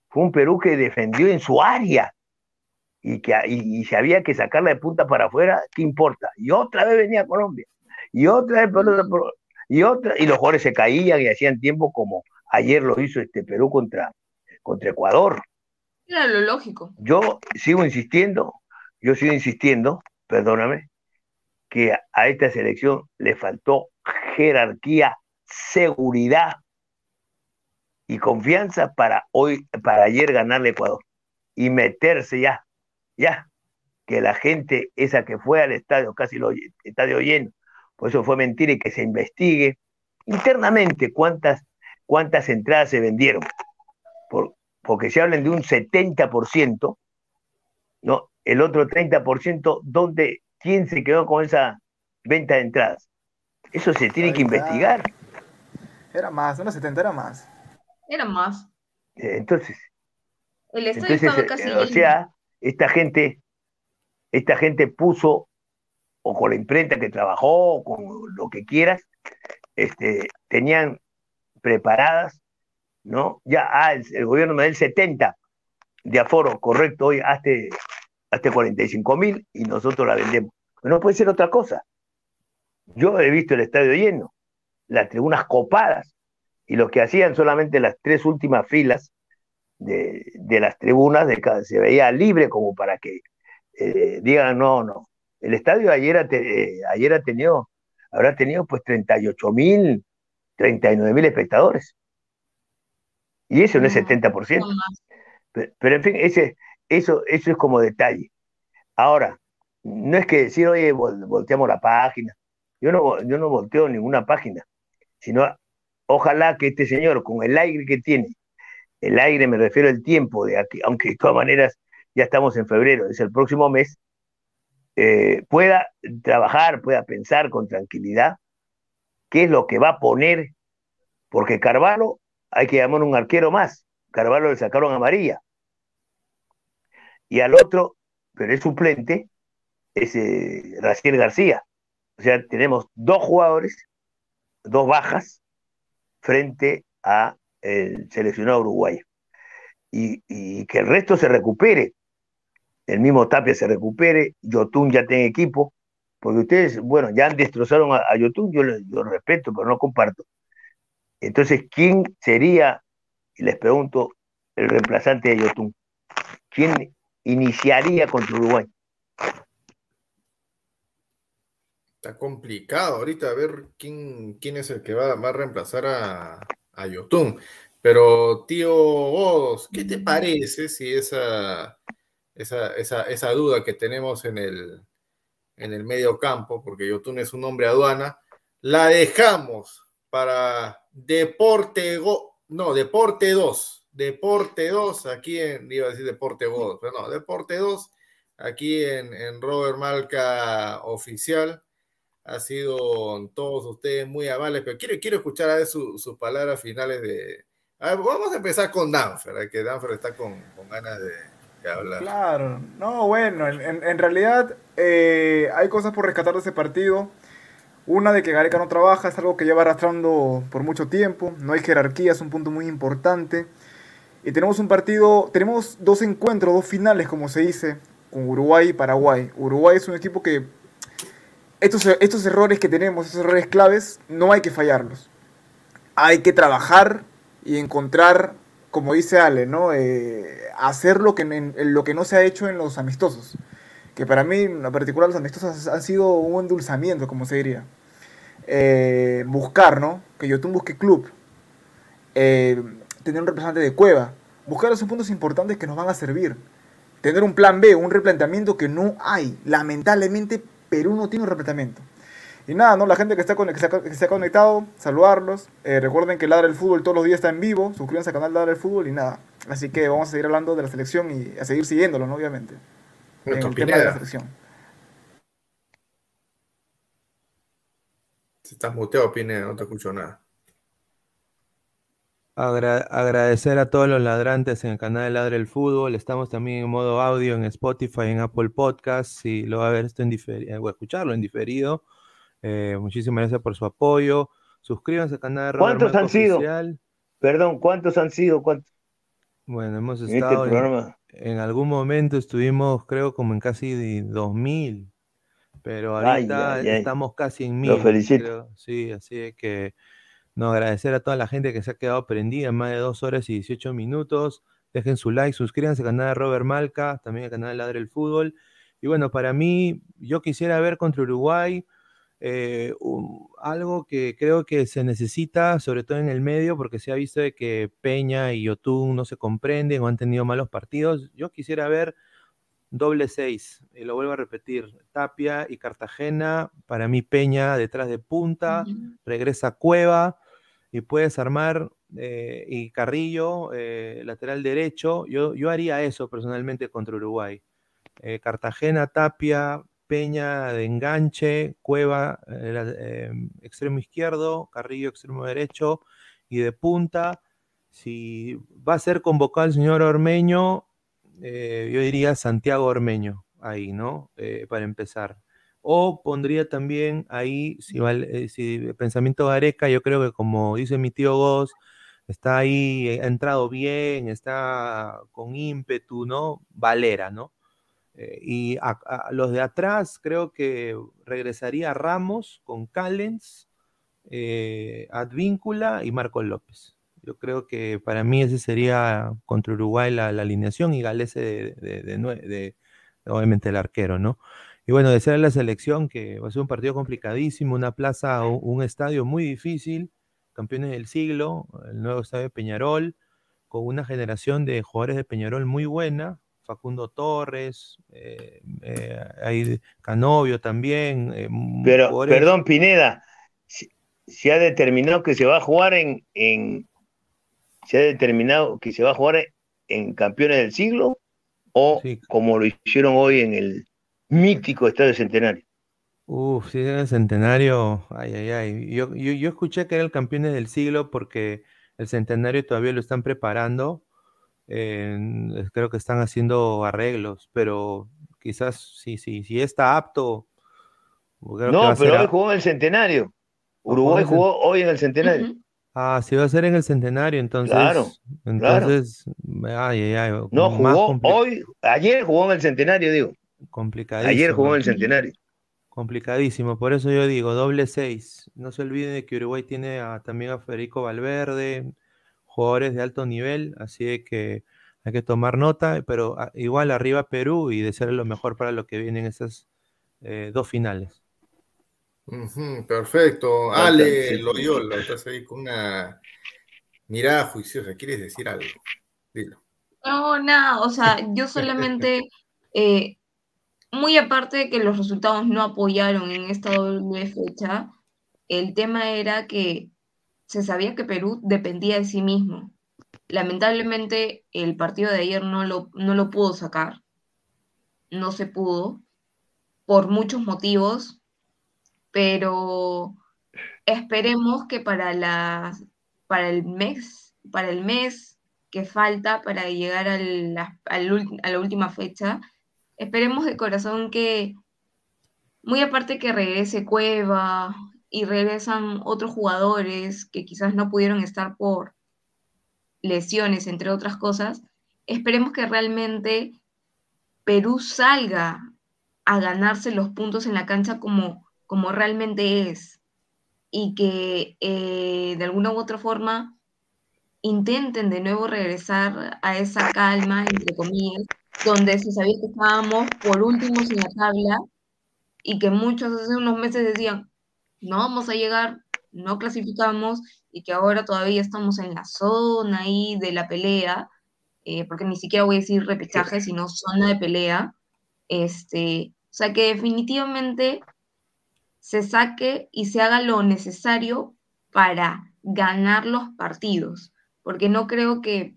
Fue un Perú que defendió en su área y que y, y si había que sacarla de punta para afuera, ¿qué importa? Y otra vez venía Colombia. Y otra vez, y otra, y los jugadores se caían y hacían tiempo como ayer lo hizo este Perú contra, contra Ecuador. Lo lógico. Yo sigo insistiendo, yo sigo insistiendo, perdóname, que a- esta selección le faltó jerarquía, seguridad y confianza para hoy, para ayer ganarle Ecuador y meterse ya, ya, que la gente esa que fue al estadio, casi lo estadio lleno, por eso fue mentira y que se investigue internamente cuántas, cuántas entradas se vendieron. Por, porque se hablan de un 70%, ¿no? El otro 30%, ¿dónde, ¿quién se quedó con esa venta de entradas? Eso se tiene que investigar. Era más, unos 70 era más. Era más. Eh, Entonces, El estadio entonces, estaba eh, casi o sea, esta gente, esta gente puso, o con la imprenta que trabajó, o con lo que quieras, este, tenían preparadas, ¿no? Ya, ah, el, gobierno me da el 70 de aforo, correcto, hoy hasta, hasta 45 mil y nosotros la vendemos. Pero no puede ser otra cosa. Yo he visto el estadio lleno, las tribunas copadas, y lo que hacían solamente las tres últimas filas de, de las tribunas, de cada- se veía libre como para que eh, digan, no, no. El estadio ayer ha, eh, ayer ha tenido, habrá tenido pues 38 mil, 39 mil espectadores. Y eso no es No, 70%. no más. Pe- Pero en fin, ese, eso, eso es como detalle. Ahora, no es que decir, oye, vol- volteamos la página. Yo no, yo no volteo ninguna página, sino ojalá que este señor, con el aire que tiene, el aire me refiero al tiempo de aquí, aunque de todas maneras ya estamos en febrero, es el próximo mes, eh, pueda trabajar, pueda pensar con tranquilidad qué es lo que va a poner, porque Carvalho hay que llamar un arquero más. Carvalho le sacaron amarilla. Y al otro, pero es suplente, es eh, Raciel García. O sea, tenemos dos jugadores, dos bajas, frente a el seleccionado uruguayo. Y, que el resto se recupere. El mismo Tapia se recupere, Yotun ya tiene equipo, porque ustedes, bueno, ya destrozaron a, a Yotun, yo yo respeto, pero no comparto. Entonces, ¿quién sería, y les pregunto, el reemplazante de Yotun? ¿Quién iniciaría contra Uruguay? Está complicado ahorita a ver quién, quién es el que va, a reemplazar a, a Yotun. Pero, tío Godos, ¿qué te parece si esa, esa, esa, esa duda que tenemos en el, en el medio campo, porque Yotun es un hombre aduana, la dejamos para Deporte Go, no, Deporte 2, Deporte 2, aquí en, iba a decir Deporte Godos, pero no, Deporte 2, aquí en, en Robert Malca Oficial ha sido todos ustedes muy amables, pero quiero, quiero escuchar a su- sus palabras finales de... A ver, vamos a empezar con Danfer, eh, que Danfer está con, con ganas de, de hablar. Claro, no, bueno, en, en- en realidad eh, hay cosas por rescatar de ese partido. Una de que Gareca no trabaja, es algo que lleva arrastrando por mucho tiempo. No hay jerarquía, es un punto muy importante. Y tenemos un partido, tenemos dos encuentros, dos finales, como se dice, con Uruguay y Paraguay. Uruguay es un equipo que estos, estos errores que tenemos, estos errores claves, no hay que fallarlos. Hay que trabajar y encontrar, como dice Ale, ¿no? Eh, hacer lo que, en- lo que no se ha hecho en los amistosos. que para mí en particular los amistosos han sido un endulzamiento, como se diría. Eh, buscar, ¿no? Que Yotun busque club, eh, tener un representante de cueva, buscar esos puntos importantes que nos van a servir, tener un plan B, un replanteamiento que no hay. Lamentablemente, Perú no tiene un replanteamiento. Y nada, ¿no? La gente que está, con, que está, que conectado, saludarlos. Eh, recuerden que Ladra el Fútbol todos los días está en vivo. Suscríbanse al canal Ladra el Fútbol y nada. Así que vamos a seguir hablando de la selección y a seguir siguiéndolo, ¿no? Obviamente. En el tema de la selección. Si estás muteado, Pineda, no te escucho nada. agradecer a todos los ladrantes en el canal de Ladra el Fútbol. Estamos también en modo audio en Spotify, en Apple Podcasts. Si lo va a ver esto en diferido, o escucharlo en diferido. Eh, muchísimas gracias por su apoyo. Suscríbanse al canal de ¿Cuántos han sido? Perdón, ¿cuántos han sido? Bueno, hemos este estado en, algún momento estuvimos, creo, como en casi 2000, pero ahorita estamos casi en 1000. Lo felicito. Sí, así que no agradecer a toda la gente que se ha quedado prendida en más de dos horas y 18 minutos. Dejen su like, suscríbanse al canal de Robert Malca, también al canal de Ladre el Fútbol. Y bueno, para mí, yo quisiera ver contra Uruguay eh, algo que creo que se necesita, sobre todo en el medio, porque se ha visto de que Peña y Yotun no se comprenden o han tenido malos partidos. Yo quisiera ver doble seis, y lo vuelvo a repetir, Tapia y Cartagena, para mí Peña detrás de punta, regresa Cueva y puedes armar eh, y Carrillo, eh, lateral derecho, yo, yo haría eso personalmente contra Uruguay. Cartagena, Tapia, Peña de enganche, Cueva eh, em, extremo izquierdo, Carrillo extremo derecho y de punta. Si va a ser convocado el señor Ormeño, eh, yo diría Santiago Ormeño, ahí, ¿no? Eh, para empezar. O pondría también ahí, si, si el pensamiento de yo creo que como dice mi tío Goss, está ahí, ha entrado bien, está con ímpetu, ¿no? Valera, ¿no? Eh, y a, los de atrás creo que regresaría Ramos con Callens, eh, Advíncula y Marco López. Yo creo que para mí ese sería contra Uruguay la, alineación y Galese de, de, obviamente el arquero, ¿no? Y bueno, de la selección, que va a ser un partido complicadísimo, una plaza, un, un estadio muy difícil, campeones del siglo, el nuevo estadio de Peñarol, con una generación de jugadores de Peñarol muy buena, Facundo Torres, eh, eh Canovio también. Eh, Pero, perdón, Pineda, se, ha determinado que se va a jugar en, en, se ha determinado que se va a jugar en campeones del siglo o como lo hicieron hoy en el mítico Estadio Centenario. Uf, sí, en el Centenario, ay, ay, ay. Yo, yo, yo escuché que era el campeones del siglo porque el Centenario todavía lo están preparando creo que están haciendo arreglos, pero quizás si, sí sí está apto. No, pero hoy jugó en el centenario. Uruguay jugó hoy en el centenario. Ah, sí va a ser en el centenario, entonces. Claro. Entonces, ay, ay, No, jugó hoy, ayer jugó en el centenario, digo. Complicadísimo. Ayer jugó en el centenario. Complicadísimo, por eso yo digo, doble seis. No se olviden de que Uruguay tiene también a Federico Valverde, jugadores de alto nivel, así que hay que tomar nota, pero ah, igual arriba Perú y desearle lo mejor para lo que vienen esas eh, dos finales. Perfecto. Ale Loyola, estás ahí con una mirada juiciosa. ¿Quieres decir algo? Dilo. No, nada, o sea, yo solamente, eh, muy aparte de que los resultados no apoyaron en esta doble fecha, el tema era que se sabía que Perú dependía de sí mismo. Lamentablemente el partido de ayer no lo, no lo pudo sacar, no se pudo, por muchos motivos, pero esperemos que para, la, para el mes, para el mes que falta para llegar a la, a la última fecha, esperemos de corazón que, muy aparte que regrese Cueva, y regresan otros jugadores que quizás no pudieron estar por lesiones, entre otras cosas, esperemos que realmente Perú salga a ganarse los puntos en la cancha como, como realmente es y que eh, de alguna u otra forma intenten de nuevo regresar a esa calma, entre comillas, donde se sabía que estábamos por últimos en la tabla y que muchos hace unos meses decían, no vamos a llegar, no clasificamos y que ahora todavía estamos en la zona ahí de la pelea, eh, porque ni siquiera voy a decir repechaje, sino zona de pelea. Este, o sea que definitivamente se saque y se haga lo necesario para ganar los partidos, porque no creo que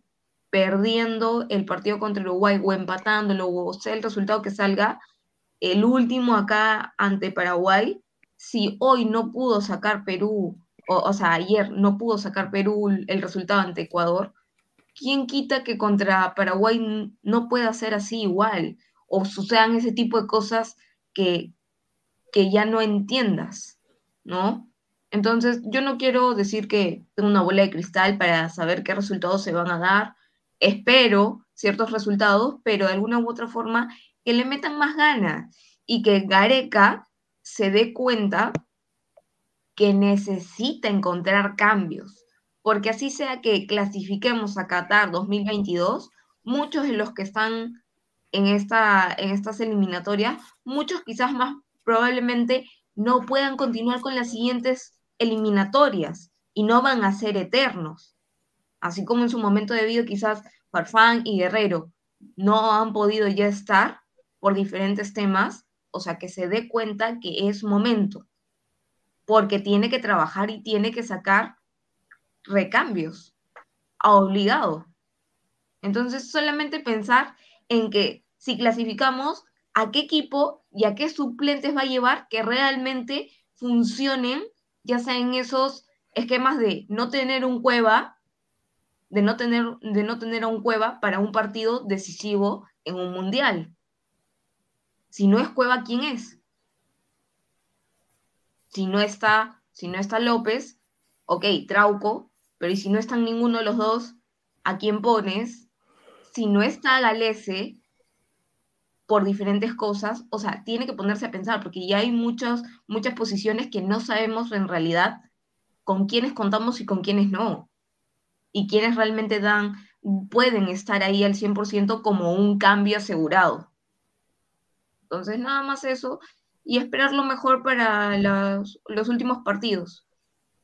perdiendo el partido contra Uruguay o empatándolo o sea el resultado que salga, el último acá ante Paraguay, si hoy no pudo sacar Perú, o, o sea, ayer no pudo sacar Perú el resultado ante Ecuador, ¿quién quita que contra Paraguay no pueda ser así igual? O sucedan ese tipo de cosas que, que ya no entiendas, ¿no? Entonces, yo no quiero decir que tengo una bola de cristal para saber qué resultados se van a dar. Espero ciertos resultados, pero de alguna u otra forma que le metan más ganas y que Gareca se dé cuenta que necesita encontrar cambios, porque así sea que clasifiquemos a Qatar 2022, muchos de los que están en, esta, en estas eliminatorias, muchos quizás más probablemente no puedan continuar con las siguientes eliminatorias y no van a ser eternos. Así como en su momento debido quizás Farfán y Guerrero no han podido ya estar por diferentes temas, o sea, que se dé cuenta que es momento, porque tiene que trabajar y tiene que sacar recambios, obligado. Entonces, solamente pensar en que si clasificamos, a qué equipo y a qué suplentes va a llevar que realmente funcionen, ya sea en esos esquemas de no tener un cueva, de no tener, de no tener a un cueva para un partido decisivo en un mundial. Si no es Cueva, ¿quién es? Si no está, si no está López, ok, Trauco, pero ¿y si no están ninguno de los dos, ¿a quién pones? Si no está Galese, por diferentes cosas, o sea, tiene que ponerse a pensar, porque ya hay muchas, muchas posiciones que no sabemos en realidad con quiénes contamos y con quiénes no. Y quiénes realmente dan, pueden estar ahí al 100% como un cambio asegurado. Entonces, nada más eso y esperar lo mejor para los, los últimos partidos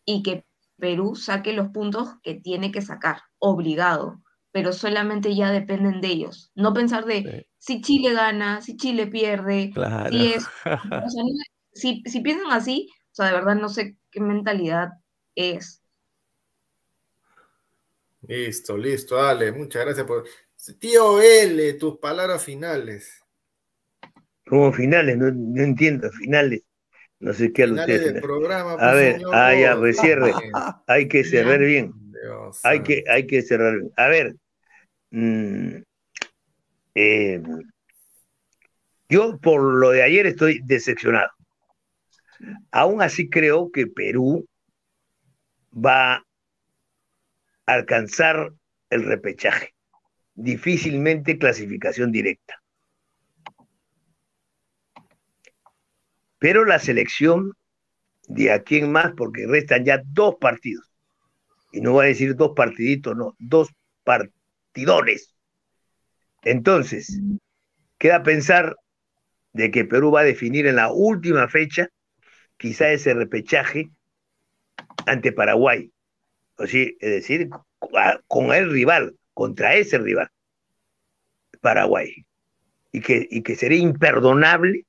y que Perú saque los puntos que tiene que sacar, obligado, pero solamente ya dependen de ellos. No pensar de si Chile gana, si Chile pierde, Claro. si es... o sea, no- si, si piensan así, o sea, de verdad no sé qué mentalidad es. Listo, listo, dale, muchas gracias por. Tío L, tus palabras finales. Como finales, no, no entiendo, finales. No sé qué a Finales ustedes. del programa. A pues, ver, señor ah, ya, pues cierre. Hay que cerrar bien. Dios Hay que, hay que cerrar bien. A ver, mm, eh, yo por lo de ayer estoy decepcionado. Aún así creo que Perú va a alcanzar el repechaje. Difícilmente clasificación directa. Pero la selección de aquí en más, porque restan ya dos partidos. Y no voy a decir dos partiditos, no, dos partidones. Entonces, queda pensar de que Perú va a definir en la última fecha quizá ese repechaje ante Paraguay. O sea, es decir, con el rival, contra ese rival, Paraguay. Y que, y que sería imperdonable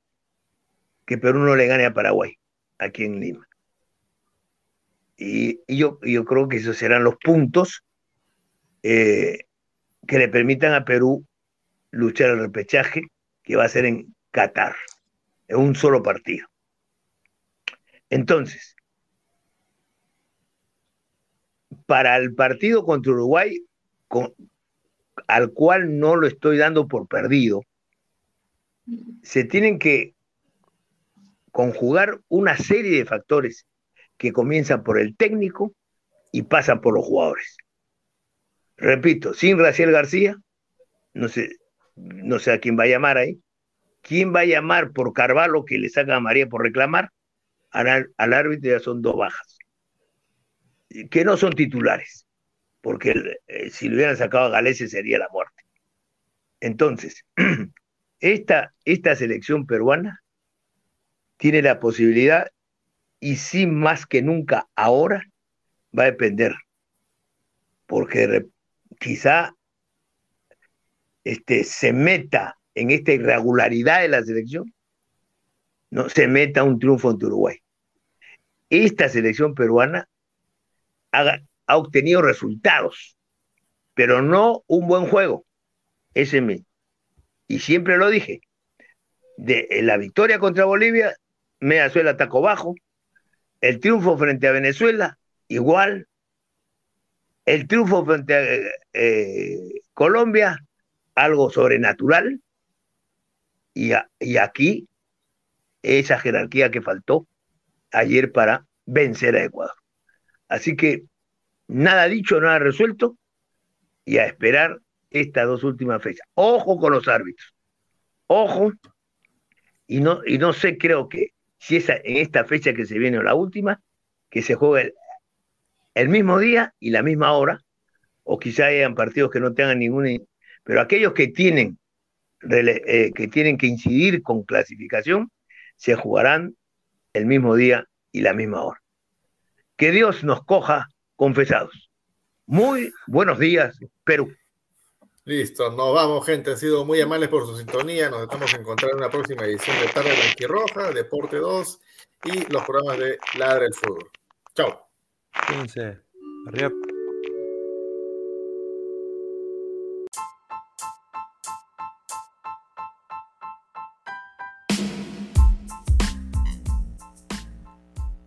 que Perú no le gane a Paraguay, aquí en Lima. Y, y yo, yo creo que esos serán los puntos eh, que le permitan a Perú luchar el repechaje, que va a ser en Qatar, en un solo partido. Entonces, para el partido contra Uruguay, con, al cual no lo estoy dando por perdido, se tienen que conjugar una serie de factores que comienzan por el técnico y pasan por los jugadores. Repito, sin Raciel García, no sé, no sé a quién va a llamar ahí, quién va a llamar por Carvalho que le saca a María por reclamar, al, árbitro ya son dos bajas, que no son titulares, porque eh, si le hubieran sacado a Galese sería la muerte. Entonces, esta, esta selección peruana tiene la posibilidad, y sí más que nunca ahora, va a depender. Porque quizá este, se meta en esta irregularidad de la selección, no se meta un triunfo ante Uruguay. Esta selección peruana ha, obtenido resultados, pero no un buen juego. Ese me, y siempre lo dije, de la victoria contra Bolivia, Venezuela atacó bajo, el triunfo frente a Venezuela, igual, el triunfo frente a eh, Colombia, algo sobrenatural, y, y aquí esa jerarquía que faltó ayer para vencer a Ecuador. Así que nada dicho, nada resuelto, y a esperar estas dos últimas fechas. Ojo con los árbitros. Ojo. Y no, y no sé, creo que si esa, en esta fecha que se viene o la última, que se juegue el, mismo día y la misma hora, o quizá hayan partidos que no tengan ninguna, pero aquellos que tienen, eh, que tienen que incidir con clasificación, se jugarán el mismo día y la misma hora. Que Dios nos coja confesados. Muy buenos días, Perú. Listo, nos vamos, gente. Han sido muy amables por su sintonía. Nos estamos encontrando en una próxima edición de Tarde Blanquirroja, Deporte 2 y los programas de Ladra el Fútbol. Chao. Fíjense. Arriba.